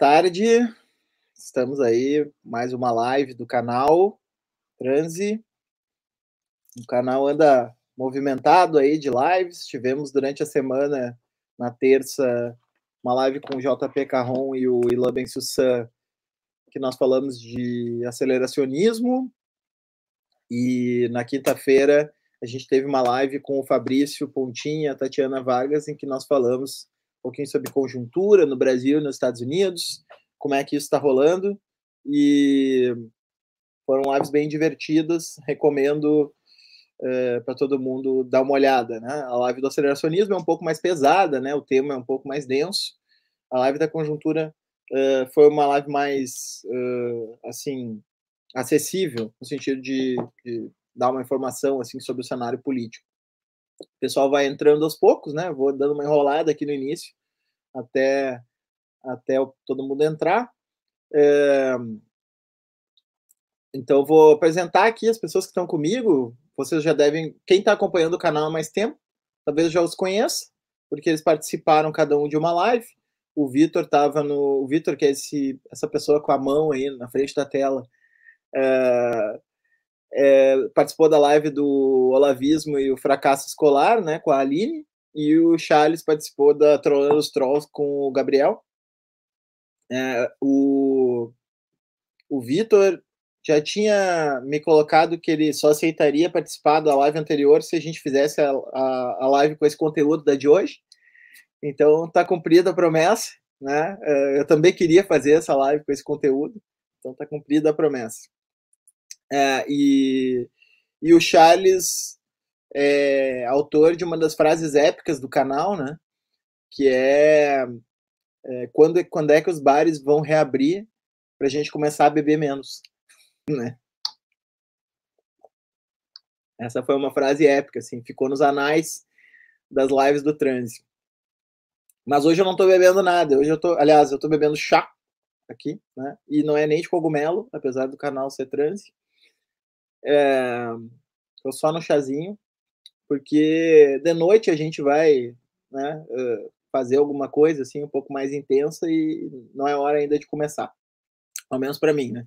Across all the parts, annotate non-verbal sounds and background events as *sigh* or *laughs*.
Tarde, estamos aí, mais uma live do canal Transe. O canal anda movimentado aí de lives. Tivemos durante a semana, na terça, uma live com o JP Carron e o Ilan Bensussan, que nós falamos de aceleracionismo. E na quinta-feira, a gente teve uma live com o Fabrício Pontinha, a Tatiana Vargas, em que nós falamos um pouquinho sobre conjuntura no Brasil e nos Estados Unidos, como é que isso está rolando. E foram lives bem divertidas, recomendo é, para todo mundo dar uma olhada. Né? A live do aceleracionismo é um pouco mais pesada, né? o tema é um pouco mais denso. A live da conjuntura é, foi uma live mais é, assim acessível, no sentido de, de dar uma informação assim sobre o cenário político. O pessoal vai entrando aos poucos, né? Vou dando uma enrolada aqui no início, até, até todo mundo entrar. É... Então, vou apresentar aqui as pessoas que estão comigo. Vocês já devem. Quem está acompanhando o canal há mais tempo, talvez já os conheça, porque eles participaram cada um de uma live. O Vitor estava no. O Vitor, que é esse, essa pessoa com a mão aí na frente da tela, é, é, participou da live do Olavismo e o Fracasso Escolar, né, com a Aline, e o Charles participou da Trollando os Trolls com o Gabriel. É, o o Vitor já tinha me colocado que ele só aceitaria participar da live anterior se a gente fizesse a, a, a live com esse conteúdo da de hoje. Então tá cumprida a promessa, né? É, eu também queria fazer essa live com esse conteúdo, então tá cumprida a promessa. É, e, e o Charles é autor de uma das frases épicas do canal, né? Que é, é quando, quando é que os bares vão reabrir para a gente começar a beber menos, *laughs* né? Essa foi uma frase épica, assim, ficou nos anais das lives do trânsito. Mas hoje eu não estou bebendo nada. Hoje eu tô, aliás, eu estou bebendo chá aqui, né? E não é nem de cogumelo, apesar do canal ser trânsito. É, só no chazinho, porque de noite a gente vai né, fazer alguma coisa assim um pouco mais intensa e não é hora ainda de começar. Ao menos para mim, né?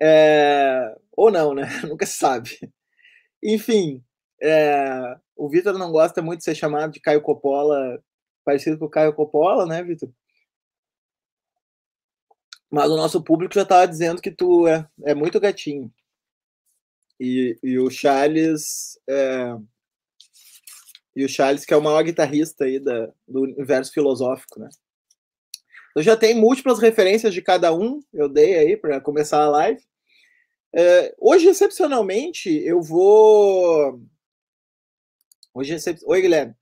É, ou não, né? *laughs* Nunca se sabe. Enfim, é, o Vitor não gosta muito de ser chamado de Caio Coppola, parecido com o Caio Coppola, né, Vitor? Mas o nosso público já estava dizendo que tu é, é muito gatinho. E, e o Charles. É, e o Charles, que é o maior guitarrista aí da, do universo filosófico, né? Eu já tenho múltiplas referências de cada um, eu dei aí para começar a live. É, hoje, excepcionalmente, eu vou. Hoje, excep... Oi, Guilherme.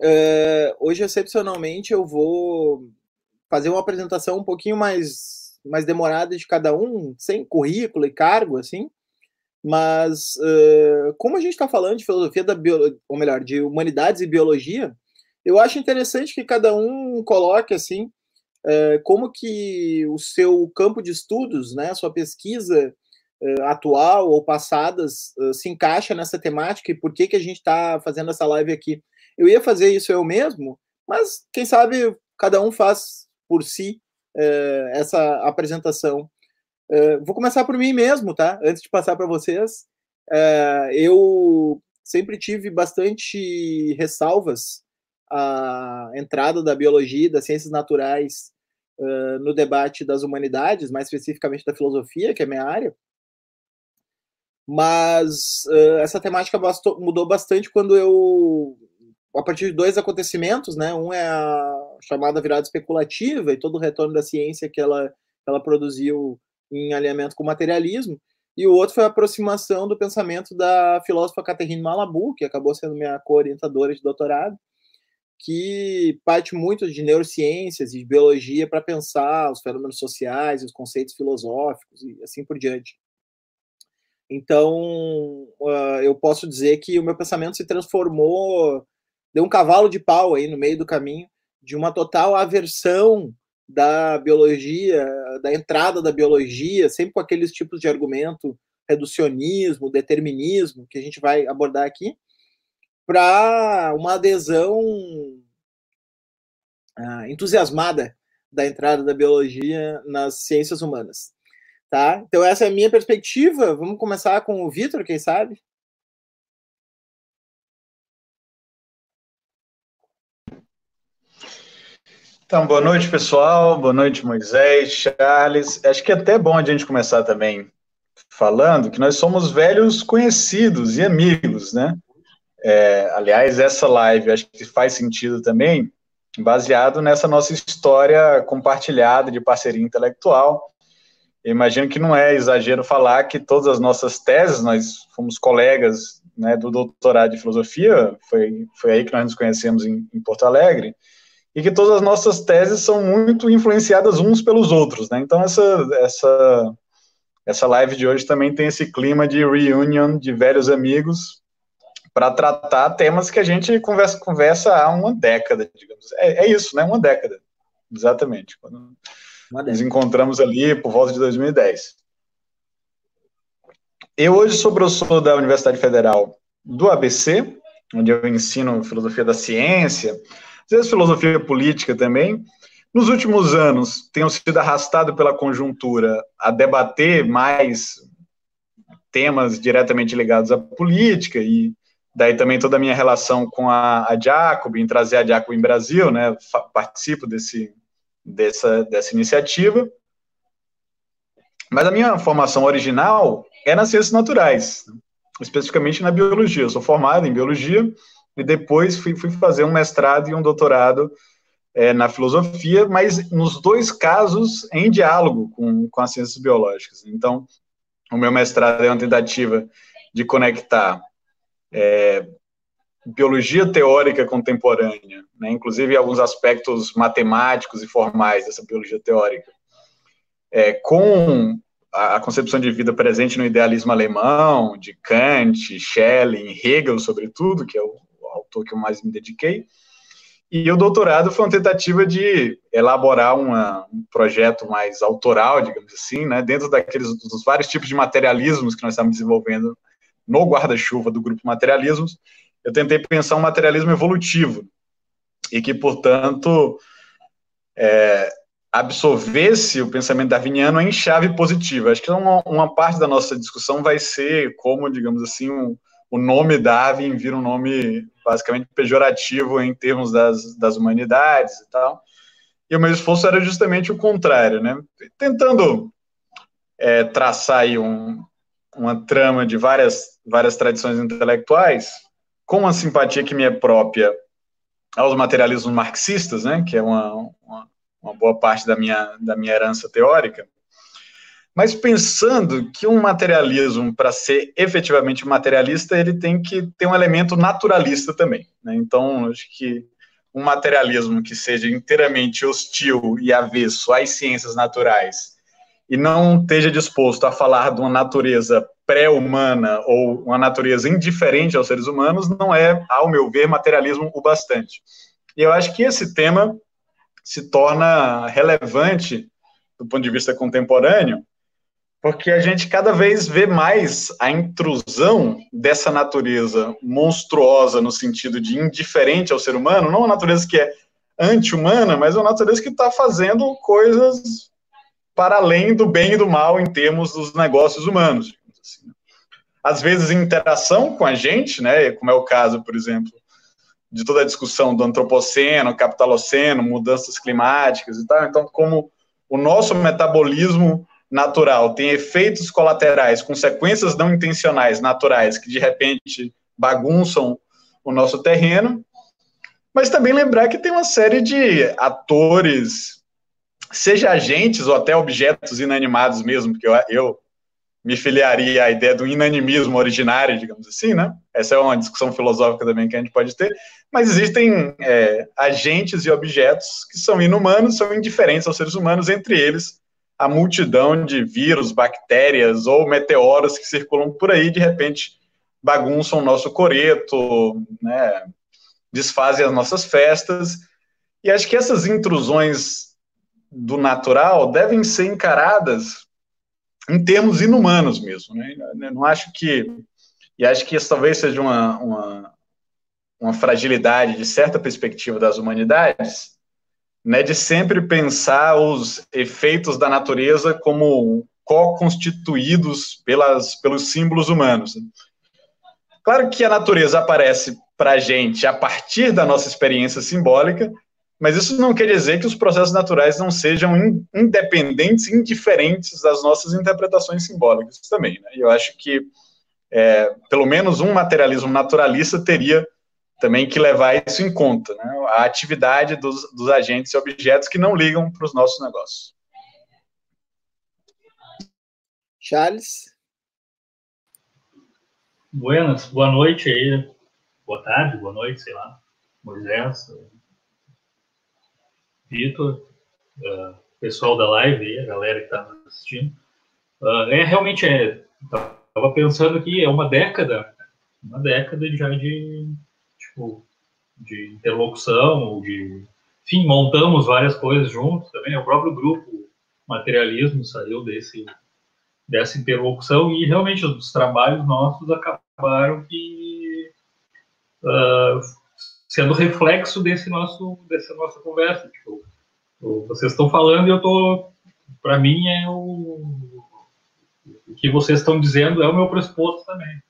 É, hoje, excepcionalmente, eu vou fazer uma apresentação um pouquinho mais, mais demorada de cada um, sem currículo e cargo, assim. Mas, uh, como a gente está falando de filosofia da biologia, ou melhor, de humanidades e biologia, eu acho interessante que cada um coloque assim uh, como que o seu campo de estudos, né, sua pesquisa uh, atual ou passadas se encaixa nessa temática e por que, que a gente está fazendo essa live aqui. Eu ia fazer isso eu mesmo, mas quem sabe cada um faz por si essa apresentação Uh, vou começar por mim mesmo, tá? Antes de passar para vocês. Uh, eu sempre tive bastante ressalvas à entrada da biologia das ciências naturais uh, no debate das humanidades, mais especificamente da filosofia, que é minha área. Mas essa temática bastou, mudou bastante quando eu, a partir de dois acontecimentos, né? Um é a chamada virada especulativa e todo o retorno da ciência que ela, ela produziu em alinhamento com o materialismo, e o outro foi a aproximação do pensamento da filósofa Catherine Malabou, que acabou sendo minha co-orientadora de doutorado, que parte muito de neurociências e de biologia para pensar os fenômenos sociais, os conceitos filosóficos e assim por diante. Então, uh, eu posso dizer que o meu pensamento se transformou, deu um cavalo de pau aí no meio do caminho, de uma total aversão da biologia, da entrada da biologia, sempre com aqueles tipos de argumento, reducionismo, determinismo, que a gente vai abordar aqui, para uma adesão ah, entusiasmada da entrada da biologia nas ciências humanas. Tá? Então, essa é a minha perspectiva. Vamos começar com o Vitor, quem sabe? Então, boa noite, pessoal. Boa noite, Moisés, Charles. Acho que é até bom a gente começar também falando que nós somos velhos conhecidos e amigos, né? É, aliás, essa live acho que faz sentido também, baseado nessa nossa história compartilhada de parceria intelectual. Eu imagino que não é exagero falar que todas as nossas teses, nós fomos colegas né, do doutorado de filosofia, foi, foi aí que nós nos conhecemos em, em Porto Alegre, e que todas as nossas teses são muito influenciadas uns pelos outros, né? Então essa essa essa live de hoje também tem esse clima de reunion de velhos amigos para tratar temas que a gente conversa conversa há uma década, digamos. É, é isso, né? Uma década, exatamente. Quando nos encontramos ali por volta de 2010. Eu hoje sou professor da Universidade Federal do ABC, onde eu ensino filosofia da ciência, às vezes filosofia política também. Nos últimos anos, tenho sido arrastado pela conjuntura a debater mais temas diretamente ligados à política e daí também toda a minha relação com a, a Jacob, em trazer a Jacob em Brasil, né, participo desse, dessa, dessa iniciativa. Mas a minha formação original é nas ciências naturais, especificamente na biologia. Eu sou formado em biologia e depois fui, fui fazer um mestrado e um doutorado é, na filosofia, mas nos dois casos em diálogo com, com as ciências biológicas. Então, o meu mestrado é uma tentativa de conectar é, biologia teórica contemporânea, né, inclusive alguns aspectos matemáticos e formais dessa biologia teórica, é, com a, a, concepção de vida presente no idealismo alemão, de Kant, Schelling, Hegel, sobretudo, que é o autor que eu mais me dediquei. E o doutorado foi uma tentativa de elaborar uma, um projeto mais autoral, digamos assim, né, dentro daqueles dos vários tipos de materialismos que nós estamos desenvolvendo no guarda-chuva do grupo Materialismos. Eu tentei pensar um materialismo evolutivo e que, portanto, é, absorvesse o pensamento darwiniano em chave positiva. Acho que uma, uma parte da nossa discussão vai ser como, digamos assim, um, o nome Darwin vira um nome basicamente pejorativo em termos das, das humanidades e tal. E o meu esforço era justamente o contrário, né? Tentando é, traçar aí um, uma trama de várias, várias tradições intelectuais, com uma simpatia que me é própria aos materialismos marxistas, né? Que é uma, uma, uma boa parte da minha, da minha herança teórica mas pensando que um materialismo, para ser efetivamente materialista, ele tem que ter um elemento naturalista também. Né? Então, acho que um materialismo que seja inteiramente hostil e avesso às ciências naturais e não esteja disposto a falar de uma natureza pré-humana ou uma natureza indiferente aos seres humanos, não é, ao meu ver, materialismo o bastante. E eu acho que esse tema se torna relevante do ponto de vista contemporâneo, porque a gente cada vez vê mais a intrusão dessa natureza monstruosa no sentido de indiferente ao ser humano, não uma natureza que é anti-humana, mas uma natureza que está fazendo coisas para além do bem e do mal em termos dos negócios humanos. Assim. Às vezes em interação com a gente, né, como é o caso, por exemplo, de toda a discussão do antropoceno, capitaloceno, mudanças climáticas e tal. Então, como o nosso metabolismo natural tem efeitos colaterais, consequências não intencionais naturais que de repente bagunçam o nosso terreno, mas também lembrar que tem uma série de atores, seja agentes ou até objetos inanimados mesmo, porque eu, eu me filiaria à ideia do inanimismo originário, digamos assim, né? Essa é uma discussão filosófica também que a gente pode ter, mas existem é, agentes e objetos que são inumanos, são indiferentes aos seres humanos, entre eles a multidão de vírus, bactérias ou meteoros que circulam por aí, de repente bagunçam o nosso coreto, né, desfazem as nossas festas. E acho que essas intrusões do natural devem ser encaradas em termos inumanos mesmo. Né? Eu não acho que. E acho que isso talvez seja uma, uma, uma fragilidade de certa perspectiva das humanidades, né, de sempre pensar os efeitos da natureza como co-constituídos pelos símbolos humanos. Claro que a natureza aparece para a gente a partir da nossa experiência simbólica, mas isso não quer dizer que os processos naturais não sejam independentes, indiferentes das nossas interpretações simbólicas também. Né? Eu acho que, é, pelo menos, um materialismo naturalista teria também que levar isso em conta, né? a atividade dos, dos agentes e objetos que não ligam para os nossos negócios. Charles? Buenas, boa noite aí, boa tarde, boa noite, sei lá, Moisés, Vitor, uh, pessoal da live aí, a galera que está assistindo. Uh, é realmente é, estava pensando que é uma década, uma década já de tipo de interlocução ou de, enfim, montamos várias coisas juntos também. O próprio grupo Materialismo saiu desse dessa interlocução e realmente os trabalhos nossos acabaram que uh, sendo reflexo desse nosso dessa nossa conversa. Tipo, vocês estão falando e eu tô, para mim é o, o que vocês estão dizendo é o meu pressuposto também.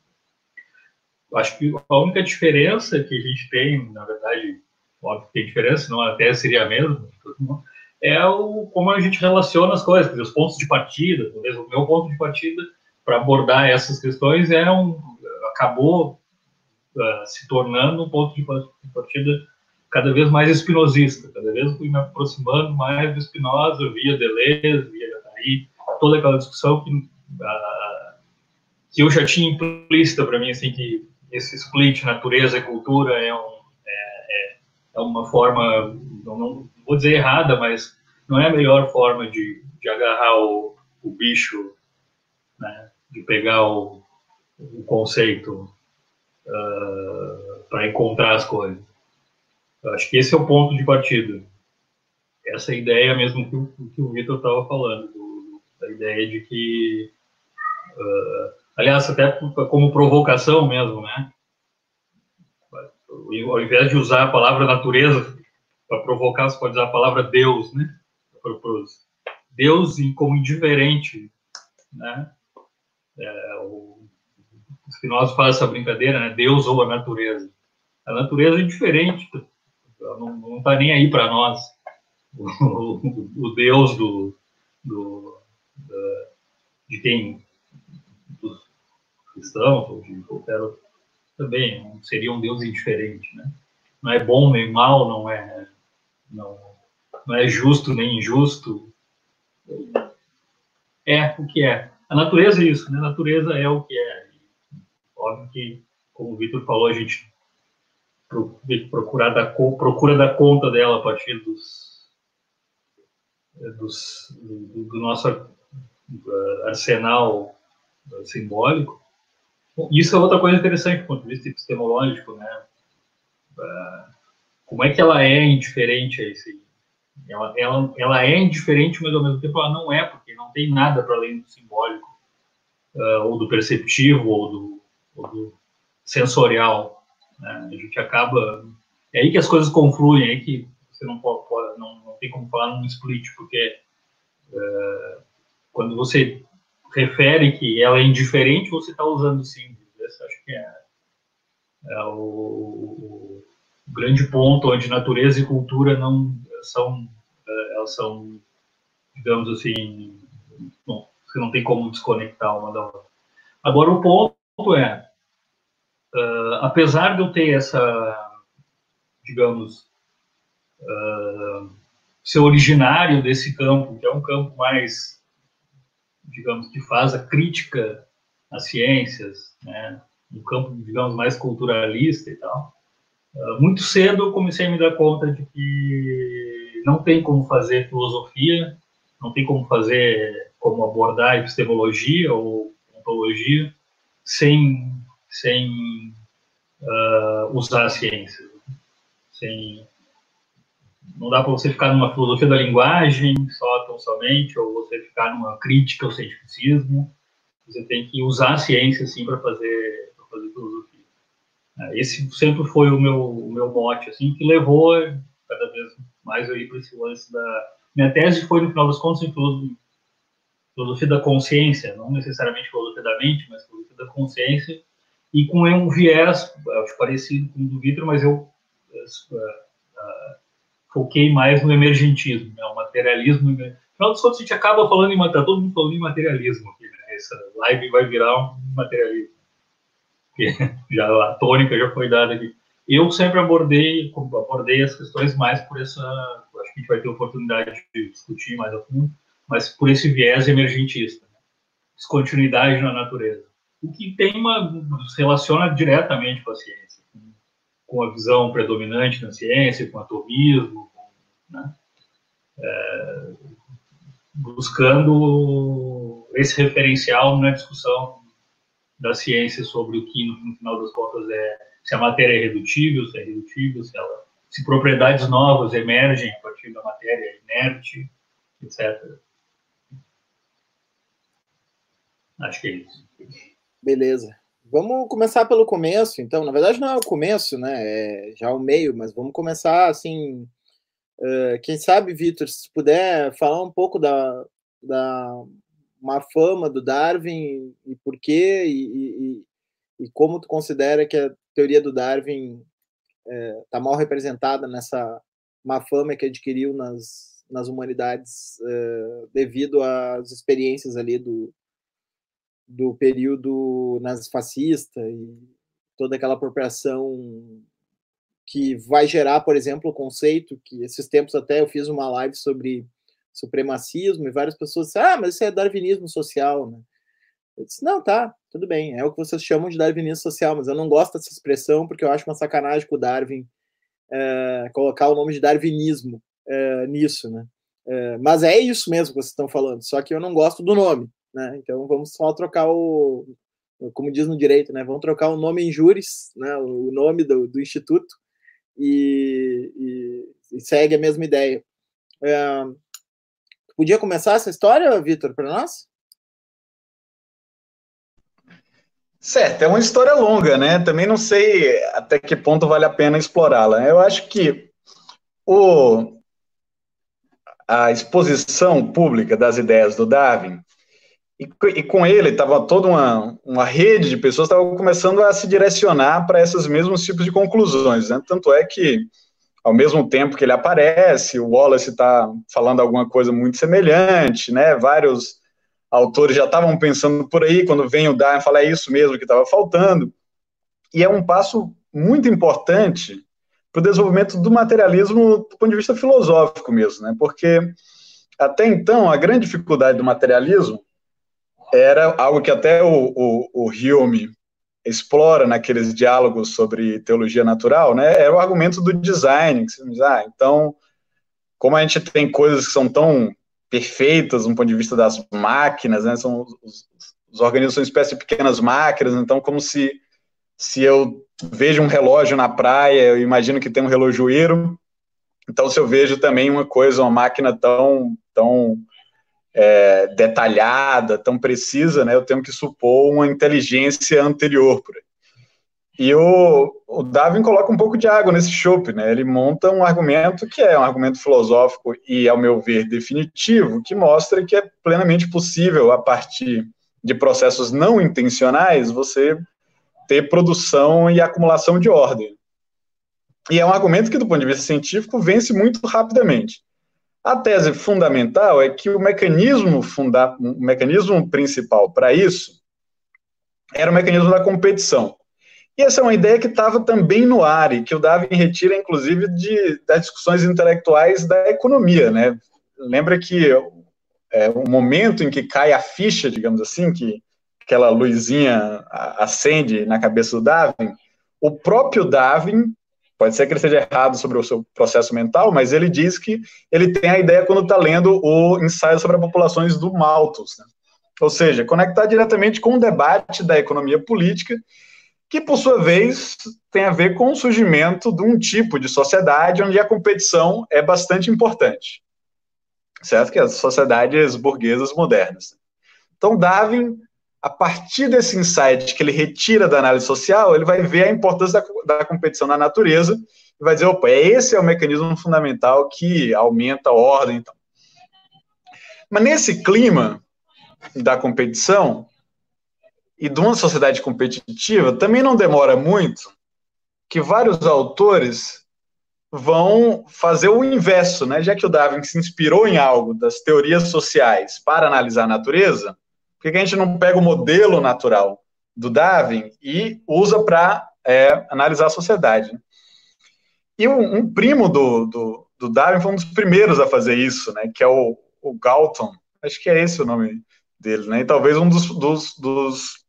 Acho que a única diferença que a gente tem, na verdade, óbvio que tem diferença, não até seria a mesma, é o como a gente relaciona as coisas, os pontos de partida. Talvez o meu ponto de partida para abordar essas questões é um acabou uh, se tornando um ponto de partida cada vez mais espinosista, cada vez fui me aproximando mais do Spinoza, via Deleuze, via aí toda aquela discussão que, uh, que eu já tinha implícita para mim, assim, que esse split natureza e cultura é, um, é, é, é uma forma, não, não, vou dizer errada, mas não é a melhor forma de, de agarrar o, o bicho, né, de pegar o, o conceito uh, ah, para encontrar as coisas. Eu acho que esse é o ponto de partida. Essa ideia mesmo que o, que o Vitor estava falando, do, da ideia de que, uh, aliás, até como provocação mesmo, né? Ao invés de usar a palavra natureza para provocar, você pode usar a palavra Deus, né? Deus como indiferente, né? É, o Spinoza faz essa brincadeira, né? Deus ou a natureza. A natureza é indiferente, não está nem aí para nós. *laughs* O, o, Deus do, do da, de quem cristãos ou de qualquer outro também seria um Deus indiferente, né? Não é bom nem mal, não é não, não é justo nem injusto. É o que é. A natureza é isso, né? A natureza é o que é. Óbvio que, como o Vitor falou, a gente procurar dar, procura dar conta dela a partir dos, dos do, do, nosso arsenal simbólico. Isso é outra coisa interessante do ponto de vista epistemológico, né? Uh, como é que ela é indiferente a esse? Ela, ela, ela é indiferente, mas ao mesmo tempo ela não é, porque não tem nada para além do simbólico, uh, ou do perceptivo, ou do, ou do sensorial. Né? A gente acaba. É aí que as coisas confluem, é aí que você não, pode, não, não, tem como falar num split, porque uh, quando você refere que ela é indiferente, você está usando símbolos. Esse acho que é, é o, o, grande ponto onde natureza e cultura não são, uh, elas são, digamos assim, bom, você não tem como desconectar uma da outra. Agora, o ponto é, uh, apesar de eu ter essa, digamos, uh, ser originário desse campo, que é um campo mais, digamos, que faz a crítica às ciências, né, um campo, digamos, mais culturalista e tal, uh, muito cedo eu comecei a me dar conta de que não tem como fazer filosofia, não tem como fazer, como abordar epistemologia ou ontologia sem sem uh, usar a ciência. Sem, não dá para você ficar numa filosofia da linguagem só somente, ou você ficar numa crítica ao cientificismo. Você tem que usar a ciência assim para fazer, fazer filosofia. É, esse sempre foi o meu, o meu mote, assim, que levou cada vez mais aí para esse lance da. Minha tese foi, no final das contas, em filosofia da consciência, não necessariamente filosofia da mente, mas filosofia da consciência, e com um viés, acho parecido com o do Vitor, mas eu uh, uh, foquei mais no emergentismo, né, o materialismo. Final das contas, a gente acaba falando em tá todo mundo falando em materialismo aqui, né? Essa live vai virar um materialismo. *laughs* já a tônica já foi dada aqui. Eu sempre abordei, abordei as questões mais por essa, acho que a gente vai ter oportunidade de discutir mais a fundo, mas por esse viés emergentista, né? descontinuidade na natureza. O que tem uma relaciona diretamente com a ciência, com a visão predominante na ciência, com o atomismo, né? é, buscando esse referencial na discussão da ciência sobre o que, no final das contas, é se a matéria é redutível, se é redutível, se, ela, se propriedades novas emergem a partir da matéria inerte, etc. Acho que é isso. Beleza. Vamos começar pelo começo, então. Na verdade, não é o começo, né? É já o meio, mas vamos começar assim. Uh, quem sabe, Vitor, se puder falar um pouco da, da uma fama do Darwin e por quê e, e, e como tu considera que a teoria do Darwin está tá mal representada nessa má fama que adquiriu nas, nas humanidades é, devido às experiências ali do, do período nazifascista e toda aquela apropriação que vai gerar, por exemplo, o conceito que esses tempos até eu fiz uma live sobre supremacismo e várias pessoas disseram, ah, mas isso é darwinismo social, né? Eu disse, não, tá, tudo bem, é o que vocês chamam de darwinismo social, mas eu não gosto dessa expressão porque eu acho uma sacanagem com o Darwin é, colocar o nome de darwinismo é, nisso, né? É, mas é isso mesmo que vocês estão falando, só que eu não gosto do nome, né? Então vamos só trocar o, como diz no direito, né? Vamos trocar o nome em júris, né? O nome do, do instituto e, e, e, segue a mesma ideia. É, podia começar essa história, Vitor, para nós? Certo, é uma história longa, né? Também não sei até que ponto vale a pena explorá-la. Eu acho que o, a exposição pública das ideias do Darwin, e, e com ele estava toda uma, uma rede de pessoas que estavam começando a se direcionar para esses mesmos tipos de conclusões. Né? Tanto é que, ao mesmo tempo que ele aparece, o Wallace está falando alguma coisa muito semelhante, né? vários autores já estavam pensando por aí, quando vem o Darwin falar é isso mesmo que estava faltando. E é um passo muito importante para o desenvolvimento do materialismo do ponto de vista filosófico mesmo, né? Porque até então a grande dificuldade do materialismo era algo que até o, o, o Hume explora naqueles diálogos sobre teologia natural, né? Era o argumento do design, que você diz, ah, então como a gente tem coisas que são tão perfeitas do ponto de vista das máquinas, né? São os, os organismos são espécie de pequenas máquinas, então como se se eu vejo um relógio na praia, eu imagino que tem um relojoeiro. Então, se eu vejo também uma coisa, uma máquina tão tão é, detalhada, tão precisa, né? Eu tenho que supor uma inteligência anterior por aí. E o, o Darwin coloca um pouco de água nesse chope, né? Ele monta um argumento que é um argumento filosófico e, ao meu ver, definitivo, que mostra que é plenamente possível, a partir de processos não intencionais, você ter produção e acumulação de ordem. E é um argumento que, do ponto de vista científico, vence muito rapidamente. A tese fundamental é que o mecanismo, funda o mecanismo principal para isso era o mecanismo da competição. E essa é uma ideia que estava também no ar e que o Darwin retira, inclusive, de, das discussões intelectuais da economia. Né? Lembra que é, o momento em que cai a ficha, digamos assim, que aquela luzinha acende na cabeça do Darwin, o próprio Darwin, pode ser que ele esteja errado sobre o seu processo mental, mas ele diz que ele tem a ideia quando está lendo o ensaio sobre as populações do Malthus. Né? Ou seja, conectar diretamente com o debate da economia política que por sua vez tem a ver com o surgimento de um tipo de sociedade onde a competição é bastante importante, certo? Que as sociedades burguesas modernas. Então, Darwin, a partir desse insight que ele retira da análise social, ele vai ver a importância da, da competição na natureza e vai dizer, opa, esse é o mecanismo fundamental que aumenta a ordem. Então. Mas nesse clima da competição e de uma sociedade competitiva, também não demora muito que vários autores vão fazer o inverso, né? Já que o Darwin se inspirou em algo das teorias sociais para analisar a natureza, por que a gente não pega o modelo natural do Darwin e usa para é, analisar a sociedade? Né? E um, um primo do, do, do, Darwin foi um dos primeiros a fazer isso, né? Que é o, o Galton, acho que é esse o nome dele, né? E talvez um dos, dos, dos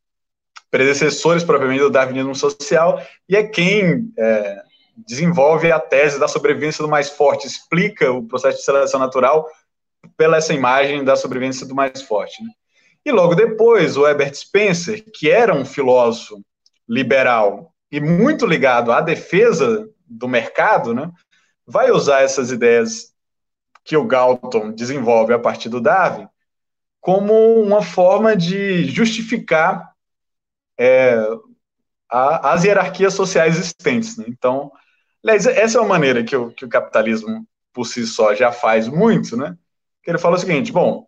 predecessores propriamente do darwinismo social e é quem é, desenvolve a tese da sobrevivência do mais forte, explica o processo de seleção natural pela essa imagem da sobrevivência do mais forte. Né? E logo depois, o Herbert Spencer, que era um filósofo liberal e muito ligado à defesa do mercado, né, vai usar essas ideias que o Galton desenvolve a partir do Darwin como uma forma de justificar é, a, as hierarquias sociais existentes. Né? Então, essa é uma maneira que o, que o capitalismo por si só já faz muito, né? Que ele fala o seguinte: bom,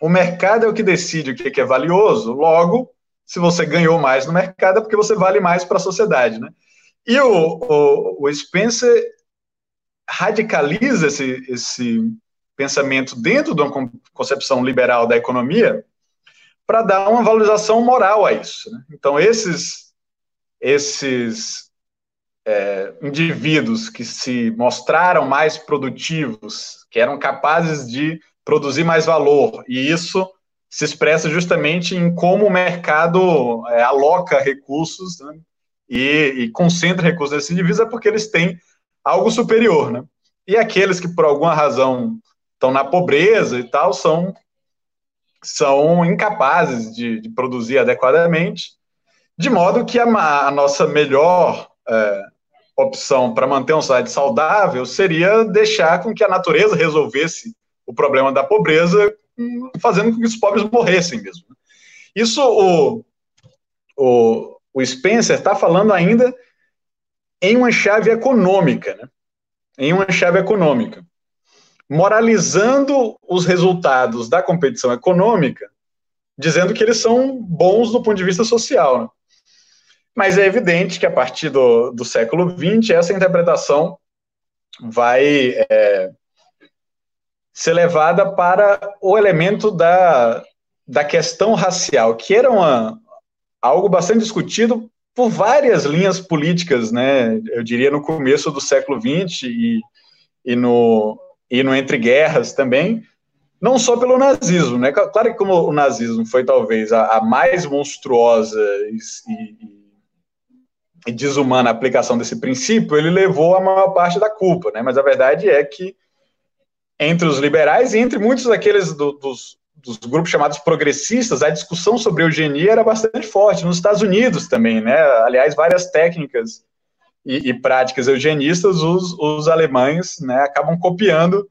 o mercado é o que decide o que é valioso, logo, se você ganhou mais no mercado é porque você vale mais para a sociedade, né? E o, o, o Spencer radicaliza esse, esse pensamento dentro de uma concepção liberal da economia para dar uma valorização moral a isso. Né? Então, esses, esses é, indivíduos que se mostraram mais produtivos, que eram capazes de produzir mais valor, e isso se expressa justamente em como o mercado é, aloca recursos né, e, e, concentra recursos nesses indivíduos, é porque eles têm algo superior. Né? E aqueles que, por alguma razão, estão na pobreza e tal, são, são incapazes de, de produzir adequadamente, de modo que a, a nossa melhor é, opção para manter uma sociedade saudável seria deixar com que a natureza resolvesse o problema da pobreza, fazendo com que os pobres morressem mesmo. Isso o, o, o Spencer está falando ainda em uma chave econômica, né? em uma chave econômica, moralizando os resultados da competição econômica, dizendo que eles são bons do ponto de vista social. Né? Mas é evidente que a partir do, do século XX, essa interpretação vai é, ser levada para o elemento da, da questão racial, que era uma, algo bastante discutido por várias linhas políticas, né? Eu diria no começo do século XX e, e, no, e no entre guerras também, não só pelo nazismo, né? Claro que como o nazismo foi talvez a, a mais monstruosa e, e e desumana aplicação desse princípio, ele levou a maior parte da culpa, né? Mas a verdade é que entre os liberais e entre muitos daqueles do, dos, dos grupos chamados progressistas, a discussão sobre eugenia era bastante forte. Nos Estados Unidos também, né? Aliás, várias técnicas e, e práticas eugenistas, os, os alemães né, acabam copiando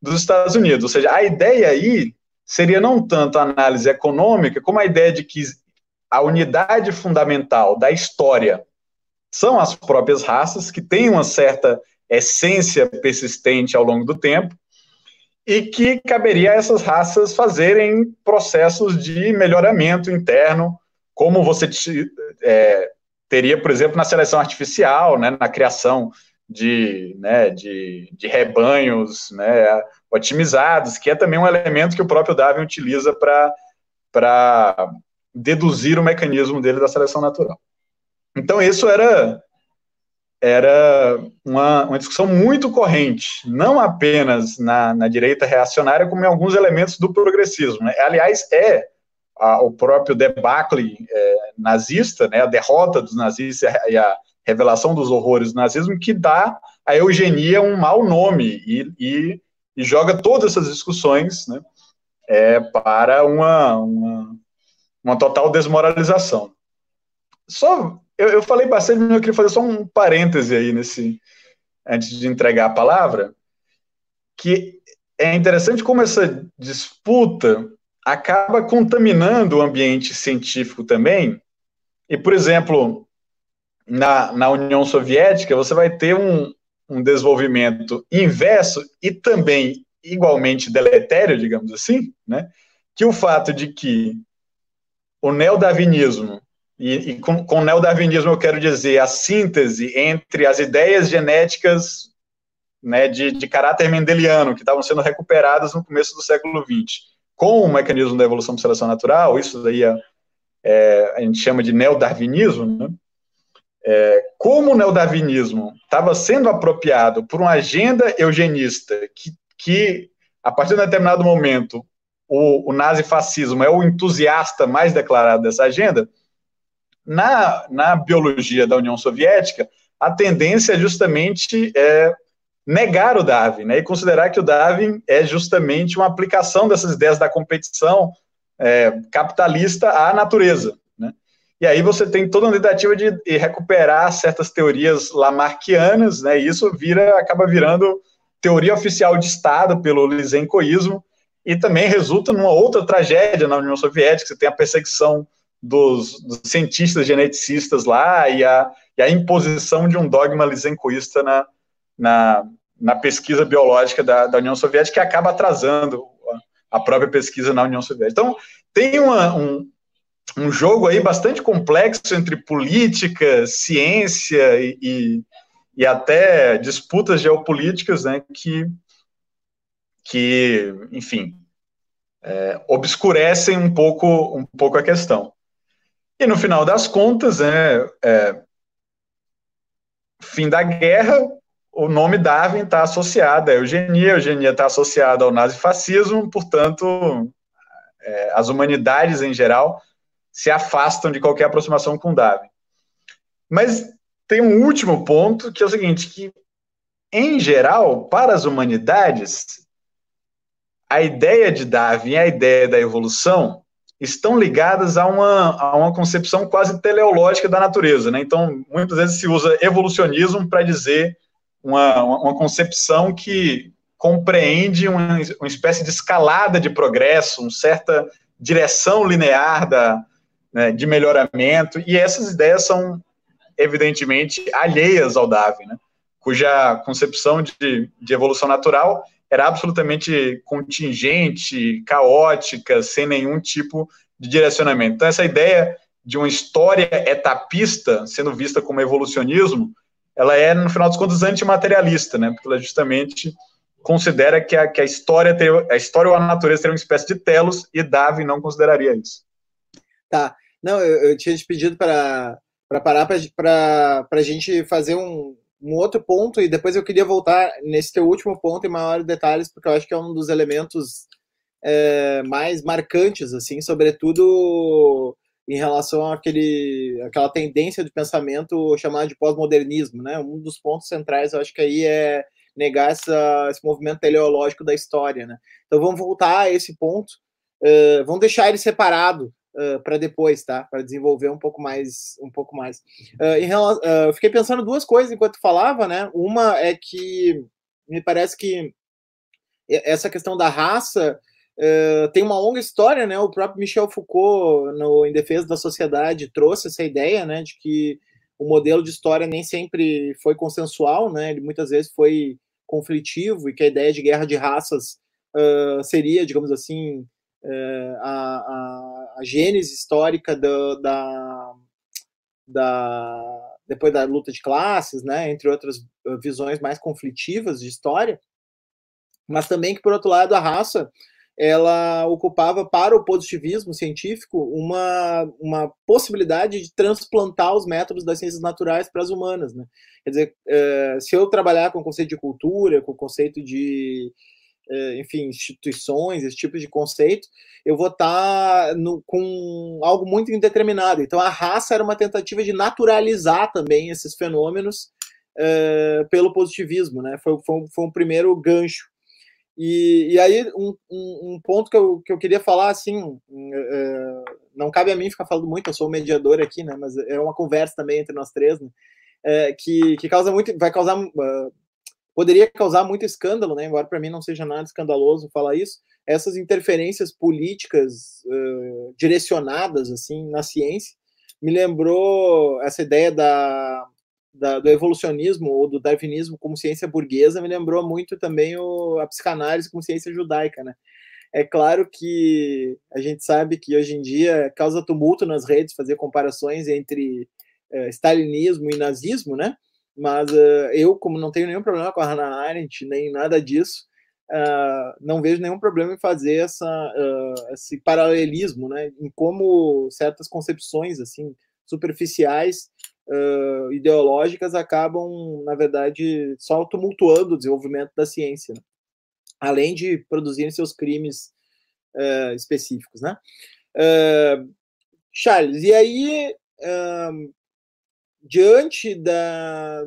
dos Estados Unidos. Ou seja, a ideia aí seria não tanto a análise econômica, como a ideia de que a unidade fundamental da história são as próprias raças, que têm uma certa essência persistente ao longo do tempo, e que caberia a essas raças fazerem processos de melhoramento interno, como você é, teria, por exemplo, na seleção artificial, né, na criação de, né, de, de rebanhos né, otimizados, que é também um elemento que o próprio Darwin utiliza para deduzir o mecanismo dele da seleção natural. Então, isso era, era uma, uma discussão muito corrente, não apenas na, na direita reacionária, como em alguns elementos do progressismo. Né? Aliás, é a, o próprio debacle é, nazista, né, a derrota dos nazistas e a revelação dos horrores do nazismo, que dá à eugenia um mau nome e, e, e joga todas essas discussões né, é, para uma, uma, uma total desmoralização. Só eu, eu falei bastante, mas eu queria fazer só um parêntese aí nesse, antes de entregar a palavra, que é interessante como essa disputa acaba contaminando o ambiente científico também. E, por exemplo, na, na União Soviética, você vai ter um, um desenvolvimento inverso e também igualmente deletério, digamos assim, né? que o fato de que o neodarwinismo, e, e com, com neodarwinismo eu quero dizer a síntese entre as ideias genéticas né, de, de caráter mendeliano, que estavam sendo recuperadas no começo do século XX, com o mecanismo da evolução por seleção natural, isso daí é, é, a gente chama de neodarwinismo, né? É, como o neodarwinismo estava sendo apropriado por uma agenda eugenista que, que a partir de um determinado momento, o, o nazifascismo é o entusiasta mais declarado dessa agenda, na, na biologia da União Soviética, a tendência é justamente é, negar o Darwin, né, e considerar que o Darwin é justamente uma aplicação dessas ideias da competição é, capitalista à natureza. Né? E aí você tem toda uma tentativa de, recuperar certas teorias lamarquianas, né, e isso vira, acaba virando teoria oficial de Estado pelo lisencoísmo, e também resulta numa outra tragédia na União Soviética, você tem a perseguição dos, dos cientistas geneticistas lá e a, e a, imposição de um dogma lisencoísta na, na, na pesquisa biológica da, da, União Soviética, que acaba atrasando a, própria pesquisa na União Soviética. Então, tem uma, um, um jogo aí bastante complexo entre política, ciência e, e, e até disputas geopolíticas, né, que, que enfim, é, obscurecem um pouco, um pouco a questão. E no final das contas, é, é fim da guerra, o nome Darwin está associado à eugenia, a eugenia está associada ao nazifascismo, portanto, é, as humanidades em geral se afastam de qualquer aproximação com Darwin. Mas tem um último ponto, que é o seguinte, que, em geral, para as humanidades, a ideia de Darwin a ideia da evolução estão ligadas a uma, a uma concepção quase teleológica da natureza. Né? Então, muitas vezes se usa evolucionismo para dizer uma, uma concepção que compreende uma, uma espécie de escalada de progresso, uma certa direção linear da, né, de melhoramento, e essas ideias são, evidentemente, alheias ao Darwin, né? cuja concepção de, de evolução natural era absolutamente contingente, caótica, sem nenhum tipo de direcionamento. Então, essa ideia de uma história etapista sendo vista como evolucionismo, ela é, no final dos contos, antimaterialista, né? porque ela justamente considera que a, que a história ter, a história ou a natureza teria uma espécie de telos e Darwin não consideraria isso. Tá. Não, eu, eu tinha te pedido para parar para a gente fazer um, um outro ponto, e depois eu queria voltar nesse teu último ponto em maiores detalhes, porque eu acho que é um dos elementos é, mais marcantes, assim, sobretudo em relação àquele, àquela tendência de pensamento chamada de pós-modernismo, né? Um dos pontos centrais, eu acho que aí é negar essa, esse movimento teleológico da história, né? Então vamos voltar a esse ponto, uh, vamos deixar ele separado uh, para depois, tá? Para desenvolver um pouco mais, um pouco mais. Uh, em relação, uh, fiquei pensando duas coisas enquanto falava, né? Uma é que me parece que essa questão da raça tem uma longa história, né? O próprio Michel Foucault, no Em Defesa da Sociedade, trouxe essa ideia, né? De que o modelo de história nem sempre foi consensual, né? Ele muitas vezes foi conflitivo e que a ideia de guerra de raças seria, digamos assim, a, a, a, gênese histórica do, da, da, depois da luta de classes, né, entre outras uh, visões mais conflitivas de história, mas também que, por outro lado, a raça ela ocupava para o positivismo científico uma, uma possibilidade de transplantar os métodos das ciências naturais para as humanas. Né? Quer dizer, uh, se eu trabalhar com o conceito de cultura, com o conceito de, eh, enfim, instituições, esse tipo de conceito, eu vou estar tá com algo muito indeterminado. Então, a raça era uma tentativa de naturalizar também esses fenômenos uh, pelo positivismo, né? Foi, foi, foi um primeiro gancho. E, e aí, um, um, ponto que eu, que eu queria falar, assim, uh, não cabe a mim ficar falando muito, eu sou o mediador aqui, né? Mas é uma conversa também entre nós três, né? que, que causa muito, vai causar uh, poderia causar muito escândalo, né? Embora para mim não seja nada escandaloso falar isso, essas interferências políticas uh, direcionadas assim na ciência me lembrou essa ideia da, da, do evolucionismo ou do darwinismo como ciência burguesa me lembrou muito também o, a psicanálise como ciência judaica, né? É claro que a gente sabe que hoje em dia causa tumulto nas redes fazer comparações entre uh, stalinismo e nazismo, né? Mas uh, eu, como não tenho nenhum problema com a Hannah Arendt, nem nada disso, uh, não vejo nenhum problema em fazer essa, esse paralelismo, né? Em como certas concepções, assim, superficiais, ideológicas, acabam, na verdade, só tumultuando o desenvolvimento da ciência. Né? além de produzirem seus crimes uh, específicos, né? Uh, Charles, e aí, uh, diante da,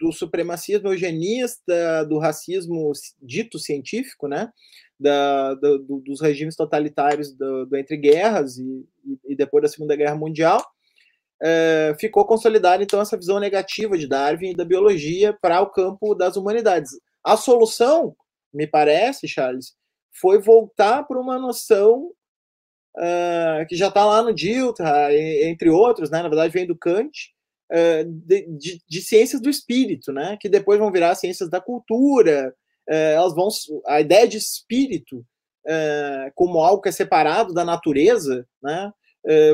do supremacismo eugenista, do racismo dito científico, né? Da, do, dos regimes totalitários do, do entre guerras e, e, depois da Segunda Guerra Mundial, ficou consolidada então essa visão negativa de Darwin e da biologia para o campo das humanidades. A solução me parece, Charles, foi voltar para uma noção uh, que já está lá no Dilthar, entre outros, né? na verdade vem do Kant, de, de, de, ciências do espírito, né? que depois vão virar ciências da cultura, uh, elas vão, a ideia de espírito como algo que é separado da natureza, né?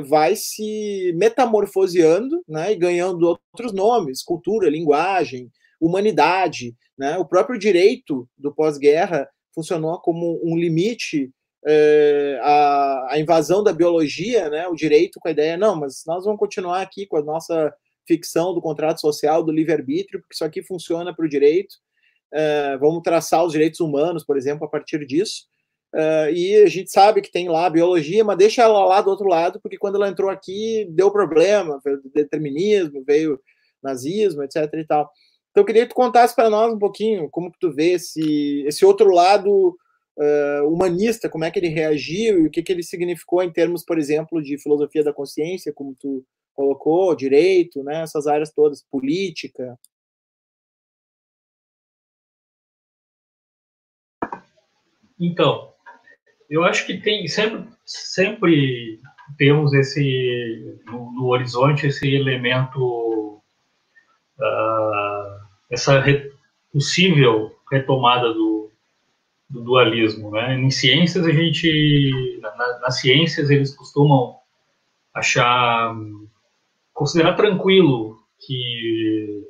vai se metamorfoseando né, e ganhando outros nomes, cultura, linguagem, humanidade. Né? O próprio direito do pós-guerra funcionou como um limite é, à, à, invasão da biologia, né? o direito com a ideia, não, mas nós vamos continuar aqui com a nossa ficção do contrato social, do livre-arbítrio, porque isso aqui funciona para o direito, é, vamos traçar os direitos humanos, por exemplo, a partir disso, é, e a gente sabe que tem lá a biologia, mas deixa ela lá do outro lado, porque quando ela entrou aqui, deu problema, veio determinismo, veio nazismo, etc e tal. Então, eu queria que tu contasse para nós um pouquinho como que tu vê esse, esse outro lado uh, humanista, como é que ele reagiu e o que, que ele significou em termos, por exemplo, de filosofia da consciência, como tu colocou, direito, né, essas áreas todas, política. Então, eu acho que tem sempre, sempre temos esse no, no horizonte esse elemento uh, essa re, possível retomada do, do, dualismo. Né? Em ciências, a gente, na, nas ciências, eles costumam achar, considerar tranquilo que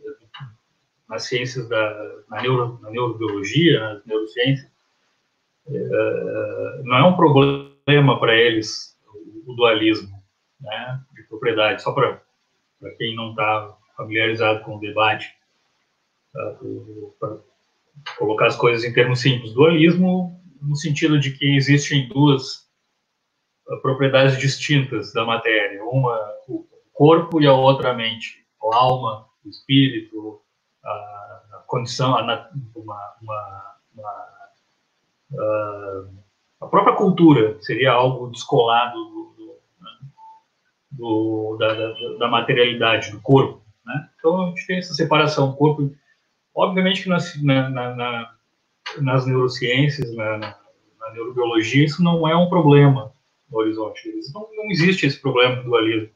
nas ciências da na, neuro, na neurobiologia, nas neurociências, é, não é um problema para eles o, dualismo né, de propriedade, só para quem não está familiarizado com o debate para colocar as coisas em termos simples. Dualismo no sentido de que existem duas ah, propriedades distintas da matéria, uma corpo e a outra mente, a alma, o espírito, a, a condição, a, uma, uma, uma, a, própria cultura seria algo descolado do, do, do da, da, da, materialidade do corpo. Né? Então a gente tem essa separação corpo Obviamente que nas, na, na, nas neurociências, na, na, neurobiologia, isso não é um problema no horizonte. Não, não existe esse problema do dualismo.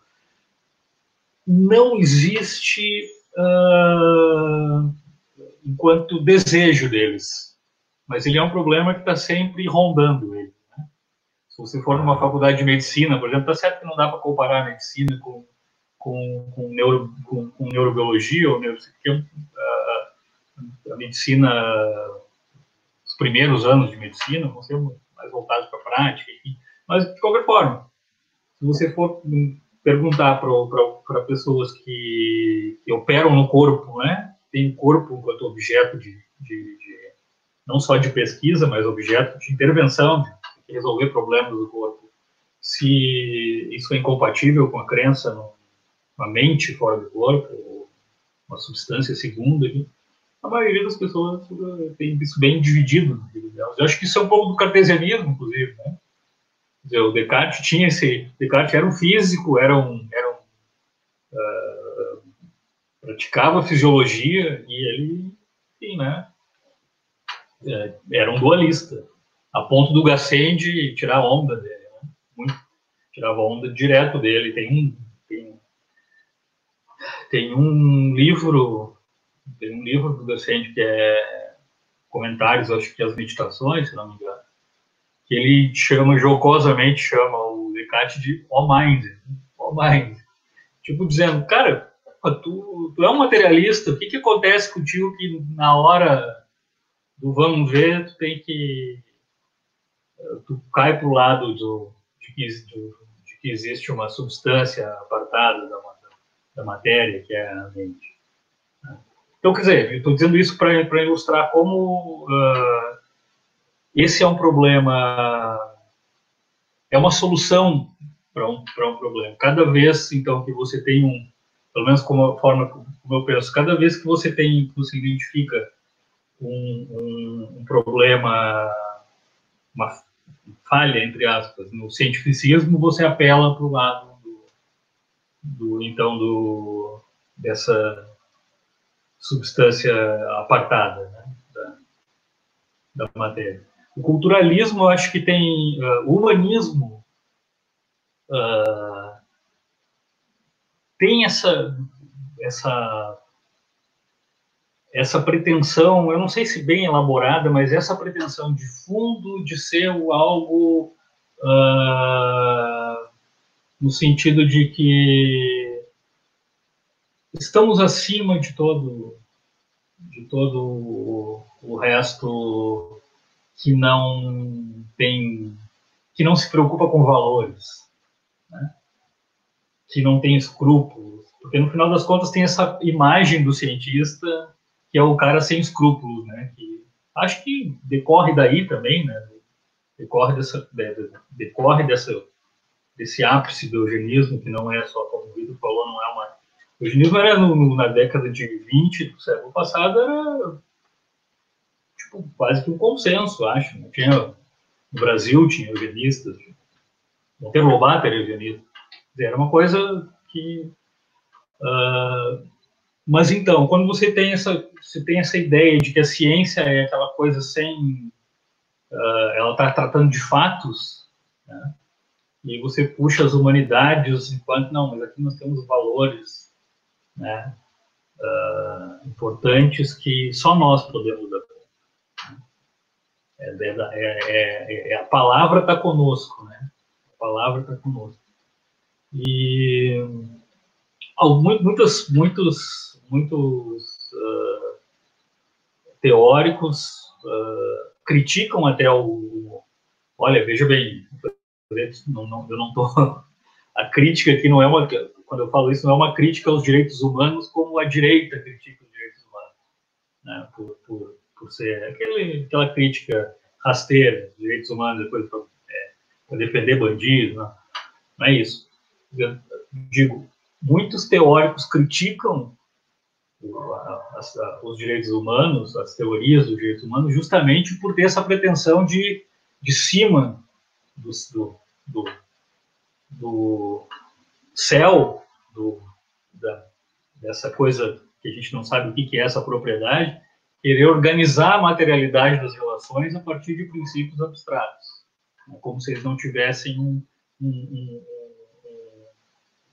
Não existe uh, enquanto desejo deles, mas ele é um problema que está sempre rondando ele. Né? Se você for numa faculdade de medicina, por exemplo, está certo que não dá para comparar a medicina com, com, com, neuro, com, com neurobiologia ou neurociência, a medicina, os primeiros anos de medicina vão ser mais voltados para a prática, enfim. Mas, de qualquer forma, se você for perguntar para pessoas que, que, operam no corpo, né, tem o corpo enquanto objeto de, de, de, não só de pesquisa, mas objeto de intervenção, de resolver problemas do corpo, se isso é incompatível com a crença numa mente fora do corpo, uma substância segunda, a maioria das pessoas eh, tem isso bem dividido Eu acho que isso é um pouco do cartesianismo, inclusive, né? O Descartes tinha esse... Descartes era um físico, era um... Era um uh, praticava fisiologia e ele, enfim, né? Eh, era um dualista, a ponto do Gassendi tirar onda dele, né? Muito, tirava onda direto dele. Tem um tem um livro, tem um livro do Descende que é comentários, acho que as meditações, se não me engano, que ele chama, jocosamente chama o Descartes de O Mind, O Mind. Tipo, dizendo, cara, tu, tu é um materialista, o que que acontece contigo que na hora do vamos ver, tu tem que tu cai para o lado do, de, que, do, de que existe uma substância apartada da, da matéria, que é a mente. Então, quer dizer, eu estou dizendo isso para ilustrar como uh, esse é um problema, é uma solução para um, um problema. Cada vez, então, que você tem um, pelo menos como a forma como eu penso, cada vez que você tem, você identifica um, um, um problema, uma falha, entre aspas, no cientificismo, você apela para o lado do, do, então, do, dessa substância apartada né, da, da matéria. O culturalismo, eu acho que tem. Uh, o humanismo uh, tem essa, essa, essa pretensão, eu não sei se bem elaborada, mas essa pretensão de fundo de ser algo uh, no sentido de que estamos acima de todo de todo o resto que não tem, que não se preocupa com valores, né? que não tem escrúpulos, porque no final das contas tem essa imagem do cientista que é o cara sem escrúpulos, né? Que acho que decorre daí também, né? Decorre dessa, decorre dessa, desse ápice do eugenismo que não é só como o Vitor falou, não é uma o eugenismo era no, na década de 20 do século passado era tipo, quase que um consenso, acho. Né? Tinha, no Brasil tinha eugenistas, Monteiro Lobato era eugenista. Era uma coisa que... Uh, mas então, quando você tem, essa, você tem essa ideia de que a ciência é aquela coisa sem... Uh, ela está tratando de fatos, né? e você puxa as humanidades enquanto não, mas aqui nós temos valores né, uh, importantes que só nós podemos dar é, é, é, a palavra está conosco, né? A palavra está conosco. E muitos, muitos, muitos uh, teóricos uh, criticam até o. Olha, veja bem, não, não, eu não estou. *laughs* A crítica aqui não é uma. Quando eu falo isso, não é uma crítica aos direitos humanos, como a direita critica os direitos humanos. Né? Por, por por ser aquele, aquela crítica rasteira, direitos humanos, depois para é, defender bandidos, não, não é isso. Eu digo, muitos teóricos criticam as, os direitos humanos, as teorias dos direitos humanos, justamente por ter essa pretensão de, de cima do, do, do, do céu, do, da, dessa coisa que a gente não sabe o que é essa propriedade, querer organizar a materialidade das relações a partir de princípios abstratos, né? como se eles não tivessem um, um,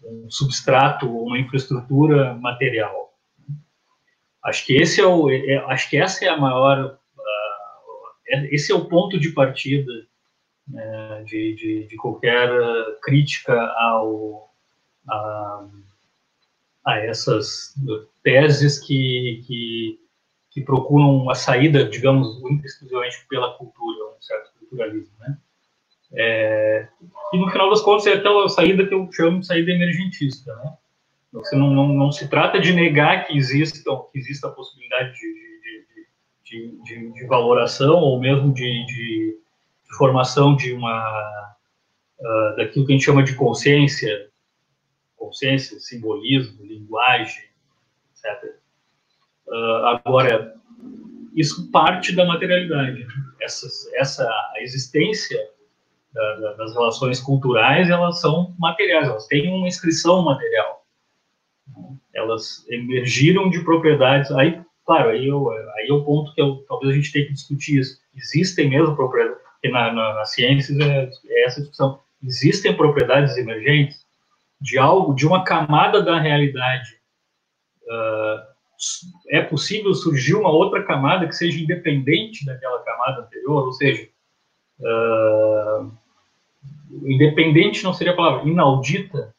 um, um substrato, uma infraestrutura material. Acho que esse é o, é, acho que essa é a maior, uh, esse é o ponto de partida né, de, de, de, qualquer crítica ao a, a essas teses que, que que procuram uma saída, digamos, exclusivamente pela cultura, um certo culturalismo, né? É, e no final das contas é aquela saída que eu chamo de saída emergentista, né? Você não, não, não se trata de negar que exista, que exista a possibilidade de, de, de, de, de valoração ou mesmo de, formação de uma uh, daquilo que a gente chama de consciência, consciência, simbolismo, linguagem, etc. Uh, agora, isso parte da materialidade. Essa, essa a existência da, da, das relações culturais, elas são materiais, elas têm uma inscrição material. Elas emergiram de propriedades. Aí, claro, aí, eu, aí é o ponto que eu, talvez a gente tenha que discutir isso. Existem mesmo propriedades, porque na, na, na ciência é, é essa discussão. Existem propriedades emergentes de algo, de uma camada da realidade uh, é possível surgir uma outra camada que seja independente daquela camada anterior, ou seja, uh, independente não seria a palavra, inaudita,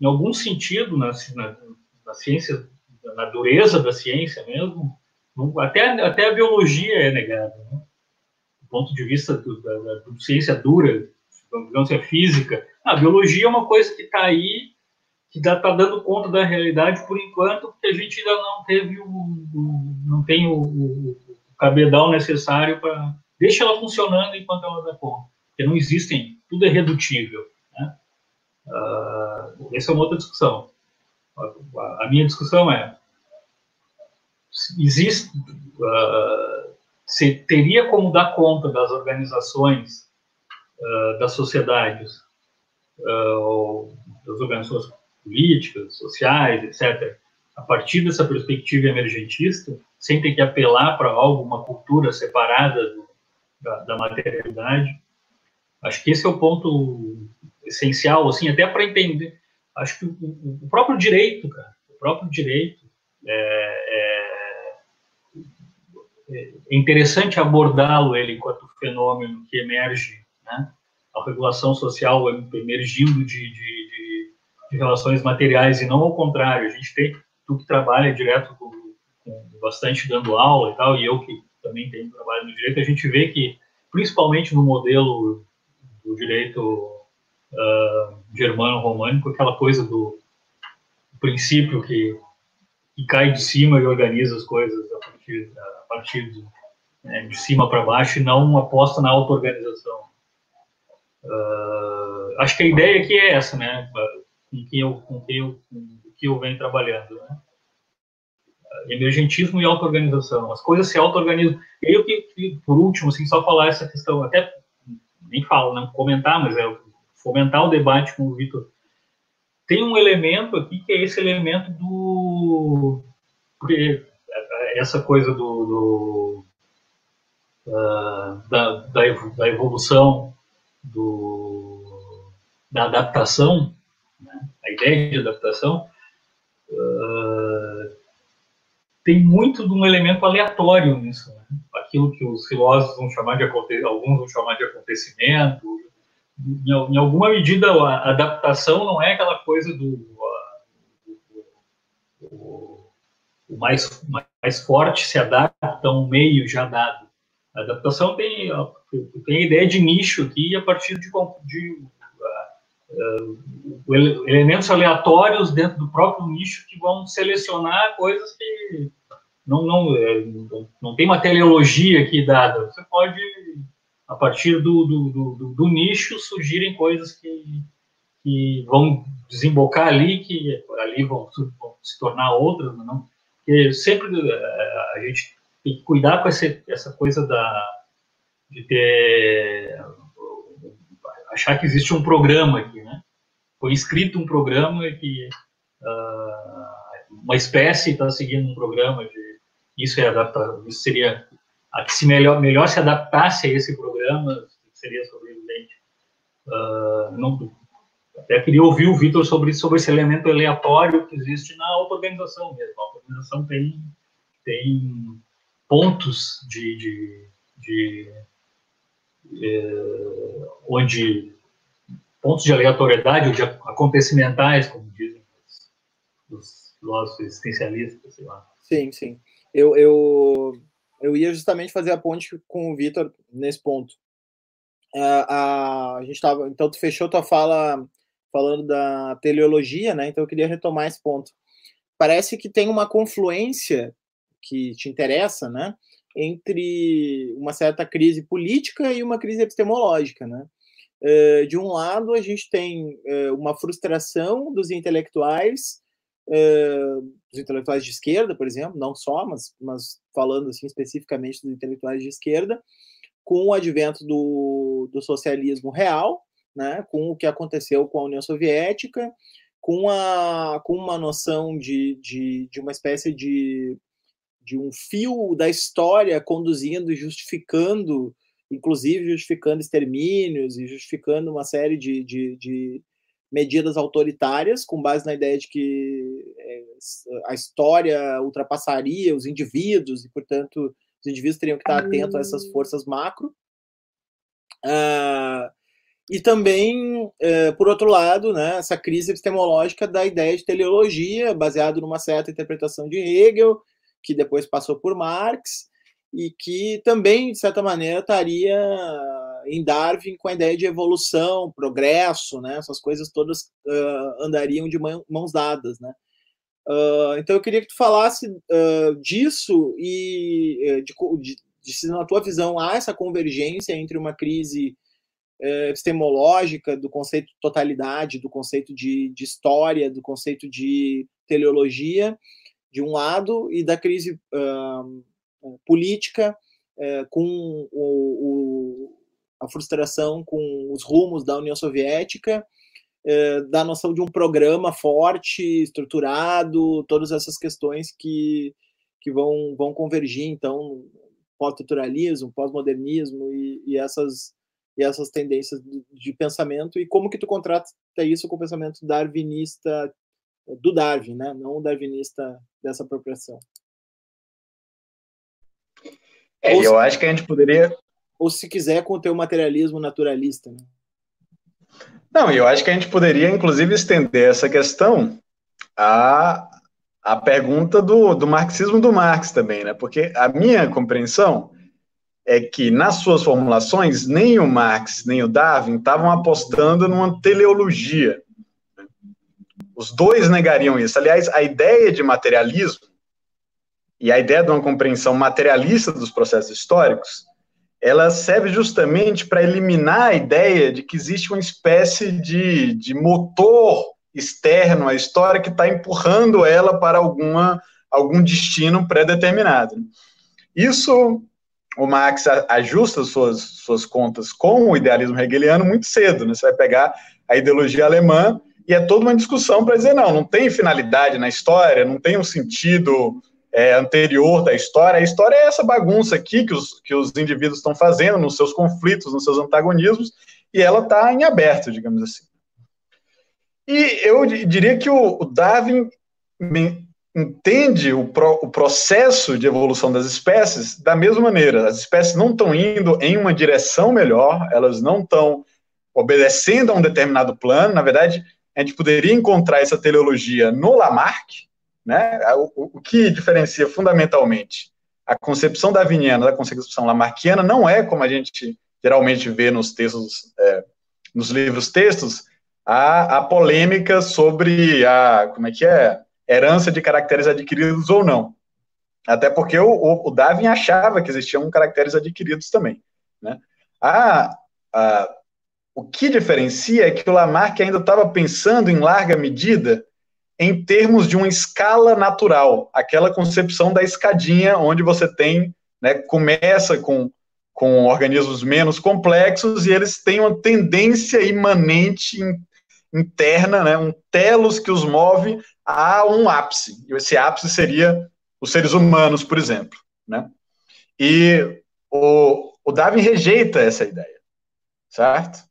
em algum sentido, na, na, na, ciência, na dureza da ciência mesmo, até, até a biologia é negada. Né? Do ponto de vista do, da, da, da, ciência dura, digamos assim, a física, a biologia é uma coisa que está aí, que está dando conta da realidade por enquanto, porque a gente ainda não teve o, o não tem o, o, cabedal necessário para deixa ela funcionando enquanto ela dá conta porque não existem, tudo é redutível. Né? Uh, essa é uma outra discussão. A, a minha discussão é: existe, uh, se teria como dar conta das organizações, uh, das sociedades, das organizações políticas, sociais, etc., a partir dessa perspectiva emergentista, sem ter que apelar para algo, uma cultura separada do, da, da materialidade, Acho que esse é o ponto essencial, assim, até para entender. Acho que o, o, próprio direito, cara, o próprio direito é, é, é interessante abordá-lo ele enquanto fenômeno que emerge, né? A regulação social emergindo de, de, de, relações materiais e não ao contrário. A gente tem tu que trabalha direto com, com bastante dando aula e tal, e eu que também tenho trabalho no direito, a gente vê que principalmente no modelo do direito uh, germano-românico, aquela coisa do, princípio que, que, cai de cima e organiza as coisas a partir, a partir de, né, de cima para baixo e não aposta na auto-organização. Uh, acho que a ideia aqui é essa, né? Com quem eu, com quem eu, com que eu venho trabalhando, né? Emergentismo e auto-organização. As coisas se auto-organizam. Eu que, por último, assim, só falar essa questão, até nem falo, não comentar, mas é fomentar o debate com o Vitor. Tem um elemento aqui que é esse elemento do. Essa coisa do. do uh, da, da, evolução, do, da adaptação, né? a ideia de adaptação, uh, tem muito de um elemento aleatório nisso. Né? aquilo que os filósofos vão chamar de alguns vão chamar de acontecimento. Em, em, alguma medida, a adaptação não é aquela coisa do o, o mais, mais forte se adapta a um meio já dado. A adaptação tem, tem a ideia de nicho aqui a partir de, de uh, elementos aleatórios dentro do próprio nicho que vão selecionar coisas que não, não, é, não tem uma teleologia aqui dada. Você pode, a partir do, do, do, do nicho, surgirem coisas que, que vão desembocar ali, que ali vão, vão se tornar outras, não? Porque sempre é, a gente tem que cuidar com essa, essa coisa da, de ter achar que existe um programa aqui, né? Foi escrito um programa que uh, uma espécie está seguindo um programa de isso é adaptar, isso seria se melhor, melhor se adaptasse a esse programa seria sobrevivente. Uh, não, até queria ouvir o Vitor sobre, sobre esse elemento aleatório que existe na auto-organização mesmo. A auto-organização tem, tem pontos de, de, de eh, onde pontos de aleatoriedade de acontecimentais, como dizem os, os filósofos existencialistas, sei lá. Sim, sim eu, eu, eu ia justamente fazer a ponte com o Vitor nesse ponto. Uh, a, a gente estava, então tu fechou tua fala falando da teleologia, né? Então eu queria retomar esse ponto. Parece que tem uma confluência que te interessa, né? Entre uma certa crise política e uma crise epistemológica, né? Uh, de um lado, a gente tem uh, uma frustração dos intelectuais uh, dos intelectuais de esquerda, por exemplo, não só, mas, mas falando assim especificamente dos intelectuais de esquerda, com o advento do, do socialismo real, né, com o que aconteceu com a União Soviética, com, a, com uma noção de, de, de uma espécie de, de um fio da história conduzindo e justificando, inclusive justificando extermínios e justificando uma série de, de, de medidas autoritárias, com base na ideia de que é, a história ultrapassaria os indivíduos e, portanto, os indivíduos teriam que estar atentos a essas forças macro. Uh, e também, uh, por outro lado, né, essa crise epistemológica da ideia de teleologia, baseado numa certa interpretação de Hegel, que depois passou por Marx, e que também, de certa maneira, estaria em Darwin com a ideia de evolução, progresso, né? Essas coisas todas uh, andariam de mãos dadas, né? Uh, então eu queria que tu falasse uh, disso e eh, de, de, de, se na tua visão há essa convergência entre uma crise uh, epistemológica do conceito de totalidade, do conceito de, de, história, do conceito de teleologia, de um lado, e da crise política com o, o a frustração com os rumos da União Soviética, é, da noção de um programa forte, estruturado, todas essas questões que, que vão, vão convergir, então, pós-estruturalismo, pós-modernismo e, e, essas, e essas tendências de, de, pensamento, e como que tu contrasta isso com o pensamento darwinista do Darwin, né? não o darwinista dessa apropriação. É, eu acho que a gente poderia ou se quiser com o teu materialismo naturalista. Né? Não, eu acho que a gente poderia, inclusive, estender essa questão à, à pergunta do, do marxismo do Marx também, né? Porque a minha compreensão é que, nas suas formulações, nem o Marx nem o Darwin estavam apostando numa teleologia. Os dois negariam isso. Aliás, a ideia de materialismo e a ideia de uma compreensão materialista dos processos históricos ela serve justamente para eliminar a ideia de que existe uma espécie de, de motor externo à história que está empurrando ela para alguma, algum destino pré-determinado. Isso o Marx ajusta suas, suas contas com o idealismo hegeliano muito cedo. Né? Você vai pegar a ideologia alemã e é toda uma discussão para dizer, não, não tem finalidade na história, não tem um sentido é, anterior da história. A história é essa bagunça aqui que os, que os indivíduos estão fazendo nos seus conflitos, nos seus antagonismos, e ela está em aberto, digamos assim. E eu diria que o, o Darwin entende o, pro, o, processo de evolução das espécies da mesma maneira. As espécies não estão indo em uma direção melhor, elas não estão obedecendo a um determinado plano. Na verdade, a gente poderia encontrar essa teleologia no Lamarck, né? O, o que diferencia fundamentalmente a concepção darwiniana da concepção lamarquiana não é como a gente geralmente vê nos textos, é, nos livros textos, a, a, polêmica sobre a, como é que é, herança de caracteres adquiridos ou não. Até porque o, o, o Darwin achava que existiam caracteres adquiridos também. Né? A, a, o que diferencia é que o Lamarck ainda estava pensando em larga medida em termos de uma escala natural, aquela concepção da escadinha, onde você tem, né, começa com, com organismos menos complexos e eles têm uma tendência imanente interna, né, um telos que os move a um ápice. E esse ápice seria os seres humanos, por exemplo. Né? E o, o Darwin rejeita essa ideia, certo?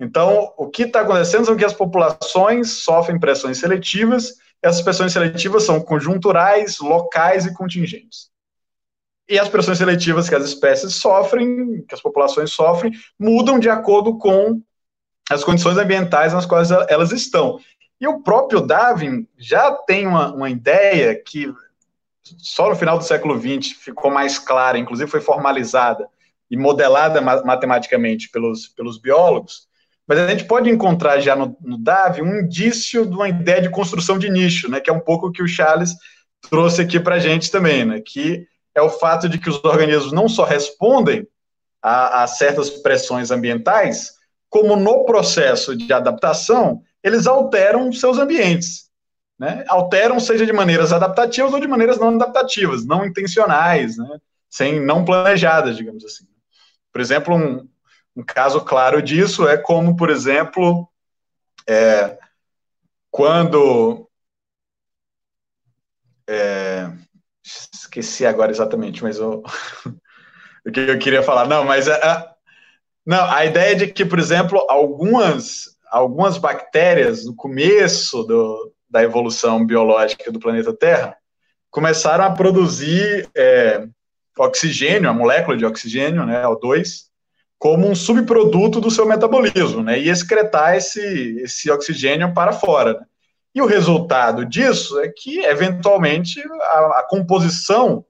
Então, o que está acontecendo é que as populações sofrem pressões seletivas, essas pressões seletivas são conjunturais, locais e contingentes. E as pressões seletivas que as espécies sofrem, que as populações sofrem, mudam de acordo com as condições ambientais nas quais elas estão. E o próprio Darwin já tem uma, uma ideia que só no final do século XX ficou mais clara, inclusive foi formalizada e modelada matematicamente pelos, pelos biólogos, mas a gente pode encontrar já no, no Davi um indício de uma ideia de construção de nicho, né, que é um pouco o que o Charles trouxe aqui para a gente também, né, que é o fato de que os organismos não só respondem a, a certas pressões ambientais, como no processo de adaptação, eles alteram seus ambientes. Né? Alteram, seja de maneiras adaptativas ou de maneiras não adaptativas, não intencionais, né? sem não planejadas, digamos assim. Por exemplo, um, um caso claro disso é como, por exemplo, é, quando. É, esqueci agora exatamente, mas eu, *laughs* o que eu queria falar. Não, mas a, não, a ideia de que, por exemplo, algumas, algumas bactérias, no começo do, da evolução biológica do planeta Terra, começaram a produzir é, oxigênio, a molécula de oxigênio, né, O2, como um subproduto do seu metabolismo, né, e excretar esse, esse oxigênio para fora. Né. E o resultado disso é que, eventualmente, a, a composição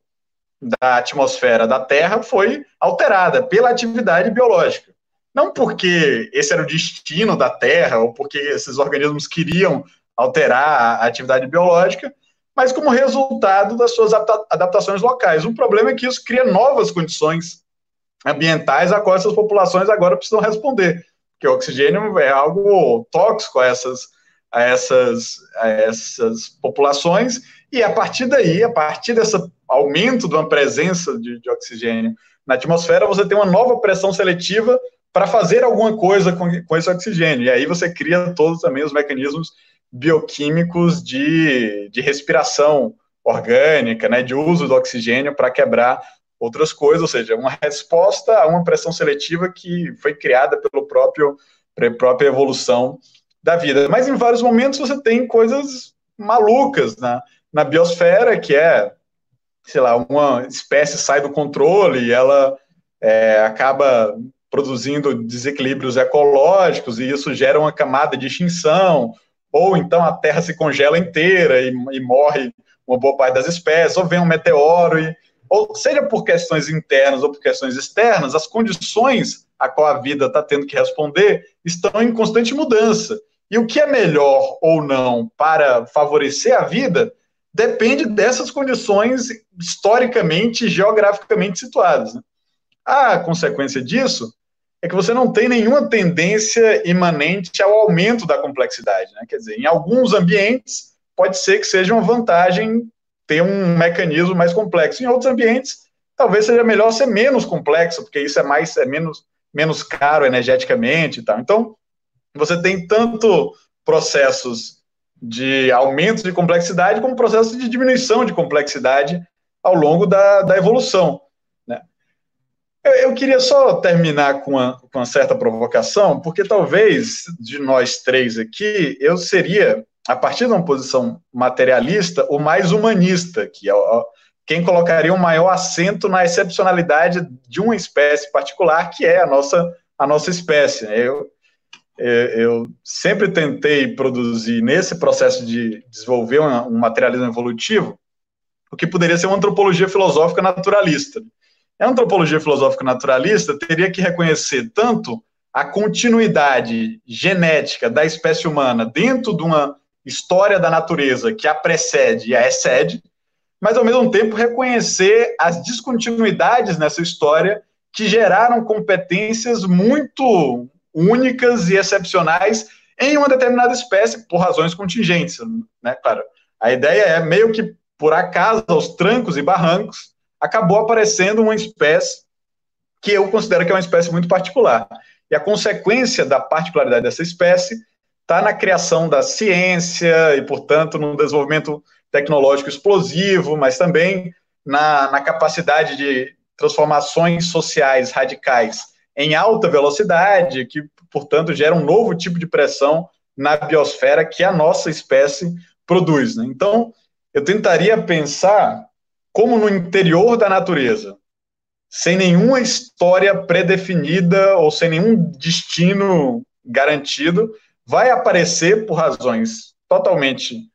da atmosfera da Terra foi alterada pela atividade biológica. Não porque esse era o destino da Terra, ou porque esses organismos queriam alterar a atividade biológica, mas como resultado das suas adaptações locais. O problema é que isso cria novas condições ambientais a qual essas populações agora precisam responder, porque o oxigênio é algo tóxico a essas, a essas, a essas populações, e a partir daí, a partir desse aumento de uma presença de, de oxigênio na atmosfera, você tem uma nova pressão seletiva para fazer alguma coisa com, com esse oxigênio, e aí você cria todos também os mecanismos bioquímicos de, de respiração orgânica, né, de uso do oxigênio para quebrar outras coisas, ou seja, uma resposta a uma pressão seletiva que foi criada pelo próprio pela própria evolução da vida. Mas em vários momentos você tem coisas malucas na, na biosfera, que é, sei lá, uma espécie sai do controle e ela é, acaba produzindo desequilíbrios ecológicos e isso gera uma camada de extinção, ou então a Terra se congela inteira e, e morre uma boa parte das espécies, ou vem um meteoro, e, ou seja por questões internas ou por questões externas, as condições a qual a vida está tendo que responder estão em constante mudança. E o que é melhor ou não para favorecer a vida depende dessas condições historicamente e geograficamente situadas. Né? A consequência disso é que você não tem nenhuma tendência imanente ao aumento da complexidade. Né? Quer dizer, em alguns ambientes, pode ser que seja uma vantagem ter um mecanismo mais complexo. Em outros ambientes, talvez seja melhor ser menos complexo, porque isso é mais é menos, menos caro energeticamente e tal. Então, você tem tanto processos de aumento de complexidade como processos de diminuição de complexidade ao longo da, da evolução. Eu, eu, queria só terminar com uma, com uma certa provocação, porque talvez de nós três aqui, eu seria, a partir de uma posição materialista, o mais humanista, que é quem colocaria um maior acento na excepcionalidade de uma espécie particular, que é a nossa, a nossa espécie. Eu, eu sempre tentei produzir, nesse processo de desenvolver um materialismo evolutivo, o que poderia ser uma antropologia filosófica naturalista. A antropologia filosófica naturalista teria que reconhecer tanto a continuidade genética da espécie humana dentro de uma história da natureza que a precede e a excede, mas ao mesmo tempo reconhecer as descontinuidades nessa história que geraram competências muito únicas e excepcionais em uma determinada espécie por razões contingentes, né? Claro, a ideia é meio que por acaso aos trancos e barrancos acabou aparecendo uma espécie que eu considero que é uma espécie muito particular. E a consequência da particularidade dessa espécie está na criação da ciência e, portanto, no desenvolvimento tecnológico explosivo, mas também na, na capacidade de transformações sociais radicais em alta velocidade, que, portanto, gera um novo tipo de pressão na biosfera que a nossa espécie produz. Né? Então, eu tentaria pensar como no interior da natureza, sem nenhuma história predefinida ou sem nenhum destino garantido, vai aparecer por razões totalmente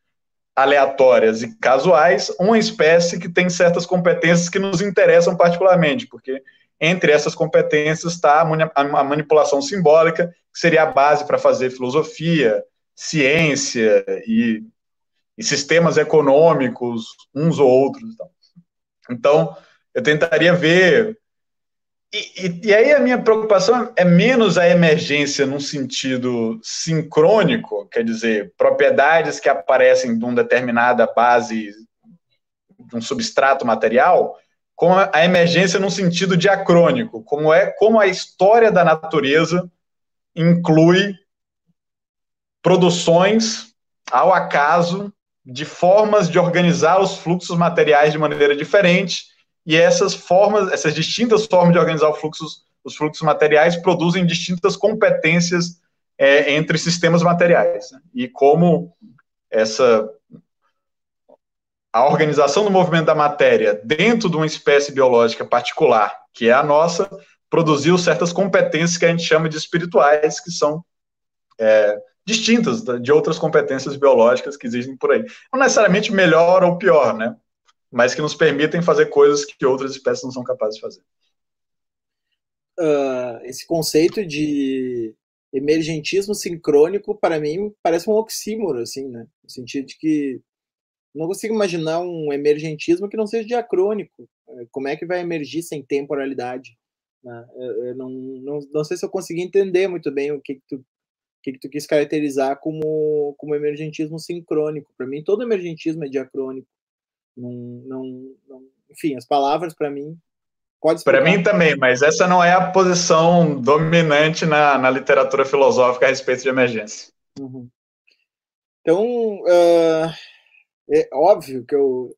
aleatórias e casuais uma espécie que tem certas competências que nos interessam particularmente, porque entre essas competências está a manipulação simbólica, que seria a base para fazer filosofia, ciência e, e, sistemas econômicos, uns ou outros. Então. Então, eu tentaria ver. E, e, e, aí a minha preocupação é menos a emergência num sentido sincrônico, quer dizer, propriedades que aparecem de uma determinada base, de um substrato material, com a emergência num sentido diacrônico, como é como a história da natureza inclui produções ao acaso de formas de organizar os fluxos materiais de maneira diferente, e essas formas, essas distintas formas de organizar os fluxos, os fluxos materiais produzem distintas competências é, entre sistemas materiais. Né? E como essa a organização do movimento da matéria dentro de uma espécie biológica particular, que é a nossa, produziu certas competências que a gente chama de espirituais, que são é, distintas de outras competências biológicas que existem por aí. Não necessariamente melhor ou pior, né? Mas que nos permitem fazer coisas que outras espécies não são capazes de fazer. Uh, esse conceito de emergentismo sincrônico, para mim, parece um oxímoro, assim, né? No sentido de que não consigo imaginar um emergentismo que não seja diacrônico. É, como é que vai emergir sem temporalidade? Né? Eu não, não, não sei se eu consegui entender muito bem o que, que, tu, que, que tu quis caracterizar como, como emergentismo sincrônico. Para mim, todo emergentismo é diacrônico. Não, não, não enfim, as palavras, para mim, pode Para mim também, mas essa não é a posição dominante na, na literatura filosófica a respeito de emergência. Uhum. Então, uh é óbvio que eu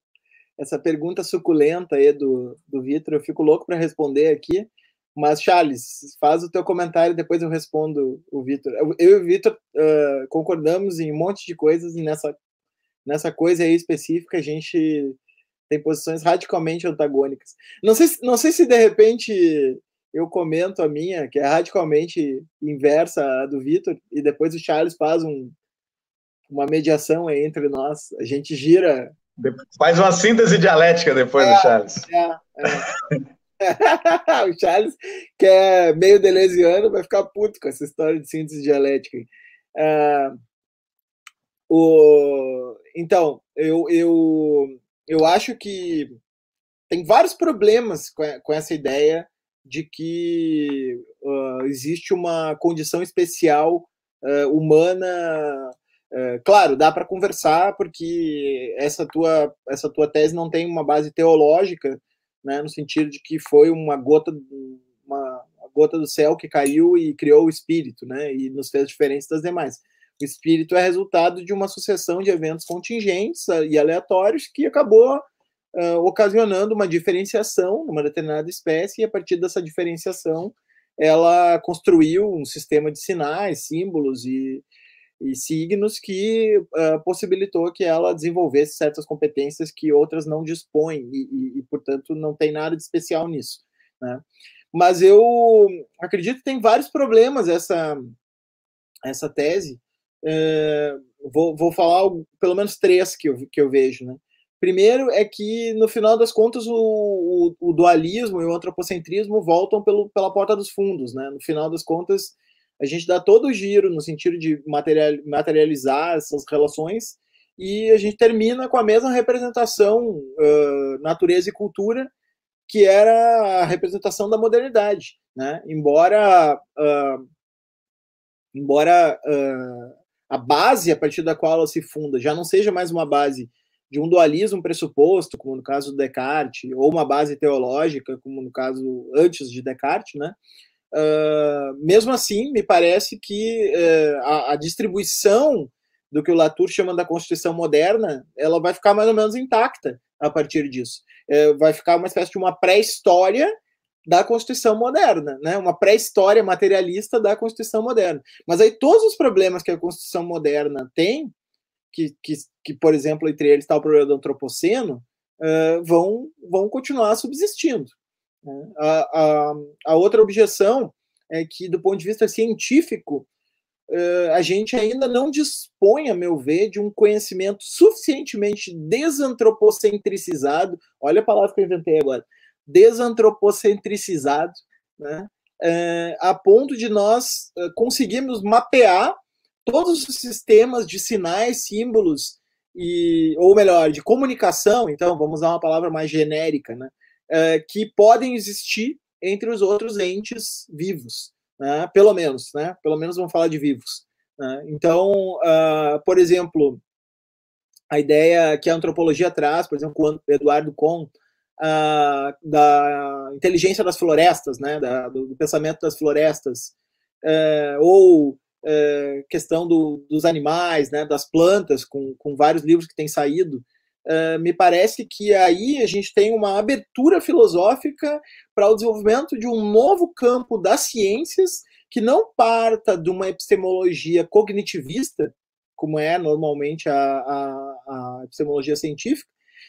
essa pergunta suculenta aí do, do Vitor, eu fico louco para responder aqui. Mas, Charles, faz o teu comentário, depois eu respondo o Vitor. Eu, eu e o Vitor uh, concordamos em um monte de coisas, e nessa, nessa coisa aí específica a gente tem posições radicalmente antagônicas. Não sei, não sei se de repente eu comento a minha, que é radicalmente inversa à do Vitor, e depois o Charles faz um, uma mediação entre nós. A gente gira. Faz uma síntese dialética depois é, do Charles. É, é. *laughs* o Charles, que é meio delesiano, vai ficar puto com essa história de síntese dialética. É, o, então, eu, eu, eu acho que tem vários problemas com, essa ideia de que uh, existe uma condição especial uh, humana é, claro, dá para conversar porque essa tua, essa tua tese não tem uma base teológica, né, no sentido de que foi uma gota, uma, uma gota do céu que caiu e criou o espírito, né, e nos fez diferentes das demais. O espírito é resultado de uma sucessão de eventos contingentes e aleatórios que acabou uh, ocasionando uma diferenciação numa determinada espécie e a partir dessa diferenciação ela construiu um sistema de sinais, símbolos e, e signos que uh, possibilitou que ela desenvolvesse certas competências que outras não dispõem e, e, e, portanto, não tem nada de especial nisso. Né? Mas eu acredito que tem vários problemas essa, essa tese. Vou, vou falar pelo menos três que eu, que eu vejo. Né? Primeiro é que, no final das contas, o, o, o dualismo e o antropocentrismo voltam pelo, pela porta dos fundos. Né? No final das contas, a gente dá todo o giro no sentido de material, materializar essas relações e a gente termina com a mesma representação uh, natureza e cultura que era a representação da modernidade, né? Embora uh, embora a base a partir da qual ela se funda já não seja mais uma base de um dualismo pressuposto, como no caso do Descartes, ou uma base teológica, como no caso antes de Descartes, né? Uh, mesmo assim, me parece que uh, a, a, distribuição do que o Latour chama da Constituição moderna, ela vai ficar mais ou menos intacta a partir disso. Uh, vai ficar uma espécie de uma pré-história da Constituição moderna, né? uma pré-história materialista da Constituição moderna. Mas aí todos os problemas que a Constituição moderna tem, que, que, que por exemplo, entre eles está o problema do antropoceno, vão, vão continuar subsistindo. Né? A, a, a outra objeção é que, do ponto de vista científico, eh, a gente ainda não dispõe, a meu ver, de um conhecimento suficientemente desantropocentricizado. Olha a palavra que eu inventei agora: desantropocentricizado, né? É, a ponto de nós eh, conseguirmos mapear todos os sistemas de sinais, símbolos e, ou melhor, de comunicação. Então, vamos usar uma palavra mais genérica, né? é, que podem existir entre os outros entes vivos, né? pelo menos, né? Pelo menos vamos falar de vivos. Né? Então, uh, por exemplo, a ideia que a antropologia traz, por exemplo, com Eduardo Kohn, uh, da inteligência das florestas, né? Da, do, do, pensamento das florestas, uh, ou é, questão do, dos animais, né? Das plantas, com, com vários livros que têm saído, Uh, me parece que aí a gente tem uma abertura filosófica para o desenvolvimento de um novo campo das ciências que não parta de uma epistemologia cognitivista, como é normalmente a, a, a epistemologia científica,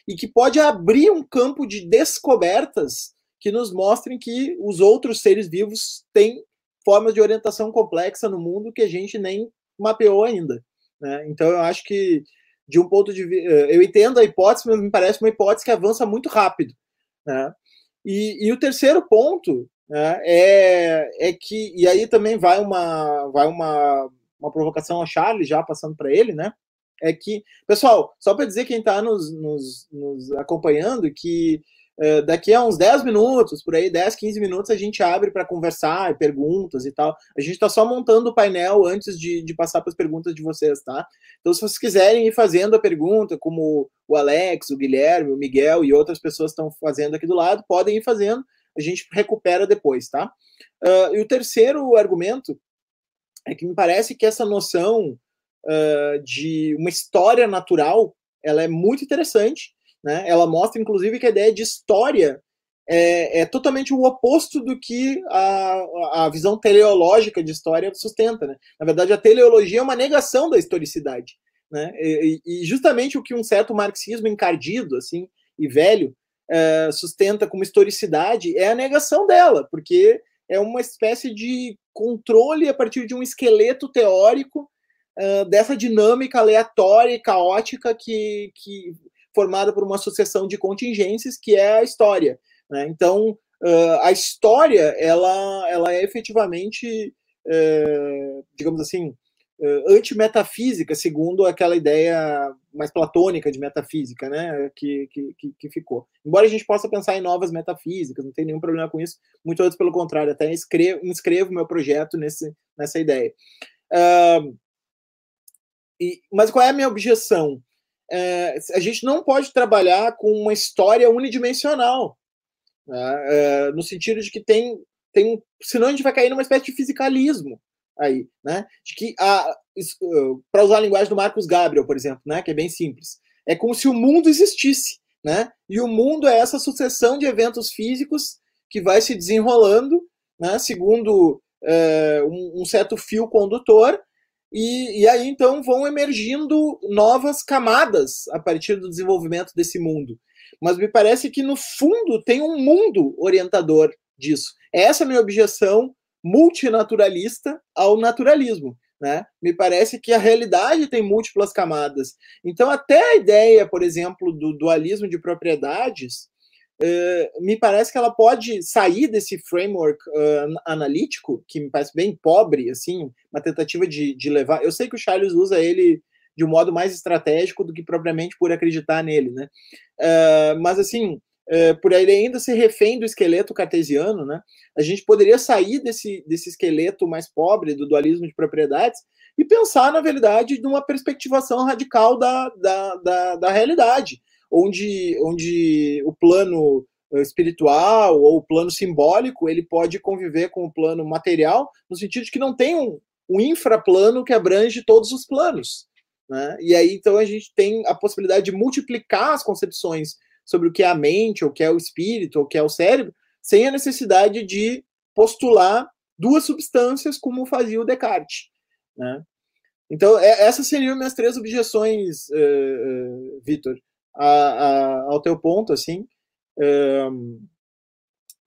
e que pode abrir um campo de descobertas que nos mostrem que os outros seres vivos têm formas de orientação complexa no mundo que a gente nem mapeou ainda. Né? Então, eu acho que, de um ponto de vista. Eh, eu entendo a hipótese, mas me parece uma hipótese que avança muito rápido. Né? E, e, o terceiro ponto né, é, é que. E aí também vai uma, vai uma, uma provocação a Charles, já passando para ele, né? É que, pessoal, só para dizer quem está nos, nos, nos acompanhando que Uh, daqui a uns 10 minutos, por aí, 10, 15 minutos, a gente abre para conversar, perguntas e tal. A gente está só montando o painel antes de, de passar para as perguntas de vocês, tá? Então, se vocês quiserem ir fazendo a pergunta, como o Alex, o Guilherme, o Miguel e outras pessoas estão fazendo aqui do lado, podem ir fazendo, a gente recupera depois, tá? Uh, e o terceiro argumento é que me parece que essa noção uh, de uma história natural ela é muito interessante né? Ela mostra, inclusive, que a ideia de história é, é totalmente o oposto do que a, a visão teleológica de história sustenta. Né? Na verdade, a teleologia é uma negação da historicidade. Né? E, e justamente o que um certo marxismo encardido assim e velho é, sustenta como historicidade é a negação dela, porque é uma espécie de controle a partir de um esqueleto teórico dessa dinâmica aleatória e caótica que, que formada por uma sucessão de contingências, que é a história. Né? Então, uh, a história, ela, ela é efetivamente, uh, digamos assim, uh, antimetafísica, segundo aquela ideia mais platônica de metafísica, né, que, que, que, ficou. Embora a gente possa pensar em novas metafísicas, não tem nenhum problema com isso, muito antes pelo contrário, até escrevo, inscrevo meu projeto nesse, nessa ideia. Uh, e, mas qual é a minha objeção? é, a gente não pode trabalhar com uma história unidimensional, né? é, no sentido de que tem, tem, senão a gente vai cair numa espécie de fisicalismo aí, né? De que para usar a linguagem do Marcos Gabriel, por exemplo, né? Que é bem simples, é como se o mundo existisse, né? E o mundo é essa sucessão de eventos físicos que vai se desenrolando, né? Segundo é, um, um certo fio condutor e, e aí então vão emergindo novas camadas a partir do desenvolvimento desse mundo. Mas me parece que no fundo tem um mundo orientador disso. Essa é a minha objeção multinaturalista ao naturalismo. Né? Me parece que a realidade tem múltiplas camadas. Então, até a ideia, por exemplo, do dualismo de propriedades Uh, me parece que ela pode sair desse framework uh, analítico, que me parece bem pobre, assim, uma tentativa de, de levar. Eu sei que o Charles usa ele de um modo mais estratégico do que propriamente por acreditar nele, né? Uh, mas assim, por ele ainda ser refém do esqueleto cartesiano, né? A gente poderia sair desse, desse esqueleto mais pobre do dualismo de propriedades e pensar, na verdade, numa perspectivação radical da, da, da, da realidade onde, onde o plano eh, espiritual ou o plano simbólico ele pode conviver com o plano material, no sentido de que não tem um, um infraplano que abrange todos os planos. Né? E aí, então, a gente tem a possibilidade de multiplicar as concepções sobre o que é a mente, ou o que é o espírito, ou o que é o cérebro, sem a necessidade de postular duas substâncias como fazia o Descartes. Né? Então, é, essas seriam minhas três objeções, uh, uh, Vitor a, a, ao teu ponto, assim. Um,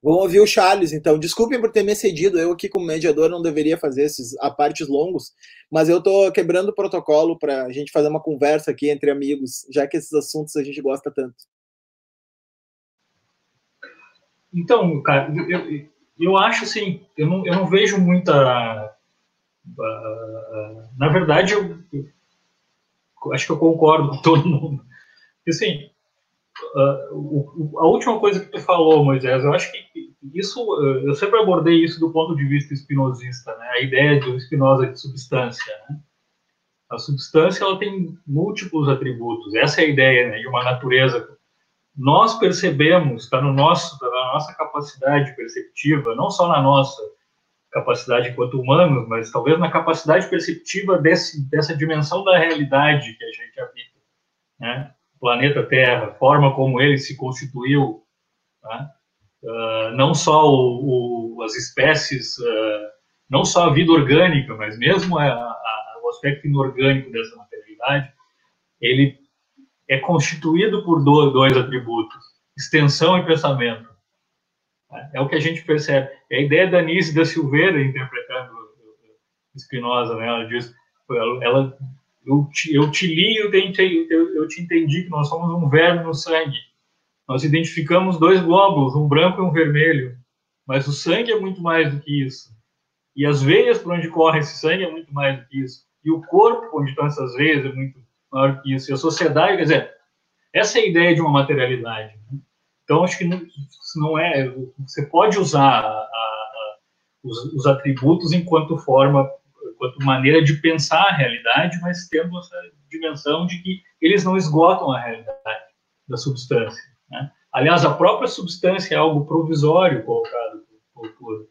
vamos ouvir o Charles, então. Desculpem por ter me cedido. Eu aqui, como mediador, não deveria fazer esses apartes longos, mas eu estou quebrando o protocolo para a gente fazer uma conversa aqui entre amigos, já que esses assuntos a gente gosta tanto. Então, cara, eu, eu acho assim, eu não, eu não vejo muita. Uh, na verdade, eu, eu, acho que eu concordo com todo mundo assim, uh, a última coisa que tu falou, Moisés, eu acho que isso, uh, eu sempre abordei isso do ponto de vista espinosista, né? A ideia do Spinoza de substância, né? A substância ela tem múltiplos atributos. Essa é a ideia né, de uma natureza. Nós percebemos, está no nosso, tá na nossa capacidade perceptiva, não só na nossa capacidade enquanto humanos, mas talvez na capacidade perceptiva desse, dessa dimensão da realidade que a gente habita, né? Planeta Terra, a forma como ele se constituiu, né? uh, não só o, o, as espécies uh, não só a vida orgânica, mas mesmo a, a, o aspecto inorgânico dessa materialidade, ele é constituído por dois atributos: extensão e pensamento. É o que a gente percebe. É a ideia da Nise da Silveira interpretando Spinoza, né? Ela diz, ela, eu, te, eu te li, eu te, eu, eu te entendi que nós somos um verme no sangue. Nós identificamos dois glóbulos, um branco e um vermelho, mas o sangue é muito mais do que isso. E as veias por onde corre esse sangue é muito mais do que isso. E o corpo onde estão essas veias é muito maior do que isso. E a sociedade, quer dizer, essa é a ideia de uma materialidade. Né? Então, acho que não, não é. Você pode usar a, a, os, os, atributos enquanto forma, enquanto maneira de pensar a realidade, mas tendo essa dimensão de que eles não esgotam a realidade da substância. Né? Aliás, a própria substância é algo provisório colocado por, por,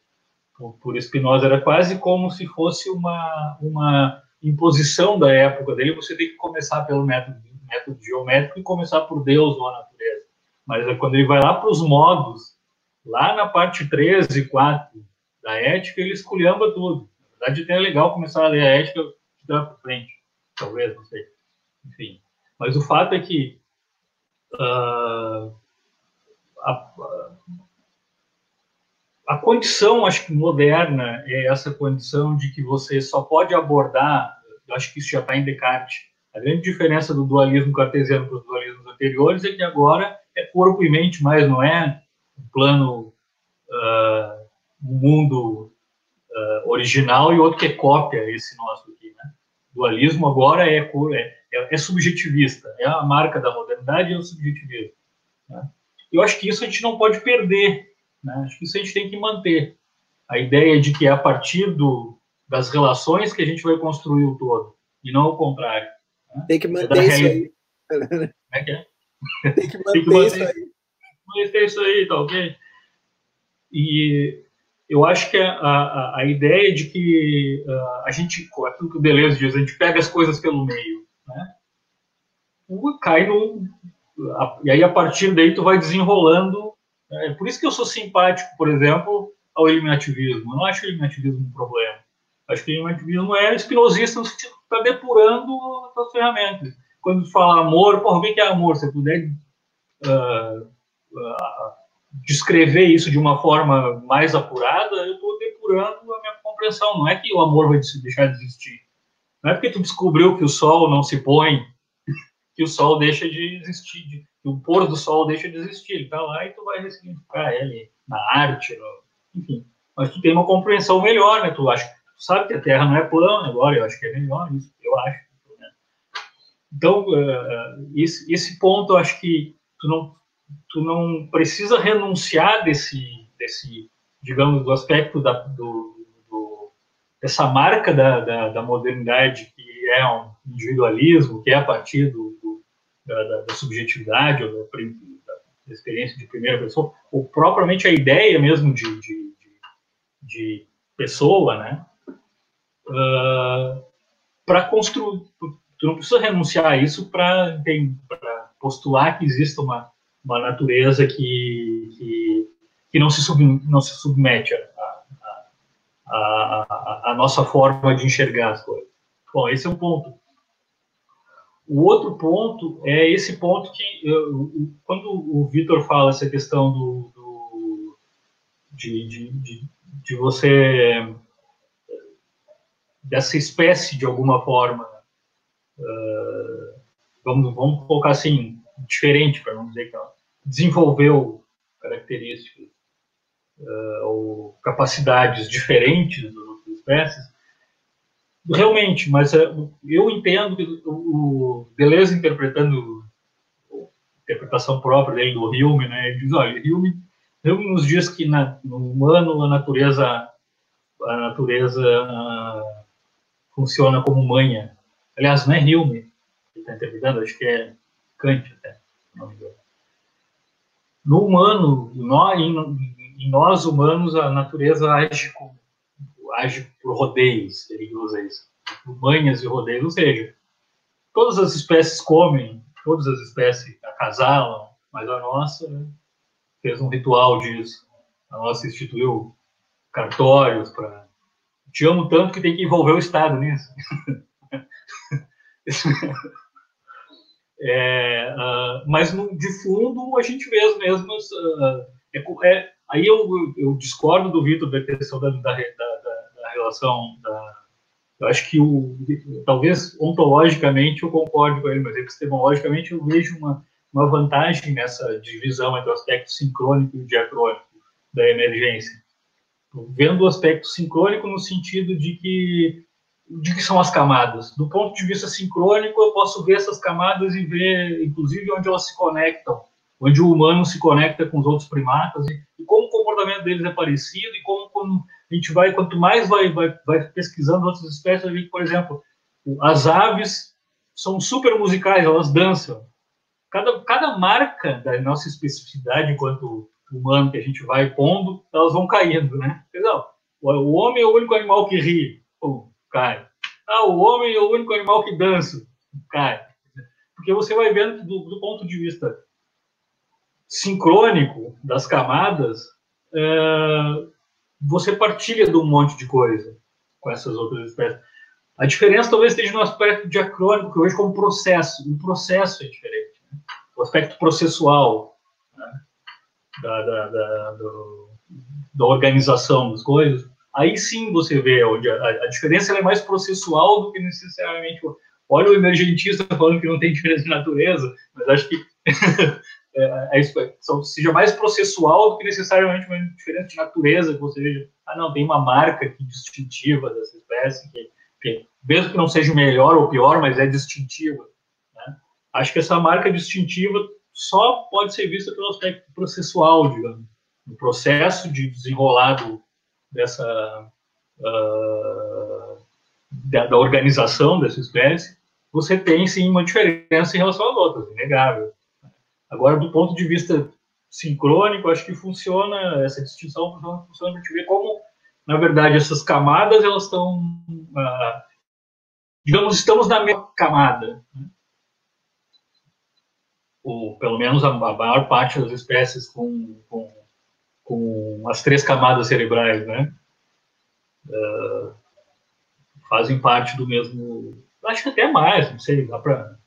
por, por Spinoza. Era quase como se fosse uma, uma imposição da época dele. Você tem que começar pelo método, método geométrico e começar por Deus ou a natureza. Mas é quando ele vai lá para os modos, lá na parte 13 e 4 da ética, ele esculhamba tudo. Verdade, até é legal começar a ler a ética de trás para frente. Talvez, não sei. Enfim. Mas o fato é que uh, a, a condição, acho que moderna, é essa condição de que você só pode abordar, acho que isso já está em Descartes, a grande diferença do dualismo cartesiano para os dualismos anteriores é que agora é corpo e mente, mas não é um plano, uh, um mundo uh, original e outro que é cópia, esse nosso aqui. Né? Dualismo agora é, é, é, subjetivista, é a marca da modernidade, é o subjetivismo. Né? Eu acho que isso a gente não pode perder, né? acho que isso a gente tem que manter. A ideia de que é a partir do, das relações que a gente vai construir o todo, e não o contrário. Né? Tem que é manter é isso aí. Como é que é? Tem que manter, Tem que manter isso aí. Manter isso aí, tá ok? E eu acho que a, a, a ideia de que a gente, aquilo que o Deleuze diz, a gente pega as coisas pelo meio, né? cai no. E aí, a partir daí, tu vai desenrolando. É por isso que eu sou simpático, por exemplo, ao eliminativismo. Eu não acho o eliminativismo um problema. Acho que o eliminativismo é espinosista no sentido está depurando as ferramentas quando fala amor, por que é amor? Se puder uh, uh, descrever isso de uma forma mais apurada, eu estou depurando a minha compreensão. Não é que o amor vai deixar de existir. Não é porque tu descobriu que o sol não se põe *laughs* que o sol deixa de existir, que o pôr do sol deixa de existir. Ele está lá e tu vai ressignificar ele na arte, no, enfim. Mas tu tem uma compreensão melhor, né? Tu acha, tu sabe que a Terra não é plana agora, eu acho que é melhor isso, eu acho. Então, uh, esse, esse ponto, eu acho que tu não, tu não precisa renunciar desse, desse digamos, do aspecto da, do, do, dessa marca da, da, da, modernidade, que é um individualismo, que é a partir do, do da, da, subjetividade, ou da, experiência de primeira pessoa, ou propriamente a ideia mesmo de, de, de, de pessoa, né? Uh, para construir tu não precisa renunciar a isso para postular que existe uma, uma natureza que, que, que não, se sub, não se submete à nossa forma de enxergar as coisas. Bom, esse é um ponto. O outro ponto é esse ponto que, eu, quando o Vitor fala essa questão do, do de, de, de, de você dessa espécie de alguma forma uh, vamos, vamos colocar assim, diferente, para não dizer que ela desenvolveu características uh, ou capacidades diferentes das outras espécies, realmente, mas uh, eu entendo que o, Deleuze interpretando a interpretação própria dele do Hume, né, ele diz, olha, Hume, Hume nos diz que na, no humano a natureza a natureza uh, funciona como manha. Aliás, não é Hume que está interpretando, acho que é Kant até. No humano, em, nós humanos, a natureza age, com, age por rodeios, ele usa isso, manhas e rodeios, ou seja, todas as espécies comem, todas as espécies acasalam, mas a nossa fez um ritual disso. A nossa instituiu cartórios para te amo tanto que tem que envolver o Estado nisso. *laughs* é, uh, mas no, de fundo a gente vê as mesmas. Uh, é, é, aí eu, eu, discordo do Vitor da questão da, da, da, da relação. eu acho que o, talvez ontologicamente eu concorde com ele, mas epistemologicamente eu vejo uma, uma vantagem nessa divisão entre o aspecto sincrônico e o diacrônico da emergência. Vendo o aspecto sincrônico no sentido de que de que são as camadas. Do ponto de vista sincrônico, eu posso ver essas camadas e ver, inclusive, onde elas se conectam, onde o humano se conecta com os outros primatas e, e como o comportamento deles é parecido e como, como a gente vai, quanto mais vai, vai, vai pesquisando outras espécies, a gente, por exemplo, as aves são super musicais, elas dançam. Cada, cada marca da nossa especificidade enquanto humano que a gente vai pondo, elas vão caindo, né? Não, o homem é o único animal que ri, cai. Ah, o homem é o único animal que dança, cai. Porque você vai vendo do, do ponto de vista sincrônico das camadas, é, você partilha de um monte de coisa com essas outras espécies. A diferença talvez esteja no aspecto diacrônico, que hoje como processo. O processo é diferente. Né? O aspecto processual né? da, da, da, do, da organização das coisas aí sim você vê onde a, a diferença é mais processual do que necessariamente. Olha o emergentista falando que não tem diferença de natureza, mas acho que *laughs* é, é é, seja mais processual do que necessariamente uma diferença de natureza, você veja, ah, não, tem uma marca aqui distintiva dessa espécie, que, que mesmo que não seja melhor ou pior, mas é distintiva. Né? Acho que essa marca distintiva só pode ser vista pelo aspecto processual, digamos, no processo de desenrolar do, dessa uh, da, da, organização dessa espécie, você tem sim uma diferença em relação às outras, inegável. Agora, do ponto de vista sincrônico, acho que funciona essa distinção funciona, funciona para gente ver como, na verdade, essas camadas elas estão, uh, digamos, estamos na mesma camada. Né? Ou pelo menos a, a maior parte das espécies com, com com as três camadas cerebrais, né? Uh, fazem parte do mesmo. Acho que até mais, não sei, dá para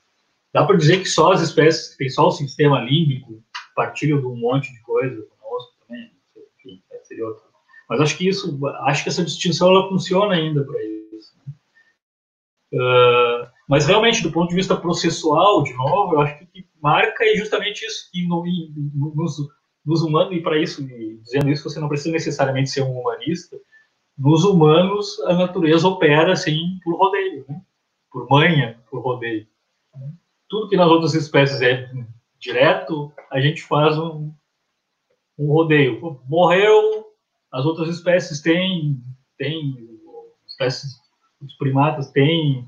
dá para dizer que só as espécies que têm só o sistema límbico partilham de um monte de coisa conosco também, enfim, seria outro. Mas acho que isso, acho que essa distinção ela funciona ainda para isso. Né? Uh, mas realmente, do ponto de vista processual, de novo, eu acho que o que marca é justamente isso que no, nos nos humanos, e para isso, e dizendo isso, você não precisa necessariamente ser um humanista, nos humanos a natureza opera assim por rodeio, né? por manha, por rodeio. Tudo que nas outras espécies é direto, a gente faz um, um rodeio. Morreu, as outras espécies têm, têm espécies, os primatas têm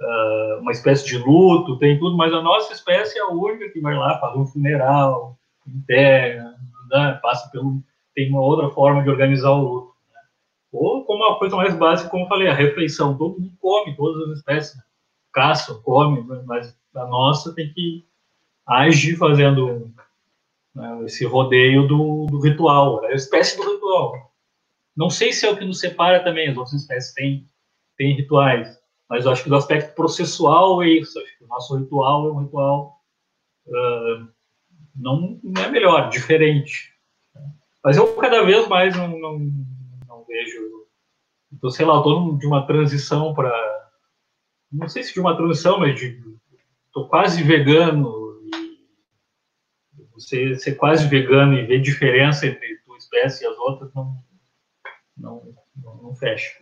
uh, uma espécie de luto, tem tudo, mas a nossa espécie é a única que vai lá, faz um funeral, enterra, né, passa pelo tem uma outra forma de organizar o luto. Né? Ou como uma coisa mais básica, como eu falei, a refeição. Todo mundo come, todas as espécies né? caçam, come, mas a nossa tem que agir fazendo né, esse rodeio do, do ritual, é a espécie do ritual. Não sei se é o que nos separa também, as outras espécies têm, têm rituais, mas eu acho que do aspecto processual é isso. Acho que o nosso ritual é um ritual uh, não, é melhor, diferente. Mas eu cada vez mais não, não, não vejo. Então, sei lá, estou de uma transição para. Não sei se de uma transição, mas de. Estou quase vegano. E você ser quase vegano e ver diferença entre tua espécie e as outras não, não, não, não fecha.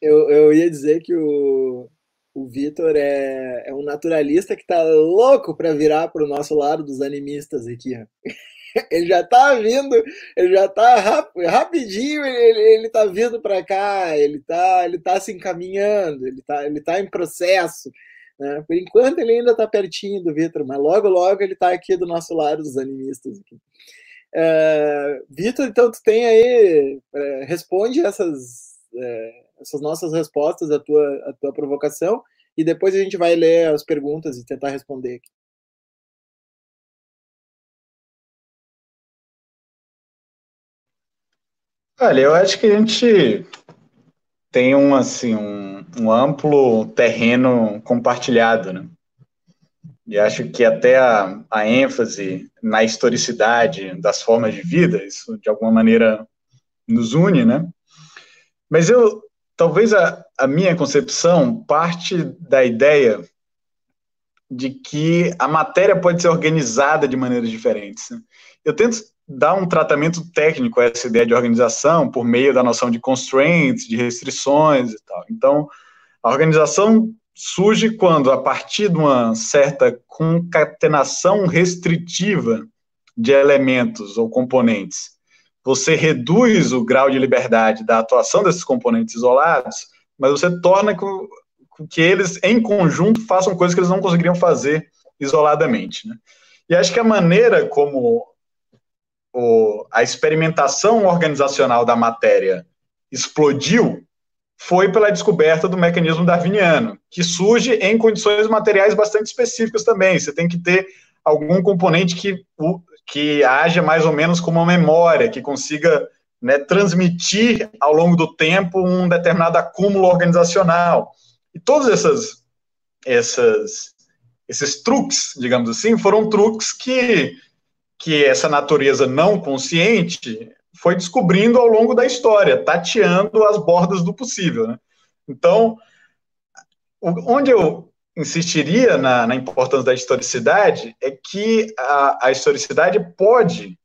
Eu, eu ia dizer que o, o Vitor é, é um naturalista que tá louco para virar para o nosso lado dos animistas aqui. *laughs* Ele já tá vindo, ele já tá rap, rapidinho, ele, ele tá vindo para cá, ele tá, ele tá se encaminhando, ele tá, ele tá em processo. Né? Por enquanto ele ainda tá pertinho do Vitor, mas logo, logo ele tá aqui do nosso lado dos animistas. Aqui. É, Vitor, então tu tem aí, é, responde essas. É, essas nossas respostas à tua, à tua provocação e depois a gente vai ler as perguntas e tentar responder aqui. Olha, eu acho que a gente tem um, assim, um, um amplo terreno compartilhado, né? E acho que até a, a ênfase na historicidade das formas de vida, isso de alguma maneira nos une, né? Mas eu, talvez a, a minha concepção parte da ideia de que a matéria pode ser organizada de maneiras diferentes. Né? Eu tento dar um tratamento técnico a essa ideia de organização por meio da noção de constraints, de restrições e tal. Então, a organização surge quando, a partir de uma certa concatenação restritiva de elementos ou componentes, você reduz o grau de liberdade da atuação desses componentes isolados, mas você torna com, que eles, em conjunto, façam coisas que eles não conseguiriam fazer isoladamente. Né? E acho que a maneira como o, a experimentação organizacional da matéria explodiu foi pela descoberta do mecanismo darwiniano, que surge em condições materiais bastante específicas também. Você tem que ter algum componente que, que haja mais ou menos como uma memória, que consiga né, transmitir ao longo do tempo um determinado acúmulo organizacional. E todos essas, essas, esses truques, digamos assim, foram truques que, que essa natureza não consciente foi descobrindo ao longo da história, tateando as bordas do possível. Né? Então, onde eu insistiria na, na, importância da historicidade é que a, a historicidade pode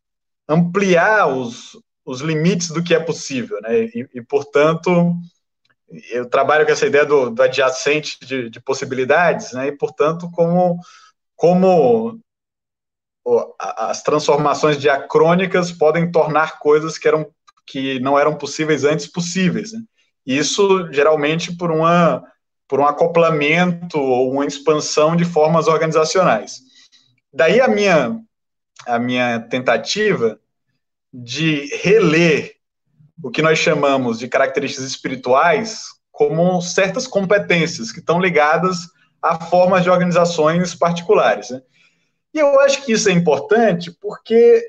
ampliar os, os limites do que é possível, né? E, e portanto, eu trabalho com essa ideia do, do adjacente de, de, possibilidades, né? E portanto, como como as transformações diacrônicas podem tornar coisas que eram que não eram possíveis antes possíveis. Né? Isso geralmente por uma por um acoplamento ou uma expansão de formas organizacionais. Daí a minha a minha tentativa de reler o que nós chamamos de características espirituais como certas competências que estão ligadas a formas de organizações particulares. Né? E eu acho que isso é importante porque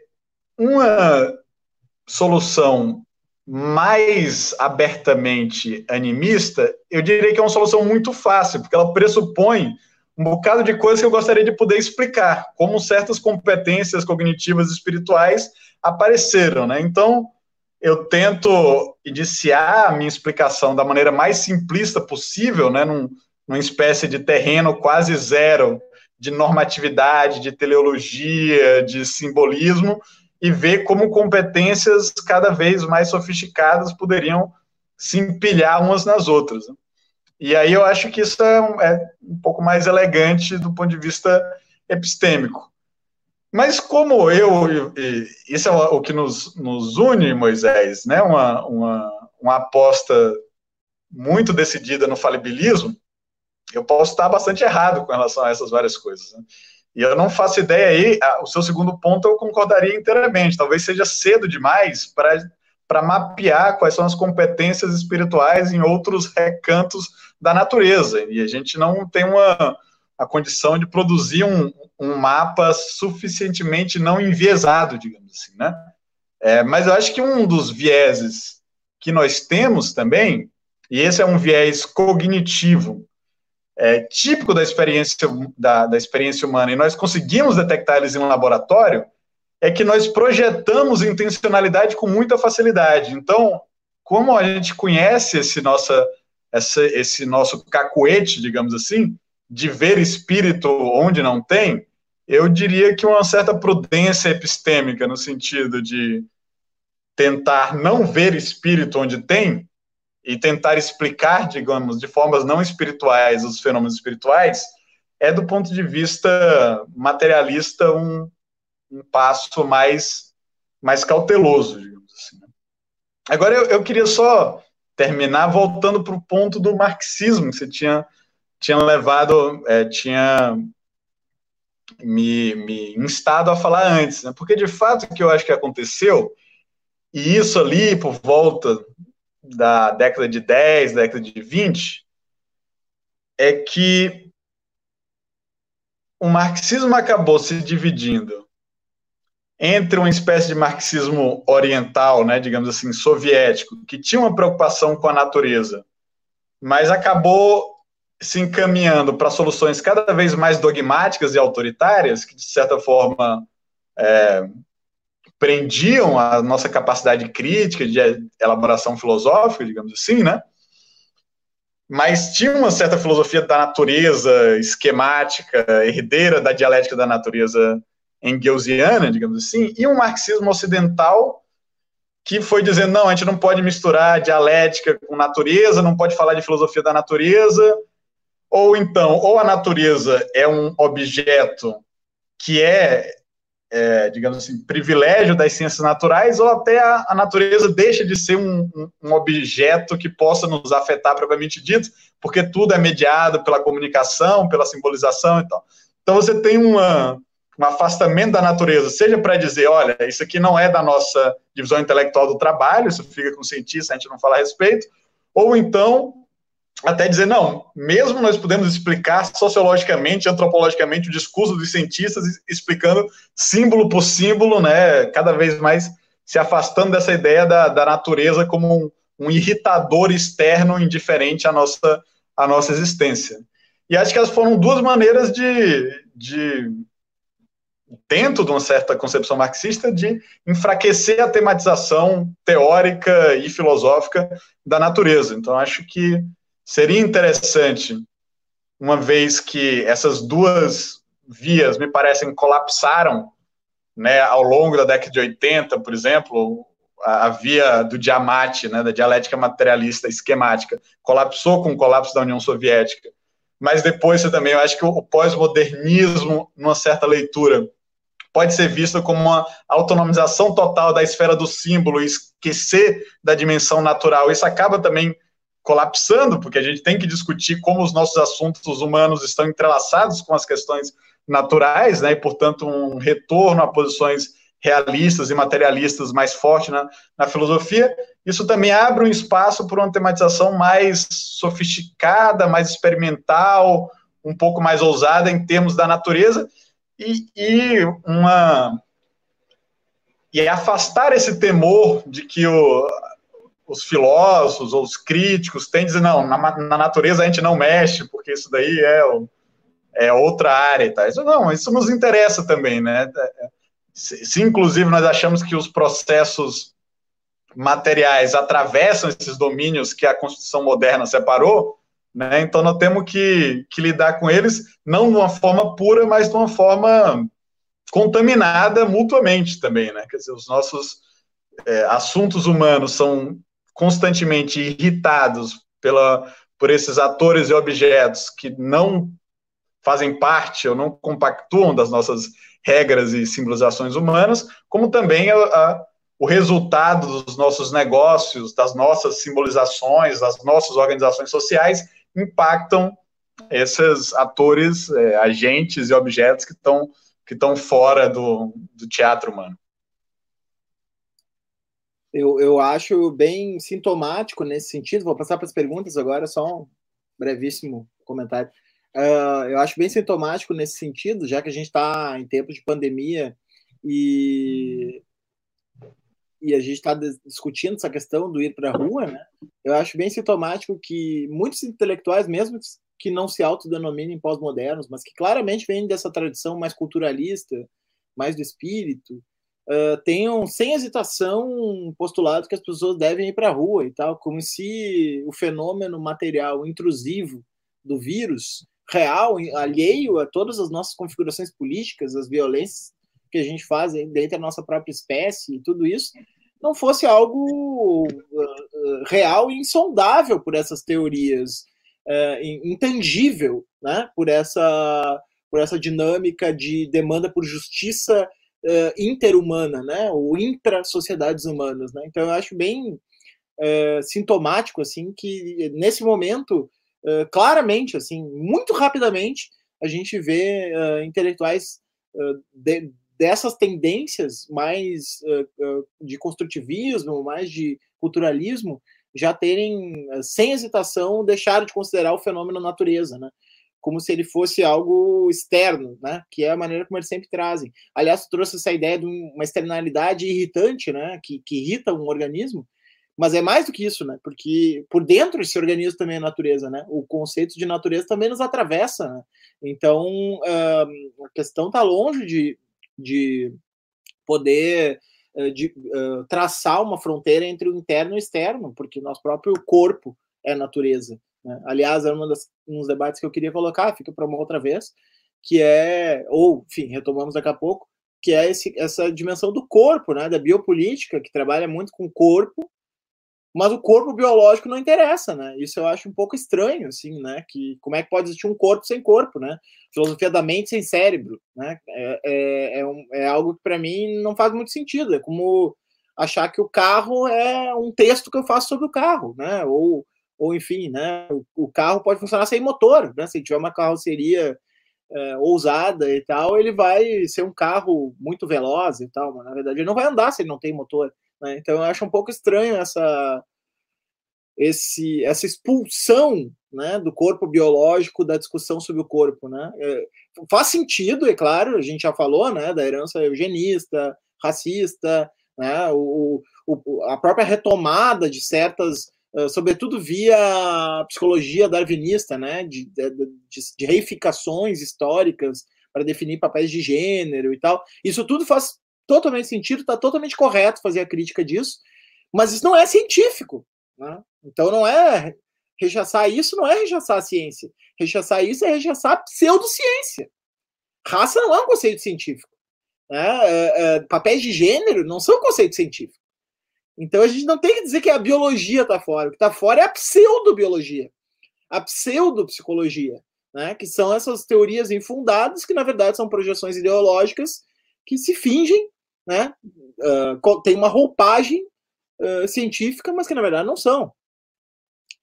uma solução mais abertamente animista, eu diria que é uma solução muito fácil, porque ela pressupõe um bocado de coisas que eu gostaria de poder explicar, como certas competências cognitivas espirituais apareceram, né? Então, eu tento iniciar a minha explicação da maneira mais simplista possível, né, num, numa espécie de terreno quase zero de normatividade, de teleologia, de simbolismo, e ver como competências cada vez mais sofisticadas poderiam se empilhar umas nas outras. Né? E aí eu acho que isso é um, é um pouco mais elegante do ponto de vista epistêmico. Mas como eu, isso é o que nos, nos une, Moisés, né? uma, uma, uma aposta muito decidida no falibilismo, eu posso estar bastante errado com relação a essas várias coisas. Né? E eu não faço ideia aí, o seu segundo ponto eu concordaria inteiramente. Talvez seja cedo demais para mapear quais são as competências espirituais em outros recantos da natureza. E a gente não tem uma a condição de produzir um, um mapa suficientemente não enviesado, digamos assim, né? É, mas eu acho que um dos vieses que nós temos também, e esse é um viés cognitivo, é, típico da experiência, da, da experiência humana, e nós conseguimos detectar eles em um laboratório, é que nós projetamos intencionalidade com muita facilidade. Então, como a gente conhece esse, nossa, essa, esse nosso cacuete, digamos assim, de ver espírito onde não tem, eu diria que uma certa prudência epistêmica, no sentido de tentar não ver espírito onde tem, e tentar explicar, digamos, de formas não espirituais os fenômenos espirituais, é do ponto de vista materialista um, um passo mais, mais cauteloso, digamos assim. Né? Agora eu, eu queria só terminar voltando para o ponto do marxismo que você tinha, tinha levado, é, tinha me, me instado a falar antes, né? porque de fato o que eu acho que aconteceu, e isso ali por volta da década de 10, década de 20, é que o marxismo acabou se dividindo entre uma espécie de marxismo oriental, né, digamos assim, soviético, que tinha uma preocupação com a natureza mas acabou se encaminhando para soluções cada vez mais dogmáticas e autoritárias, que de certa forma é, prendiam a nossa capacidade crítica de elaboração filosófica, digamos assim, né? Mas tinha uma certa filosofia da natureza esquemática, herdeira da dialética da natureza engelsiana, digamos assim, e um marxismo ocidental que foi dizendo, não, a gente não pode misturar dialética com natureza, não pode falar de filosofia da natureza, ou então, ou a natureza é um objeto que é, é digamos assim, privilégio das ciências naturais, ou até a, a natureza deixa de ser um, um, um, objeto que possa nos afetar propriamente dito, porque tudo é mediado pela comunicação, pela simbolização e tal. Então você tem uma, um afastamento da natureza, seja para dizer, olha, isso aqui não é da nossa divisão intelectual do trabalho, isso fica com o cientista, a gente não fala a respeito, ou então até dizer, não, mesmo nós podemos explicar sociologicamente, antropologicamente o discurso dos cientistas, explicando símbolo por símbolo, né, cada vez mais se afastando dessa ideia da, da natureza como um, um irritador externo indiferente à nossa, à nossa existência. E acho que elas foram duas maneiras de, de dentro de uma certa concepção marxista, de enfraquecer a tematização teórica e filosófica da natureza. Então, acho que seria interessante, uma vez que essas duas vias me parecem colapsaram né, ao longo da década de 80, por exemplo, a, a via do Diamante, né, da dialética materialista esquemática, colapsou com o colapso da União Soviética. Mas depois você também, eu acho que o pós-modernismo, numa certa leitura, pode ser visto como uma autonomização total da esfera do símbolo esquecer da dimensão natural. Isso acaba também colapsando, porque a gente tem que discutir como os nossos assuntos humanos estão entrelaçados com as questões naturais, né, e, portanto, um retorno a posições realistas e materialistas mais forte na, na filosofia, isso também abre um espaço para uma tematização mais sofisticada, mais experimental, um pouco mais ousada em termos da natureza, e, e uma e afastar esse temor de que o, os filósofos ou os críticos têm dizer não, na, na, natureza a gente não mexe, porque isso daí é, é outra área e tal. Isso, não, isso nos interessa também, né? Se, se, inclusive nós achamos que os processos materiais atravessam esses domínios que a Constituição moderna separou, né? Então, nós temos que, que lidar com eles, não de uma forma pura, mas de uma forma contaminada mutuamente também. Né? Quer dizer, os nossos é, assuntos humanos são constantemente irritados pela, por esses atores e objetos que não fazem parte ou não compactuam das nossas regras e simbolizações humanas, como também a, a, o resultado dos nossos negócios, das nossas simbolizações, das nossas organizações sociais, impactam esses atores, é, agentes e objetos que estão que estão fora do, do teatro humano. Eu, eu acho bem sintomático nesse sentido. Vou passar para as perguntas agora, só um brevíssimo comentário. Uh, eu acho bem sintomático nesse sentido, já que a gente está em tempos de pandemia e e a gente está discutindo essa questão do ir para a rua, né? Eu acho bem sintomático que muitos intelectuais, mesmo que não se autodenominem pós-modernos, mas que claramente vêm dessa tradição mais culturalista, mais do espírito, uh, tenham sem hesitação postulado que as pessoas devem ir para a rua e tal, como se o fenômeno material intrusivo do vírus real, alheio a todas as nossas configurações políticas, as violências que a gente faz dentro da nossa própria espécie e tudo isso, não fosse algo real e insondável por essas teorias, uh, intangível, né? Por essa por essa dinâmica de demanda por justiça uh, interhumana, né? Ou intra-sociedades humanas, né? Então eu acho bem sintomático assim que nesse momento claramente assim muito rapidamente a gente vê intelectuais de, dessas tendências mais uh, uh, de construtivismo, mais de culturalismo, já terem, uh, sem hesitação, deixado de considerar o fenômeno natureza, né? Como se ele fosse algo externo, né? Que é a maneira como eles sempre trazem. Aliás, trouxe essa ideia de uma externalidade irritante, né? Que, que irrita um organismo, Mas é mais do que isso, né? Porque por dentro esse organismo também é natureza, né? O conceito de natureza também nos atravessa, né? Então, uh, a questão está longe de, de poder uh, de, uh, traçar uma fronteira entre o interno e o externo, porque nosso próprio corpo é natureza. Né? Aliás, é um dos debates que eu queria colocar, fica para uma outra vez, que é, ou, enfim, retomamos daqui a pouco, que é esse, essa dimensão do corpo, né, da biopolítica, que trabalha muito com o corpo, mas o corpo biológico não interessa, né? Isso eu acho um pouco estranho, assim, né? Que como é que pode existir um corpo sem corpo, né? Filosofia da mente sem cérebro, né? É, é, é, um, é algo que para mim não faz muito sentido. É como achar que o carro é um texto que eu faço sobre o carro, né? Ou, ou enfim, né? O, o carro pode funcionar sem motor, né? Se tiver uma carroceria é, ousada e tal, ele vai ser um carro muito veloz e tal, mas na verdade ele não vai andar se ele não tem motor. Né? Então eu acho um pouco estranho essa, esse, essa expulsão né, do corpo biológico da discussão sobre o corpo. Né? É, faz sentido, é claro, a gente já falou né, da herança eugenista, racista, né, o, o, a própria retomada de certas, sobretudo via psicologia darwinista, né, de, de, de, de reificações históricas para definir papéis de gênero e tal. Isso tudo faz totalmente sentido, está totalmente correto fazer a crítica disso, mas isso não é científico. Né? Então não é rechaçar isso, não é rechaçar a ciência. Rechaçar isso é rechaçar a pseudociência. Raça não é um conceito científico. Né? É, é, papéis de gênero não são um conceito científico. Então a gente não tem que dizer que a biologia está fora. O que está fora é a pseudobiologia, a pseudopsicologia, né? que são essas teorias infundadas que, na verdade, são projeções ideológicas que se fingem né? Uh, tem uma roupagem uh, científica, mas que na verdade não são.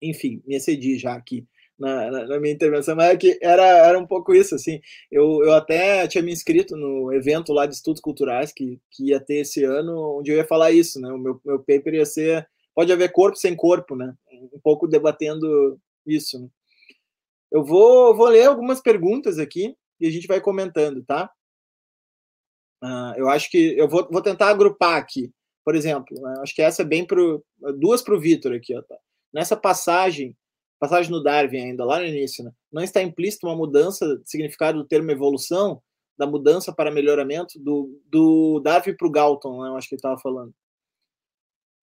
Enfim, me excedi já aqui na, na, na minha intervenção, mas é que era, era um pouco isso, assim. Eu, eu até tinha me inscrito no evento lá de estudos culturais que, que ia ter esse ano, onde eu ia falar isso, né? O meu, meu paper ia ser Pode haver corpo sem corpo, né? Um pouco debatendo isso. Né? Eu vou, vou ler algumas perguntas aqui e a gente vai comentando, tá? Uh, eu acho que eu vou, vou tentar agrupar aqui. Por exemplo, né, acho que essa é bem para duas para o Vitor aqui. Ó, tá? Nessa passagem, passagem no Darwin ainda, lá no início, né, não está implícito uma mudança de significado do termo evolução, da mudança para melhoramento, do, do Darwin para o Galton, né, eu acho que ele estava falando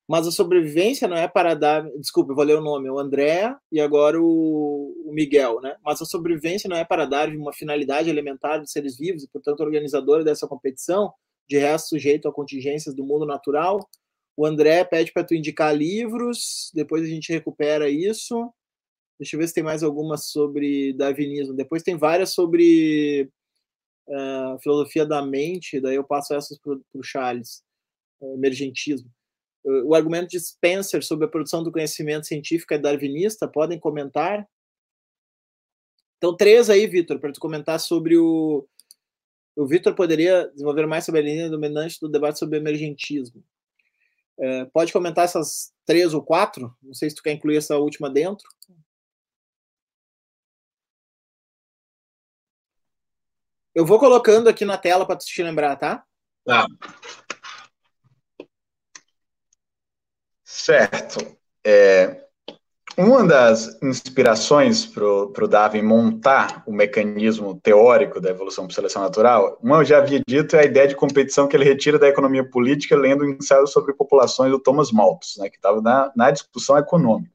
mas a sobrevivência não é para dar. Desculpa, eu vou ler o nome, o André e agora o, o Miguel, né? Mas a sobrevivência não é para dar uma finalidade elementar dos seres vivos e, portanto, organizadora dessa competição, de resto, sujeito a contingências do mundo natural. O André pede para tu indicar livros, depois a gente recupera isso. Deixa eu ver se tem mais alguma sobre darwinismo. Depois tem várias sobre uh, filosofia da mente, daí eu passo essas para o Charles, uh, emergentismo o argumento de Spencer sobre a produção do conhecimento científico é darwinista? Podem comentar? Então, três aí, Vitor, para tu comentar sobre o. O Vitor poderia desenvolver mais sobre a linha dominante do debate sobre emergentismo. É, pode comentar essas três ou quatro? Não sei se tu quer incluir essa última dentro. Eu vou colocando aqui na tela para te lembrar, tá? Tá. Certo. É, uma das inspirações para o Darwin montar o mecanismo teórico da evolução por seleção natural, uma eu já havia dito, é a ideia de competição que ele retira da economia política lendo o ensaio sobre populações do Thomas Malthus, né, que estava na, na discussão econômica.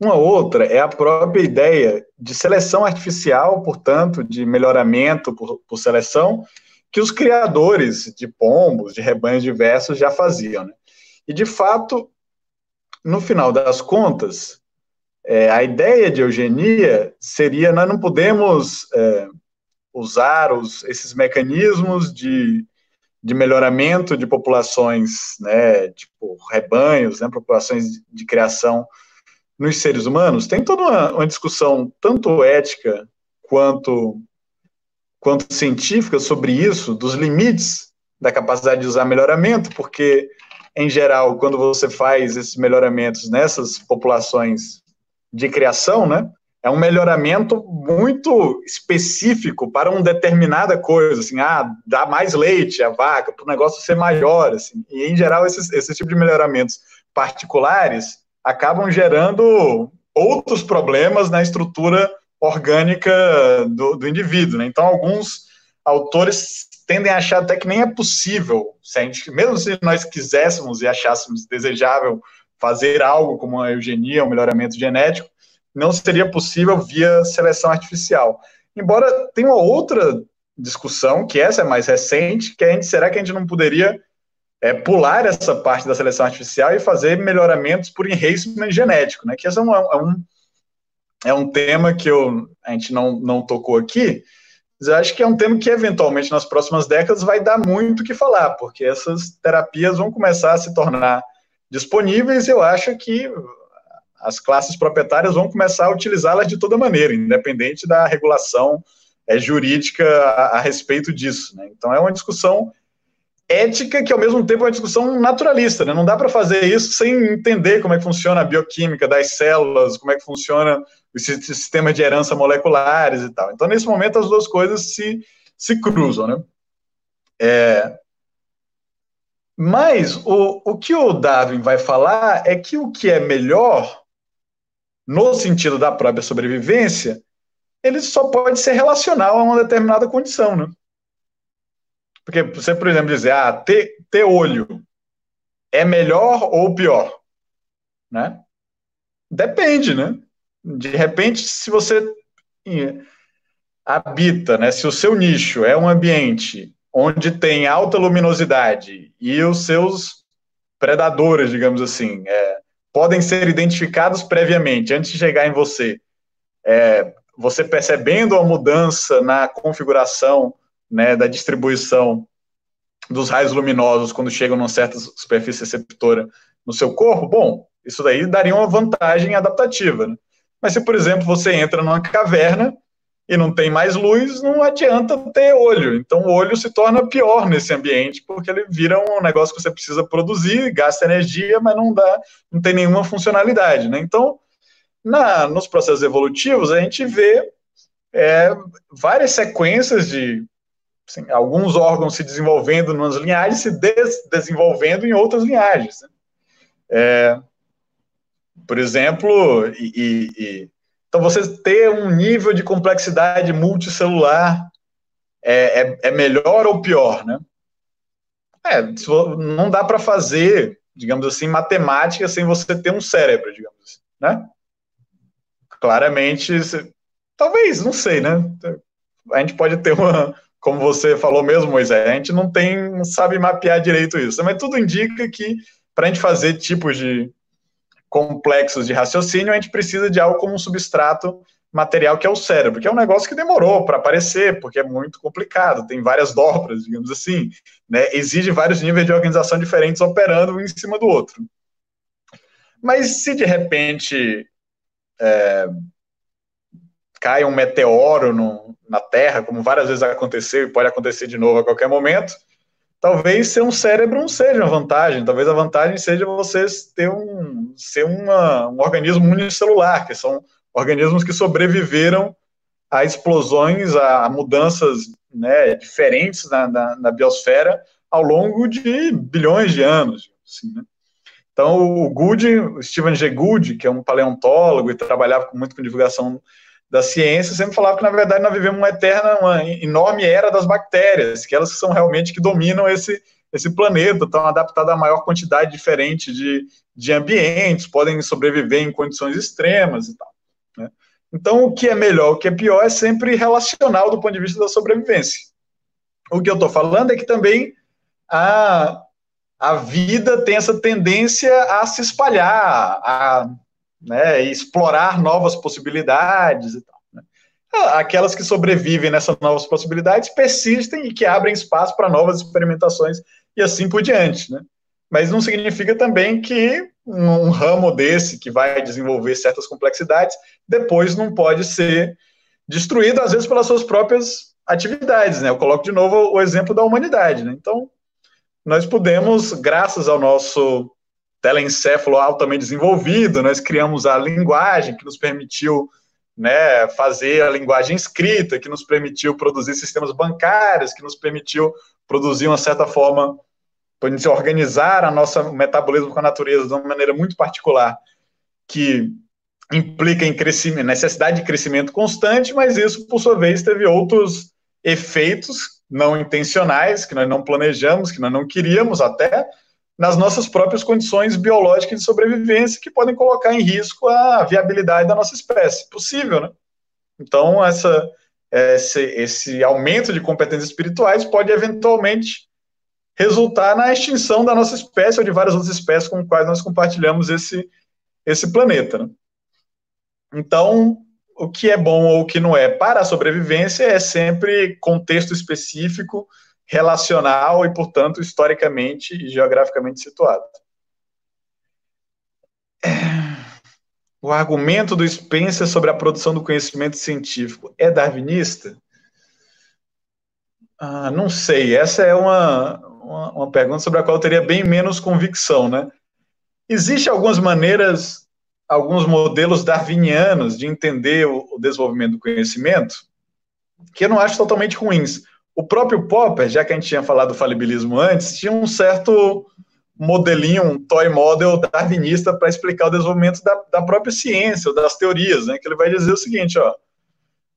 Uma outra é a própria ideia de seleção artificial, portanto, de melhoramento por, por seleção, que os criadores de pombos, de rebanhos diversos já faziam. Né? E, de fato, no final das contas, é, a ideia de eugenia seria: nós não podemos é, usar os, esses mecanismos de, de melhoramento de populações, né, tipo rebanhos, né, populações de criação nos seres humanos. Tem toda uma, uma discussão, tanto ética quanto, quanto científica, sobre isso, dos limites da capacidade de usar melhoramento, porque em geral, quando você faz esses melhoramentos nessas populações de criação, né, é um melhoramento muito específico para uma determinada coisa, assim, ah, dá mais leite a vaca, para o negócio ser maior, assim. E, em geral, esses, esses tipos de melhoramentos particulares acabam gerando outros problemas na estrutura orgânica do, do indivíduo, né? Então, alguns autores tendem a achar até que nem é possível, se a gente, mesmo se nós quiséssemos e achássemos desejável fazer algo como a eugenia, um melhoramento genético, não seria possível via seleção artificial. Embora tenha uma outra discussão, que essa é mais recente, que a gente, será que a gente não poderia é, pular essa parte da seleção artificial e fazer melhoramentos por enhancement genético, né? Que esse é um, é um, é um tema que eu, a gente não, não tocou aqui, mas eu acho que é um tema que, eventualmente, nas próximas décadas, vai dar muito o que falar, porque essas terapias vão começar a se tornar disponíveis, e eu acho que as classes proprietárias vão começar a utilizá-las de toda maneira, independente da regulação é, jurídica a, a, respeito disso. Né? Então, é uma discussão ética que, ao mesmo tempo, é uma discussão naturalista. Né? Não dá para fazer isso sem entender como é que funciona a bioquímica das células, como é que funciona o sistema de herança moleculares e tal. Então, nesse momento, as duas coisas se, se cruzam. Né? É, mas o, o que o Darwin vai falar é que o que é melhor no sentido da própria sobrevivência, ele só pode ser relacional a uma determinada condição, né? Porque você, por exemplo, dizer, ah, ter, ter olho é melhor ou pior, né? Depende, né? De repente, se você habita, né, se o seu nicho é um ambiente onde tem alta luminosidade e os seus predadores, digamos assim, é, podem ser identificados previamente, antes de chegar em você. É, você percebendo a mudança na configuração né, da distribuição dos raios luminosos quando chegam numa certa superfície receptora no seu corpo, bom, isso daí daria uma vantagem adaptativa. Né? Mas se, por exemplo, você entra numa caverna e não tem mais luz, não adianta ter olho. Então o olho se torna pior nesse ambiente, porque ele vira um negócio que você precisa produzir, gasta energia, mas não dá, não tem nenhuma funcionalidade. Né? Então, na, nos processos evolutivos, a gente vê é, várias sequências de assim, alguns órgãos se desenvolvendo nas linhagens, se des desenvolvendo em outras linhagens. Né? É, por exemplo, e, e então, você ter um nível de complexidade multicelular é, é, é melhor ou pior, né? É, não dá para fazer, digamos assim, matemática sem você ter um cérebro, digamos assim, né? Claramente, talvez, não sei, né? A gente pode ter uma, como você falou mesmo, Moisés, a gente não tem, não sabe mapear direito isso, mas tudo indica que para a gente fazer tipos de, complexos de raciocínio, a gente precisa de algo como um substrato material que é o cérebro, que é um negócio que demorou para aparecer, porque é muito complicado, tem várias dobras, digamos assim, né? exige vários níveis de organização diferentes operando um em cima do outro. Mas se de repente é, cai um meteoro no, na Terra, como várias vezes aconteceu e pode acontecer de novo a qualquer momento, talvez ser um cérebro não seja uma vantagem, talvez a vantagem seja você ter um, ser uma, um organismo unicelular, que são organismos que sobreviveram a explosões, a, mudanças né, diferentes na, na, na, biosfera ao longo de bilhões de anos. Assim, né? Então, o Gould, o Stephen G. Gould, que é um paleontólogo e trabalhava muito com divulgação da ciência sempre falava que, na verdade, nós vivemos uma eterna, uma enorme era das bactérias, que elas são realmente que dominam esse, esse planeta, estão adaptadas a maior quantidade diferente de, de ambientes, podem sobreviver em condições extremas e tal. Né? Então, o que é melhor, o que é pior, é sempre relacional do ponto de vista da sobrevivência. O que eu estou falando é que também a, a vida tem essa tendência a se espalhar, a né, e explorar novas possibilidades e tal. Né? Aquelas que sobrevivem nessas novas possibilidades persistem e que abrem espaço para novas experimentações e assim por diante. Né? Mas não significa também que um, um ramo desse que vai desenvolver certas complexidades depois não pode ser destruído, às vezes, pelas suas próprias atividades. Né? Eu coloco de novo o exemplo da humanidade. Né? Então, nós podemos, graças ao nosso telencéfalo altamente desenvolvido, nós criamos a linguagem que nos permitiu né, fazer a linguagem escrita, que nos permitiu produzir sistemas bancários, que nos permitiu produzir uma certa forma, para organizar a nossa metabolismo com a natureza de uma maneira muito particular, que implica em crescimento, necessidade de crescimento constante, mas isso, por sua vez, teve outros efeitos não intencionais, que nós não planejamos, que nós não queríamos até, nas nossas próprias condições biológicas de sobrevivência, que podem colocar em risco a viabilidade da nossa espécie. Possível, né? Então, essa, esse, esse aumento de competências espirituais pode eventualmente resultar na extinção da nossa espécie ou de várias outras espécies com quais nós compartilhamos esse, esse planeta. Né? Então, o que é bom ou o que não é para a sobrevivência é sempre contexto específico, relacional e, portanto, historicamente e geograficamente situado. É, o argumento do Spencer sobre a produção do conhecimento científico é darwinista? Ah, não sei. Essa é uma, uma, uma pergunta sobre a qual eu teria bem menos convicção, né? Existem algumas maneiras alguns modelos darwinianos de entender o, o desenvolvimento do conhecimento, que eu não acho totalmente ruins. O próprio Popper, já que a gente tinha falado do falibilismo antes, tinha um certo modelinho, um toy model darwinista para explicar o desenvolvimento da, da, própria ciência, ou das teorias, né? Que ele vai dizer o seguinte, ó,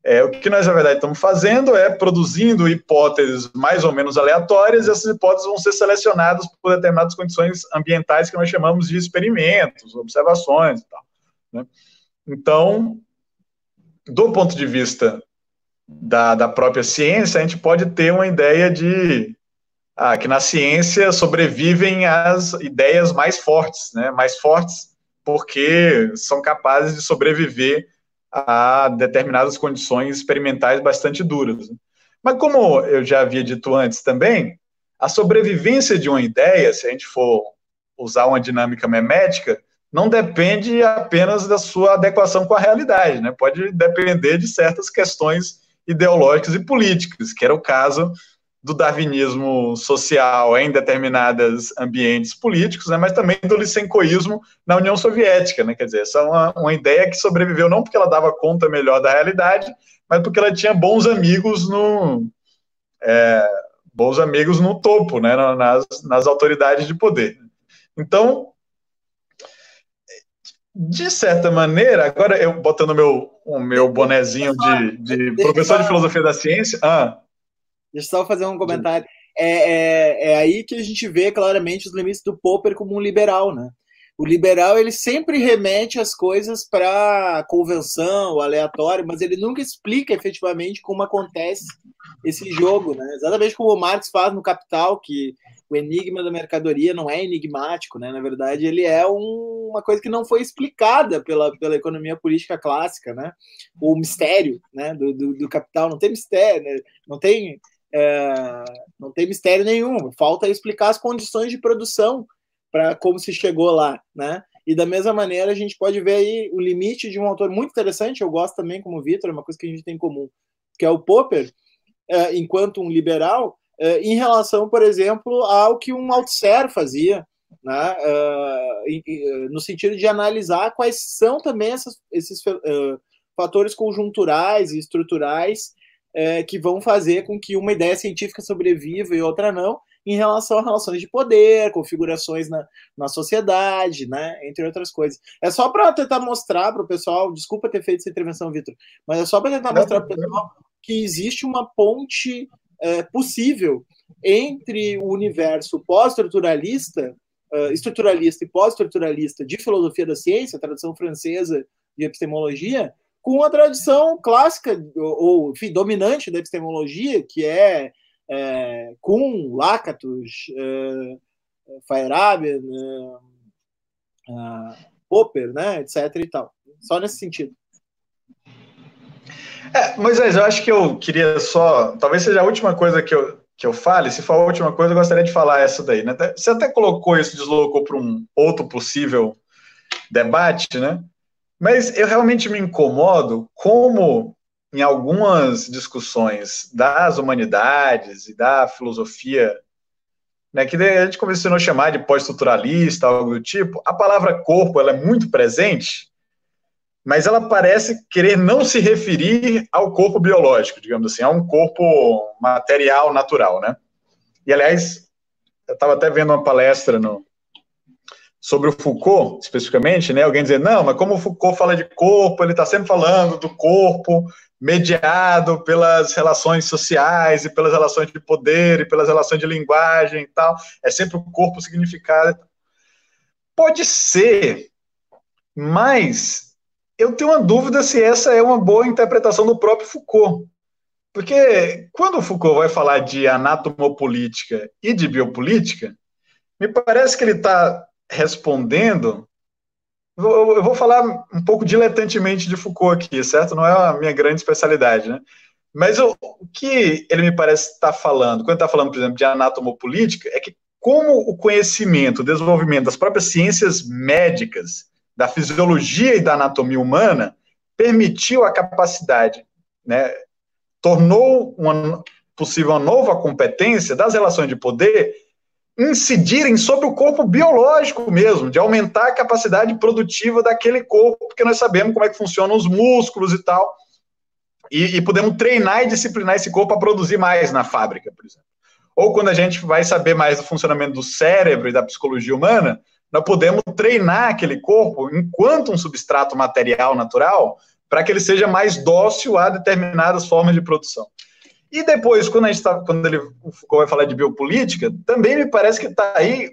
é, o que nós, na verdade, estamos fazendo é produzindo hipóteses mais ou menos aleatórias, e essas hipóteses vão ser selecionadas por determinadas condições ambientais que nós chamamos de experimentos, observações e tal. Né? Então, do ponto de vista da, da própria ciência, a gente pode ter uma ideia de ah, que na ciência sobrevivem as ideias mais fortes, né? mais fortes porque são capazes de sobreviver a determinadas condições experimentais bastante duras. Mas como eu já havia dito antes também, a sobrevivência de uma ideia, se a gente for usar uma dinâmica memética, não depende apenas da sua adequação com a realidade, né? Pode depender de certas questões ideológicas e políticas, que era o caso do darwinismo social em determinados ambientes políticos, né, mas também do licencoísmo na União Soviética, né, quer dizer, essa é uma, uma ideia que sobreviveu não porque ela dava conta melhor da realidade, mas porque ela tinha bons amigos no é, bons amigos no topo, né, nas, nas autoridades de poder. Então, de certa maneira, agora eu botando meu, o meu bonezinho de, de professor de filosofia da ciência, ah, Deixa eu só fazer um comentário. É, é, é, aí que a gente vê claramente os limites do Popper como um liberal, né? O liberal ele sempre remete as coisas para convenção, aleatório, mas ele nunca explica efetivamente como acontece esse jogo, né? Exatamente como o Marx faz no Capital, que o enigma da mercadoria não é enigmático, né? Na verdade, ele é um, uma coisa que não foi explicada pela, pela economia política clássica, né? O mistério, né? Do, do, do capital não tem mistério, né? não tem é, não tem mistério nenhum. Falta explicar as condições de produção para como se chegou lá, né? E da mesma maneira a gente pode ver aí o limite de um autor muito interessante. Eu gosto também, como Vitor, é uma coisa que a gente tem em comum, que é o Popper, é, enquanto um liberal, em relação, por exemplo, ao que um Althusser fazia, né? É, no sentido de analisar quais são também essas, esses é, fatores conjunturais e estruturais é, que vão fazer com que uma ideia científica sobreviva e outra não, em relação a relações de poder, configurações na, na sociedade, né, entre outras coisas. É só para tentar mostrar para o pessoal, desculpa ter feito essa intervenção, Vitor, mas é só para tentar mostrar para o pessoal que existe uma ponte é, possível entre o universo pós-estruturalista, uh, estruturalista e pós-estruturalista de filosofia da ciência, a tradição francesa de epistemologia, com a tradição clássica, ou, enfim, dominante da epistemologia, que é, é Kuhn, Lakatos, é, Feyerabend, é, é, Popper, né, etc. e tal. Só nesse sentido. É, Moisés, eu acho que eu queria só. Talvez seja a última coisa que eu, que eu fale. Se for a última coisa, eu gostaria de falar essa daí. Né? Você até colocou isso, deslocou para um outro possível debate, né? Mas eu realmente me incomodo como, em algumas discussões das humanidades e da filosofia, né, que a gente começou a chamar de pós-estruturalista, algo do tipo, a palavra corpo ela é muito presente, mas ela parece querer não se referir ao corpo biológico, digamos assim, a um corpo material natural, né? E aliás, eu estava até vendo uma palestra no, sobre o Foucault, especificamente, né? Alguém dizer, não, mas como o Foucault fala de corpo, ele está sempre falando do corpo mediado pelas relações sociais e pelas relações de poder e pelas relações de linguagem e tal. É sempre o corpo significado. Pode ser, mas eu tenho uma dúvida se essa é uma boa interpretação do próprio Foucault. Porque quando o Foucault vai falar de anatomopolítica e de biopolítica, me parece que ele está respondendo. Eu vou falar um pouco diletantemente de Foucault aqui, certo? Não é a minha grande especialidade, né? Mas o, o que ele me parece estar tá falando, quando está falando, por exemplo, de anatomopolítica, é que como o conhecimento, o desenvolvimento das próprias ciências médicas, da fisiologia e da anatomia humana, permitiu a capacidade, né, tornou uma, possível uma nova competência das relações de poder incidirem sobre o corpo biológico mesmo, de aumentar a capacidade produtiva daquele corpo, porque nós sabemos como é que funcionam os músculos e tal, e, e podemos treinar e disciplinar esse corpo a produzir mais na fábrica, por exemplo. Ou quando a gente vai saber mais do funcionamento do cérebro e da psicologia humana, nós podemos treinar aquele corpo enquanto um substrato material natural para que ele seja mais dócil a determinadas formas de produção. E depois, quando, a gente tá, quando ele vai falar de biopolítica, também me parece que está aí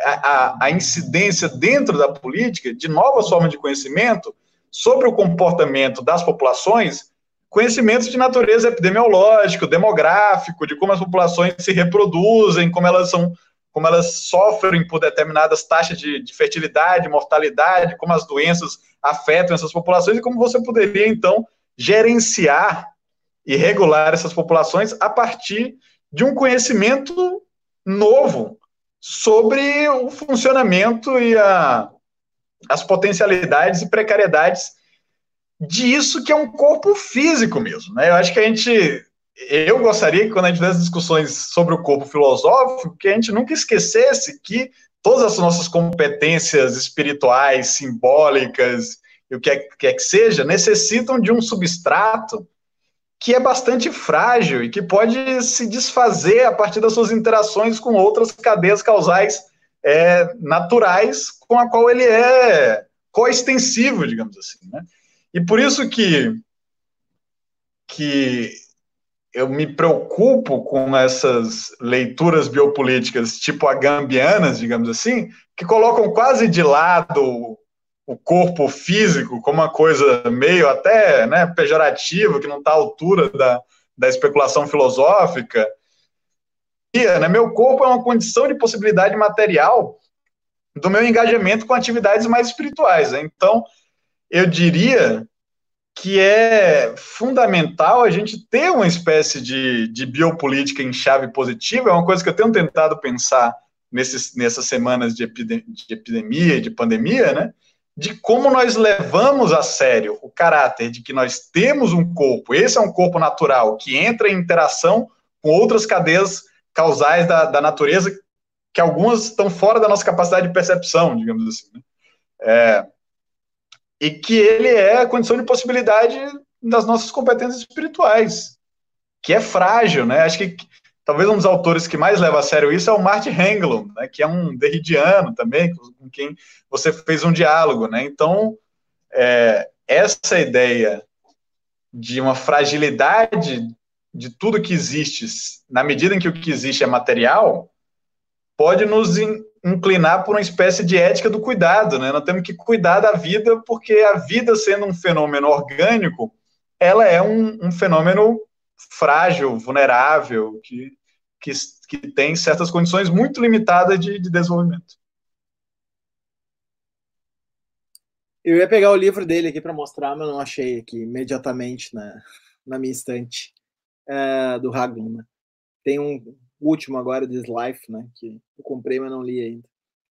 a, a, a, incidência dentro da política de novas formas de conhecimento sobre o comportamento das populações, conhecimentos de natureza epidemiológico, demográfico, de como as populações se reproduzem, como elas são como elas sofrem por determinadas taxas de, de fertilidade, mortalidade, como as doenças afetam essas populações e como você poderia, então, gerenciar e regular essas populações a partir de um conhecimento novo sobre o funcionamento e a, as potencialidades e precariedades disso que é um corpo físico mesmo. Né? Eu acho que a gente eu gostaria que quando a gente fizesse discussões sobre o corpo filosófico, que a gente nunca esquecesse que todas as nossas competências espirituais, simbólicas, e o que é, que, é que seja, necessitam de um substrato que é bastante frágil e que pode se desfazer a partir das suas interações com outras cadeias causais é, naturais com a qual ele é coextensivo, digamos assim. Né? E por isso que, que eu me preocupo com essas leituras biopolíticas tipo agambianas, digamos assim, que colocam quase de lado o corpo físico como uma coisa meio até né, pejorativa, que não está à altura da, da especulação filosófica. E, né, meu corpo é uma condição de possibilidade material do meu engajamento com atividades mais espirituais. Né? Então, eu diria que é fundamental a gente ter uma espécie de, de biopolítica em chave positiva, é uma coisa que eu tenho tentado pensar nesses, nessas semanas de, epidemia, de epidemia, de pandemia, né? De como nós levamos a sério o caráter de que nós temos um corpo, esse é um corpo natural, que entra em interação com outras cadeias causais da, da natureza, que algumas estão fora da nossa capacidade de percepção, digamos assim. Né? É, e que ele é a condição de possibilidade das nossas competências espirituais, que é frágil, né? Acho que talvez um dos autores que mais leva a sério isso é o Martin Englund, né, que é um derridiano também, com quem você fez um diálogo, né? Então, é, essa ideia de uma fragilidade de tudo que existe, na medida em que o que existe é material, pode nos inclinar por uma espécie de ética do cuidado, né? Nós temos que cuidar da vida, porque a vida, sendo um fenômeno orgânico, ela é um, um fenômeno frágil, vulnerável, que, que, que, tem certas condições muito limitadas de, de, desenvolvimento. Eu ia pegar o livro dele aqui para mostrar, mas não achei aqui imediatamente na, na minha estante, é, do. Né? Tem um, último agora, This Life, né? Que eu comprei, mas não li ainda.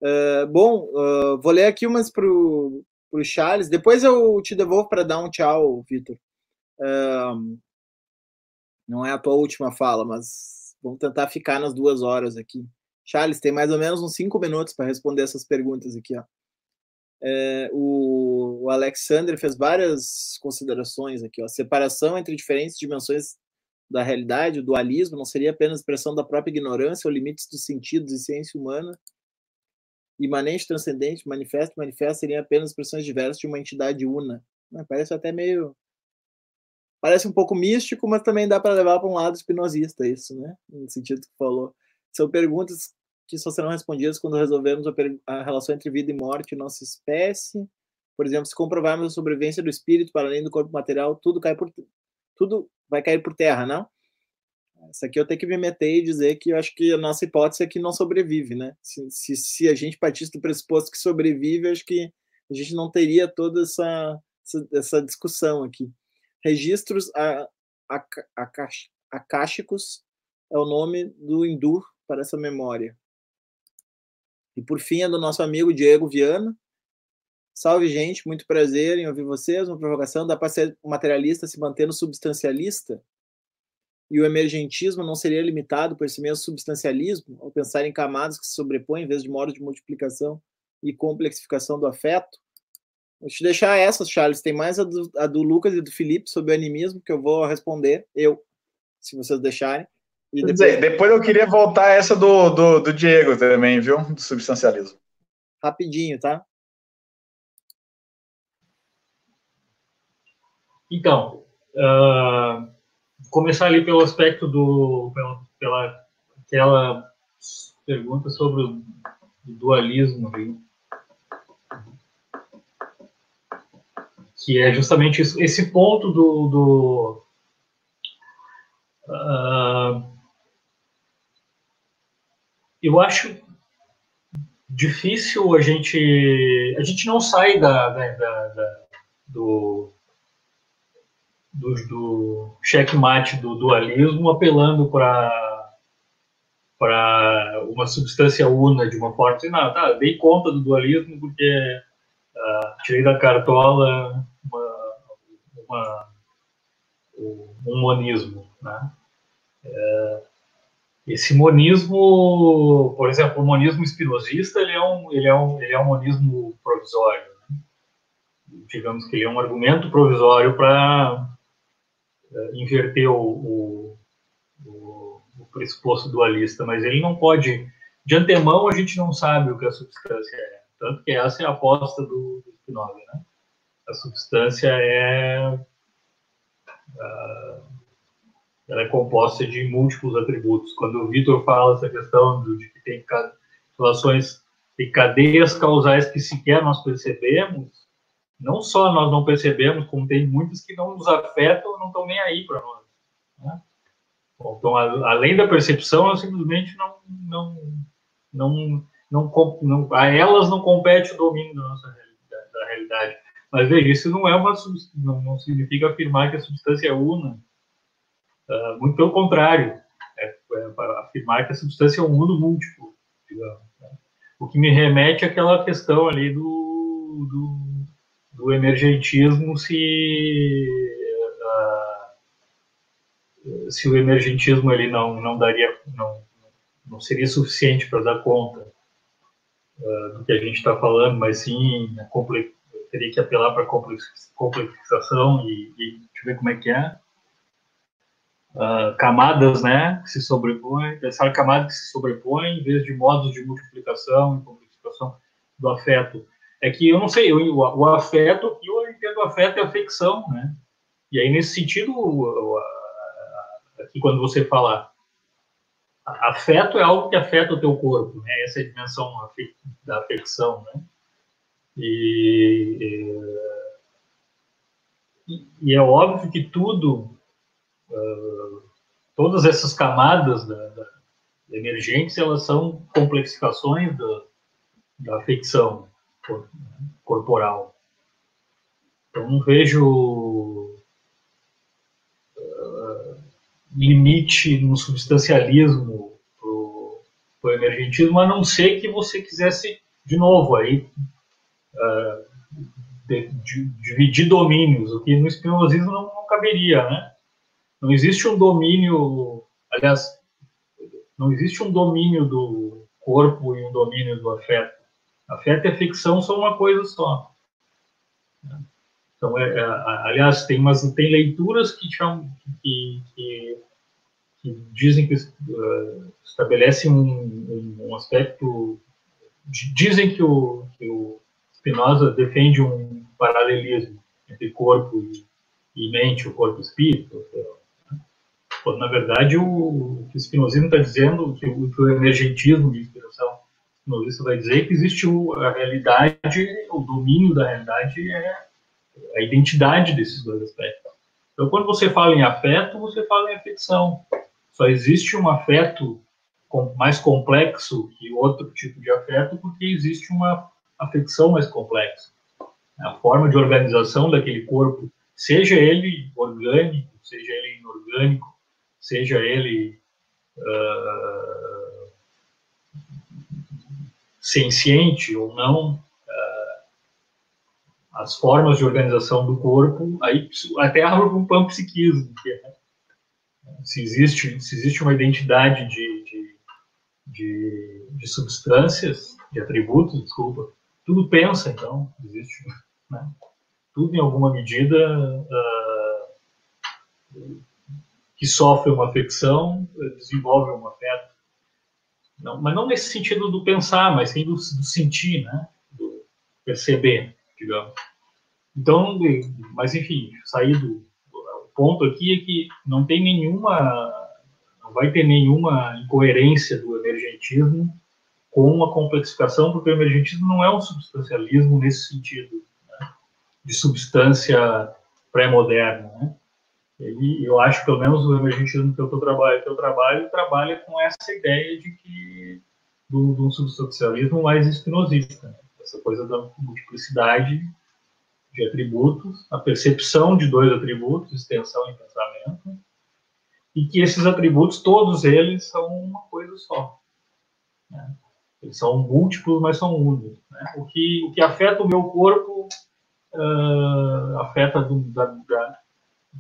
Uh, bom, uh, vou ler aqui umas pro, pro Charles. Depois eu te devolvo para dar um tchau, Vitor. Uh, não é a tua última fala, mas vamos tentar ficar nas duas horas aqui. Charles, tem mais ou menos uns cinco minutos para responder essas perguntas aqui, ó. É, o, o Alexander fez várias considerações aqui. Ó. Separação entre diferentes dimensões da realidade, o dualismo, não seria apenas expressão da própria ignorância ou limites dos sentidos e ciência humana. Imanente, transcendente, manifesto, manifesto seriam apenas expressões diversas de uma entidade una. Parece até meio. Parece um pouco místico, mas também dá para levar para um lado espinosista isso, né? No sentido que falou. São perguntas que só serão respondidas quando resolvermos a, relação entre vida e morte e nossa espécie. Por exemplo, se comprovarmos a sobrevivência do espírito para além do corpo material, tudo cai por tudo vai cair por terra, não? Isso aqui eu tenho que me meter e dizer que eu acho que a nossa hipótese é que não sobrevive, né? Se, se, se a gente partisse do pressuposto que sobrevive, acho que a gente não teria toda essa, essa, essa discussão aqui. Registros acásticos é o nome do hindu para essa memória. E por fim é do nosso amigo Diego Viana. Salve, gente, muito prazer em ouvir vocês. Uma provocação: dá para ser materialista se mantendo substancialista? E o emergentismo não seria limitado por esse mesmo substancialismo, ao pensar em camadas que se sobrepõem em vez de modos de multiplicação e complexificação do afeto? Vou te deixar essas, Charles. Tem mais a do, a do Lucas e do Felipe sobre o animismo, que eu vou responder, eu, se vocês deixarem. E depois... Dizer, depois eu queria voltar a essa do, do, do Diego também, viu? Do substancialismo. Rapidinho, tá? Então, uh, começar ali pelo aspecto do pela, pela aquela pergunta sobre o dualismo, viu? que é justamente isso, esse ponto do, do uh, eu acho difícil a gente a gente não sai da, da, da, da do, do, do checkmate do dualismo apelando para para uma substância una de uma forma assim, não, tá, dei conta do dualismo porque uh, tirei da cartola uma, uma, um monismo, né? É, esse monismo, por exemplo, o monismo espinosista, ele é um, ele é um, ele é um monismo provisório. Né? Digamos que ele é um argumento provisório para inverter o, o, o, o, pressuposto dualista, mas ele não pode, de antemão, a gente não sabe o que a substância é. Tanto que essa é a aposta do, do Spinoza. Né? A substância é. Uh, ela é composta de múltiplos atributos. Quando o Vitor fala essa questão de que tem relações e cadeias causais que sequer nós percebemos, não só nós não percebemos, como tem muitas que não nos afetam, não estão nem aí para nós. Né? Então, a, além da percepção, eu simplesmente não, não, não, não, não, a elas não compete o domínio da nossa realidade, da realidade. Mas veja, isso não é uma não, não significa afirmar que a substância é una Uh, muito pelo contrário, é, é afirmar que a substância é um mundo múltiplo, digamos. Né? O que me remete àquela questão ali do, do emergentismo, se, uh, se o emergentismo ele não, não daria, não, não seria suficiente para dar conta uh, do que a gente está falando, mas sim teria que apelar para complexificação e, e deixa eu ver como é que é uh, camadas, né, que se sobrepõem, pensar camadas que se sobrepõem em vez de modos de multiplicação e complexificação do afeto. É que eu não sei, eu, o, o afeto, eu entendo o afeto é afecção, né? E aí, nesse sentido, aqui quando você fala afeto é algo que afeta o teu corpo, né? Essa é a dimensão da afecção, né? E, e, e é óbvio que tudo uh, todas essas camadas da, da, emergentes, elas são complexificações da, da afecção corporal. Então, não vejo uh, limite no substancialismo para o emergentismo, a não ser que você quisesse, de novo, aí, uh, de, de, dividir domínios, o que no espinosismo não, não caberia, né? Não existe um domínio, aliás, não existe um domínio do corpo e um domínio do afeto. Afeto e afecção são uma coisa só. Então, é, é, aliás, tem umas tem leituras que, chamam, que, que, que dizem que uh, estabelecem um, um, aspecto. Dizem que o, que o Spinoza defende um paralelismo entre corpo e, e mente, o corpo e espírito. Né? Quando, na verdade, o, o que o está dizendo, que o, que o emergentismo spinozista vai dizer que existe o, a realidade, o domínio da realidade é a identidade desses dois aspectos. Então, quando você fala em afeto, você fala em afecção. Só existe um afeto mais complexo que outro tipo de afeto porque existe uma afecção mais complexa. A forma de organização daquele corpo, seja ele orgânico, seja ele inorgânico, seja ele uh, senciente ou não, as formas de organização do corpo, aí até abre um panpsiquismo, é, se existe se existe uma identidade de, de, de, de substâncias, de atributos, desculpa, tudo pensa, então, existe, né? tudo em alguma medida uh, que sofre uma afecção, desenvolve um afeto. Não, mas não nesse sentido do pensar, mas sim do, do sentir, né? do perceber digamos. Então, mas enfim, sair do, o ponto aqui é que não tem nenhuma, não vai ter nenhuma incoerência do emergentismo com a complexificação, porque o emergentismo não é um substancialismo nesse sentido, né, de substância pré-moderna, né? Ele, eu acho, pelo menos o emergentismo que eu, trabalho, que eu trabalho, trabalha com essa ideia de que do, do substancialismo mais espinosista, né? essa coisa da multiplicidade de atributos, a percepção de dois atributos, extensão e pensamento, e que esses atributos, todos eles, são uma coisa só. Né? Eles são múltiplos, mas são únicos. Né? O, que, o que afeta o meu corpo uh, afeta do, da, da,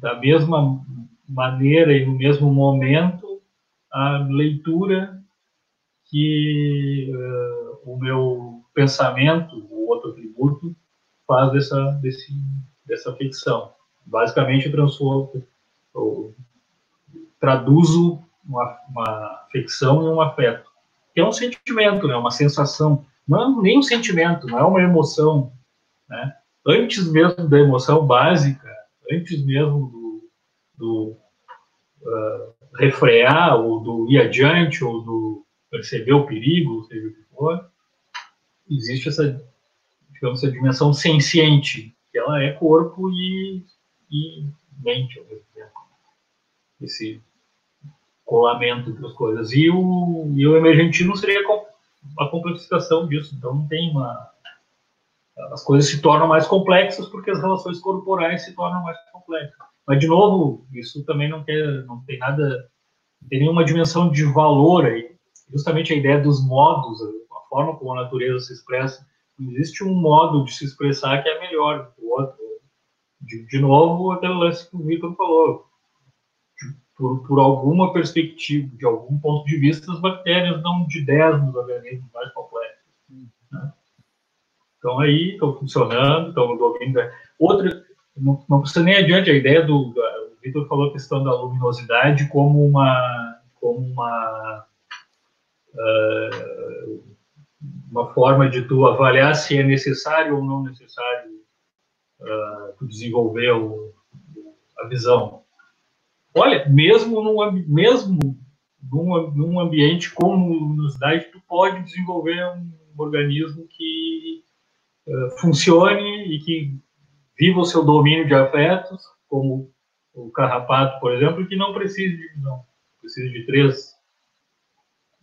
da mesma maneira e no mesmo momento a leitura que uh, o meu pensamento, o outro atributo, faz dessa, desse, dessa ficção. Basicamente, eu transformo, eu traduzo uma, uma ficção em um afeto, que é um sentimento, né, uma sensação. Não é nem um sentimento, não é uma emoção. Né? Antes mesmo da emoção básica, antes mesmo do, do uh, refrear, ou do ir adiante, ou do perceber o perigo, seja o que for, existe essa, digamos, essa dimensão senciente, que ela é corpo e, e mente ao mesmo tempo. Esse colamento entre as coisas. E o, e o emergentismo seria a complexificação disso. Então não tem uma. As coisas se tornam mais complexas porque as relações corporais se tornam mais complexas. Mas, de novo, isso também não, quer, não tem nada. Não tem nenhuma dimensão de valor aí. Justamente a ideia dos modos, forma como a natureza se expressa, existe um modo de se expressar que é melhor que o outro. De, de novo, aquele lance que o Vitor falou. Por, por alguma perspectiva, de algum ponto de vista, as bactérias dão de 10 nos organismos mais complexos. Né? Então, aí, estão funcionando, estão no domínio da... Outra, não, não, precisa nem adiante, a ideia do... O Vitor falou a questão da luminosidade como uma... Como uma uh, uma forma de tu avaliar se é necessário ou não necessário uh, tu desenvolver o, a visão. Olha, mesmo num, mesmo num, num ambiente com luminosidade, tu pode desenvolver um organismo que uh, funcione e que viva o seu domínio de afetos, como o carrapato, por exemplo, que não precisa de visão, precisa de três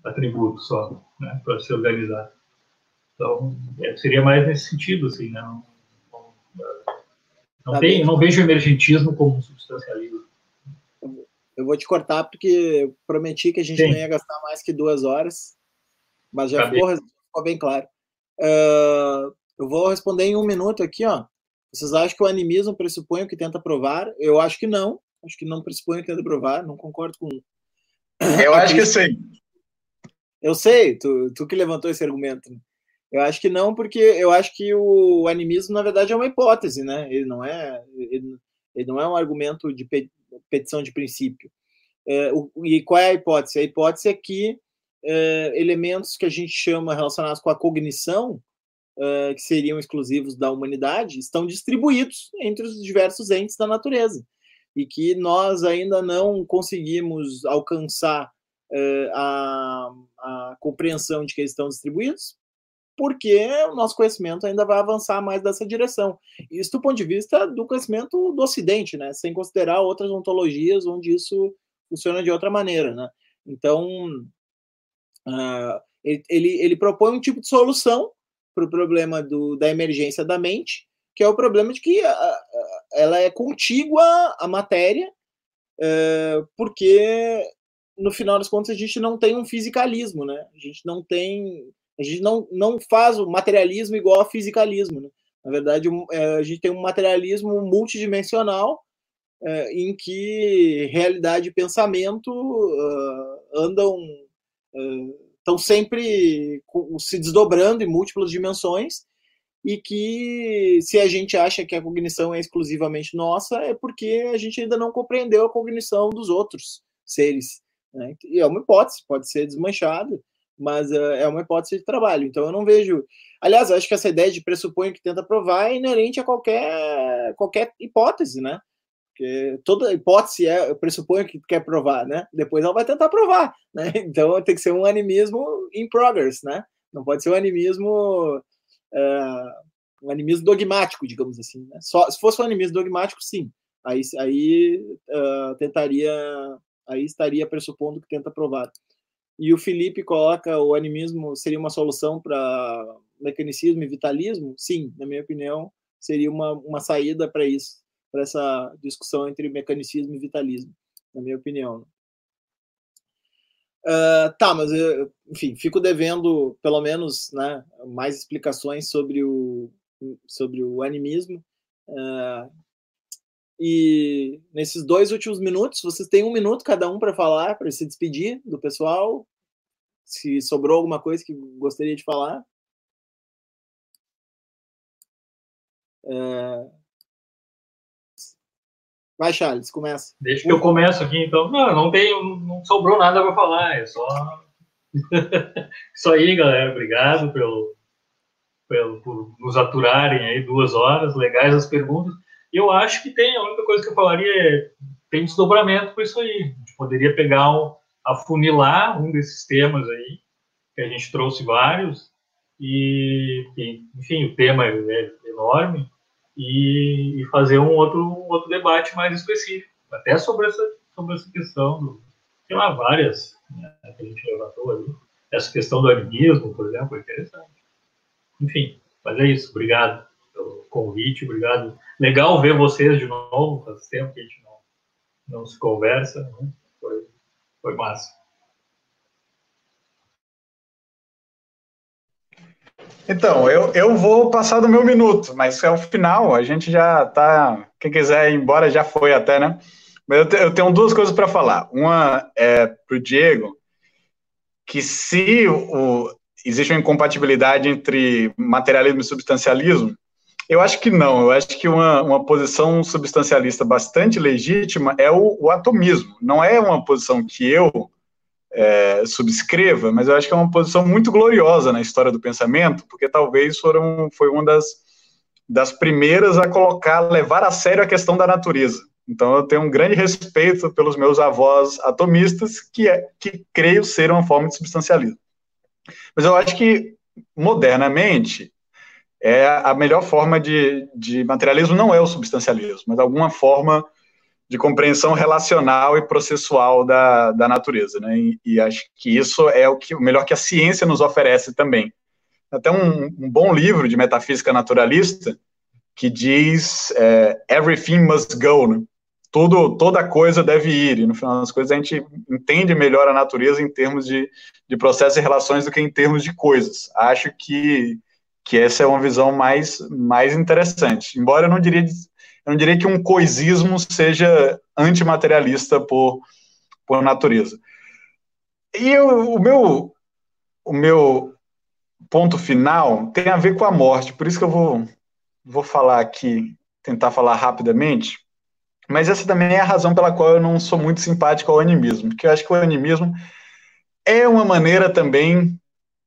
atributos só, né, para se organizar. Então, é, seria mais nesse sentido, assim, né? Não, não, tá tem, não vejo emergentismo como substancialismo. Eu vou te cortar porque eu prometi que a gente Sim. não ia gastar mais que duas horas, mas já tá ficou, bem. ficou, bem claro. Uh, eu vou responder em um minuto aqui, ó. Vocês acham que o animismo pressupõe o que tenta provar? Eu acho que não. Acho que não pressupõe o que tenta provar. Não concordo com. Eu *laughs* acho que sim. Eu sei, tu, tu que levantou esse argumento. Eu acho que não, porque eu acho que o animismo, na verdade, é uma hipótese, né? Ele não é, ele, ele não é um argumento de petição de princípio. É, o, e qual é a hipótese? A hipótese é que é, elementos que a gente chama relacionados com a cognição, é, que seriam exclusivos da humanidade, estão distribuídos entre os diversos entes da natureza. E que nós ainda não conseguimos alcançar é, a, a compreensão de que eles estão distribuídos, porque o nosso conhecimento ainda vai avançar mais dessa direção. Isso do ponto de vista do conhecimento do Ocidente, né? sem considerar outras ontologias onde isso funciona de outra maneira. Né? Então, uh, ele, ele, ele, propõe um tipo de solução para o problema do, da emergência da mente, que é o problema de que uh, ela é contígua à matéria, uh, porque no final das contas a gente não tem um fisicalismo, né? A gente não tem a gente não, não faz o materialismo igual ao fisicalismo. Né? Na verdade, é, a gente tem um materialismo multidimensional é, em que realidade e pensamento uh, andam estão sempre se desdobrando em múltiplas dimensões e que se a gente acha que a cognição é exclusivamente nossa é porque a gente ainda não compreendeu a cognição dos outros seres né? e é uma hipótese pode ser desmanchada mas uh, é uma hipótese de trabalho. Então eu não vejo. Aliás, acho que essa ideia de pressupõe que tenta provar é inerente a qualquer, qualquer hipótese, né? Porque toda hipótese é pressupõe que quer provar, né? Depois ela vai tentar provar, né? *laughs* Então tem que ser um animismo in progress, né? Não pode ser um animismo uh, um animismo dogmático, digamos assim. Né? Só se fosse um animismo dogmático, sim. Aí, aí uh, tentaria, aí estaria pressupondo que tenta provar. E o Felipe coloca o animismo seria uma solução para mecanicismo e vitalismo? Sim, na minha opinião, seria uma, uma saída para isso, para essa discussão entre mecanicismo e vitalismo, na minha opinião. Uh, tá, mas eu, enfim, fico devendo pelo menos né, mais explicações sobre o, sobre o animismo. Uh, e nesses dois últimos minutos, vocês têm um minuto cada um para falar, para se despedir do pessoal. Se sobrou alguma coisa que gostaria de falar. É... Vai, Charles, começa. Deixa que eu começo aqui, então. Não, não tenho, não sobrou nada para falar, é só. *laughs* Isso aí, galera. Obrigado pelo, pelo, por nos aturarem aí duas horas. Legais as perguntas. Eu acho que tem, a única coisa que eu falaria é tem desdobramento por isso aí. A gente poderia pegar um, afunilar um desses temas aí, que a gente trouxe vários, e, enfim, o tema é, é enorme, e, e, fazer um outro, um outro debate mais específico, até sobre essa, sobre essa questão, do, sei lá, várias né, que a gente levantou ali. Essa questão do animismo, por exemplo, é interessante. Enfim, mas é isso. Obrigado pelo convite, obrigado. Legal ver vocês de novo, faz tempo que a gente não, não se conversa. Né? Foi, foi massa. Então, eu, eu vou passar do meu minuto, mas é o final, a gente já tá. Quem quiser ir embora já foi até, né? Mas eu, te, eu tenho duas coisas para falar. Uma é para o Diego, que se o, existe uma incompatibilidade entre materialismo e substancialismo, eu acho que não. Eu acho que uma, uma posição substancialista bastante legítima é o, o atomismo. Não é uma posição que eu é, subscreva, mas eu acho que é uma posição muito gloriosa na história do pensamento, porque talvez foram, foi uma das, das primeiras a colocar, levar a sério a questão da natureza. Então eu tenho um grande respeito pelos meus avós atomistas, que, é, que creio ser uma forma de substancialismo. Mas eu acho que, modernamente, é a melhor forma de, de materialismo não é o substancialismo, mas alguma forma de compreensão relacional e processual da, da natureza, né? E, e, acho que isso é o, que, o melhor que a ciência nos oferece também. Até um, um bom livro de metafísica naturalista que diz é, everything must go, né? Tudo, toda coisa deve ir, e no final das coisas a gente entende melhor a natureza em termos de, de processos e relações do que em termos de coisas. Acho que que essa é uma visão mais, mais interessante. Embora eu não diria, eu não diria que um coisismo seja antimaterialista por, por natureza. E o, o meu, o meu ponto final tem a ver com a morte, por isso que eu vou, vou falar aqui, tentar falar rapidamente, mas essa também é a razão pela qual eu não sou muito simpático ao animismo, porque eu acho que o animismo é uma maneira também,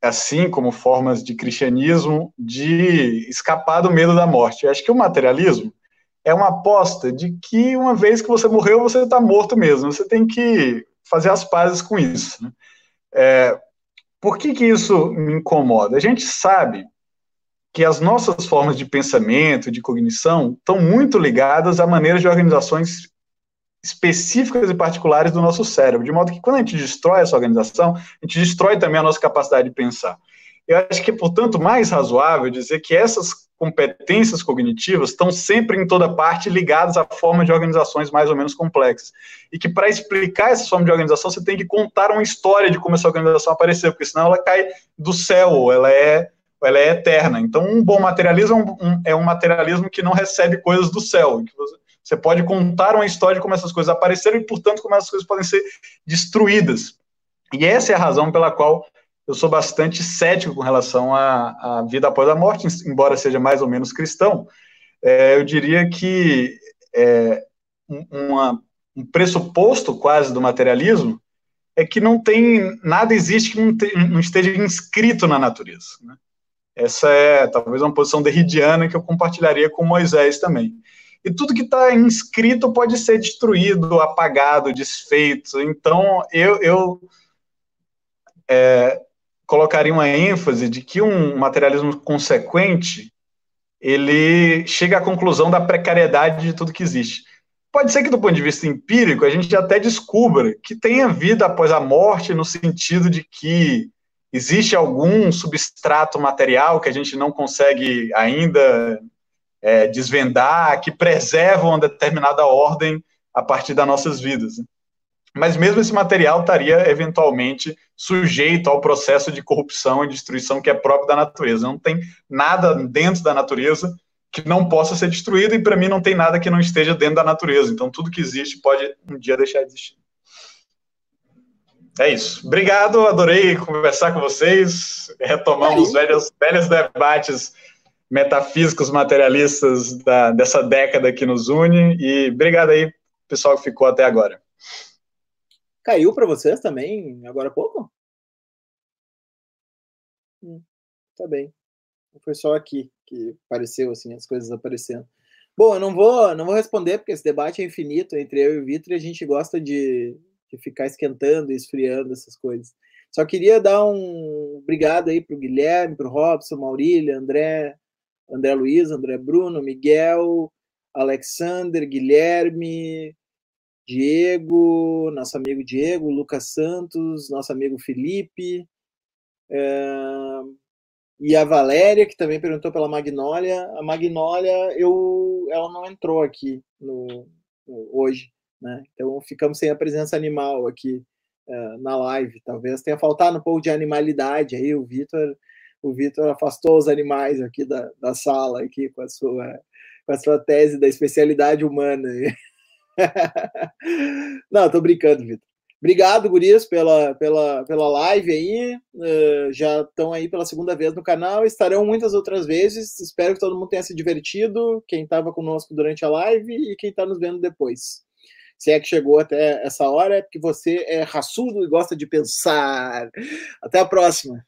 assim como formas de cristianismo, de escapar do medo da morte. Eu acho que o materialismo é uma aposta de que uma vez que você morreu, você está morto mesmo. Você tem que fazer as pazes com isso. Né? É, por que, que isso me incomoda? A gente sabe que as nossas formas de pensamento, de cognição, estão muito ligadas a maneiras de organizações específicas e particulares do nosso cérebro, de modo que quando a gente destrói essa organização, a gente destrói também a nossa capacidade de pensar. Eu acho que é, portanto, mais razoável dizer que essas competências cognitivas estão sempre em toda parte ligadas à forma de organizações mais ou menos complexas. E que para explicar essa forma de organização, você tem que contar uma história de como essa organização apareceu, porque senão ela cai do céu, ela é, ela é eterna. Então, um bom materialismo é um, é um materialismo que não recebe coisas do céu, você pode contar uma história de como essas coisas apareceram e, portanto, como essas coisas podem ser destruídas. E essa é a razão pela qual eu sou bastante cético com relação à, à vida após a morte, embora seja mais ou menos cristão. É, eu diria que é, uma, um pressuposto quase do materialismo é que não tem nada existe que não, te, não esteja inscrito na natureza. Né? Essa é talvez uma posição derridiana que eu compartilharia com Moisés também. E tudo que está inscrito pode ser destruído, apagado, desfeito. Então, eu, eu é, colocaria uma ênfase de que um materialismo consequente ele chega à conclusão da precariedade de tudo que existe. Pode ser que, do ponto de vista empírico, a gente até descubra que tenha vida após a morte, no sentido de que existe algum substrato material que a gente não consegue ainda é, desvendar, que preserva uma determinada ordem a partir das nossas vidas. Né? Mas mesmo esse material estaria eventualmente sujeito ao processo de corrupção e destruição que é próprio da natureza. Não tem nada dentro da natureza que não possa ser destruído e para mim não tem nada que não esteja dentro da natureza. Então tudo que existe pode um dia deixar de existir. É isso. Obrigado, adorei conversar com vocês, retomar os velhos, velhos debates metafísicos materialistas da, dessa década que nos une e obrigado aí, pessoal que ficou até agora. Caiu para vocês também agora há pouco? Hum, tá bem. Foi só aqui que apareceu assim as coisas aparecendo. Bom, eu não vou, não vou responder porque esse debate é infinito entre eu e o Vitor e a gente gosta de, de ficar esquentando e esfriando essas coisas. Só queria dar um obrigado aí para o Guilherme, para o Robson, Maurília, André, André Luiz, André Bruno, Miguel, Alexander, Guilherme, Diego, nosso amigo Diego, Lucas Santos, nosso amigo Felipe, é, e a Valéria, que também perguntou pela Magnólia. A Magnólia, eu, ela não entrou aqui no, no hoje, né? Então ficamos sem a presença animal aqui é, na live. Talvez tenha faltado um pouco de animalidade aí. O Vitor, o Vitor afastou os animais aqui da, da sala aqui com a sua com a sua tese da especialidade humana. *laughs* Não, tô brincando, Vitor. Obrigado, Gurias, pela, pela, pela live aí. Uh, já estão aí pela segunda vez no canal. Estarão muitas outras vezes. Espero que todo mundo tenha se divertido. Quem estava conosco durante a live e quem está nos vendo depois. Se é que chegou até essa hora, é porque você é raçudo e gosta de pensar. Até a próxima.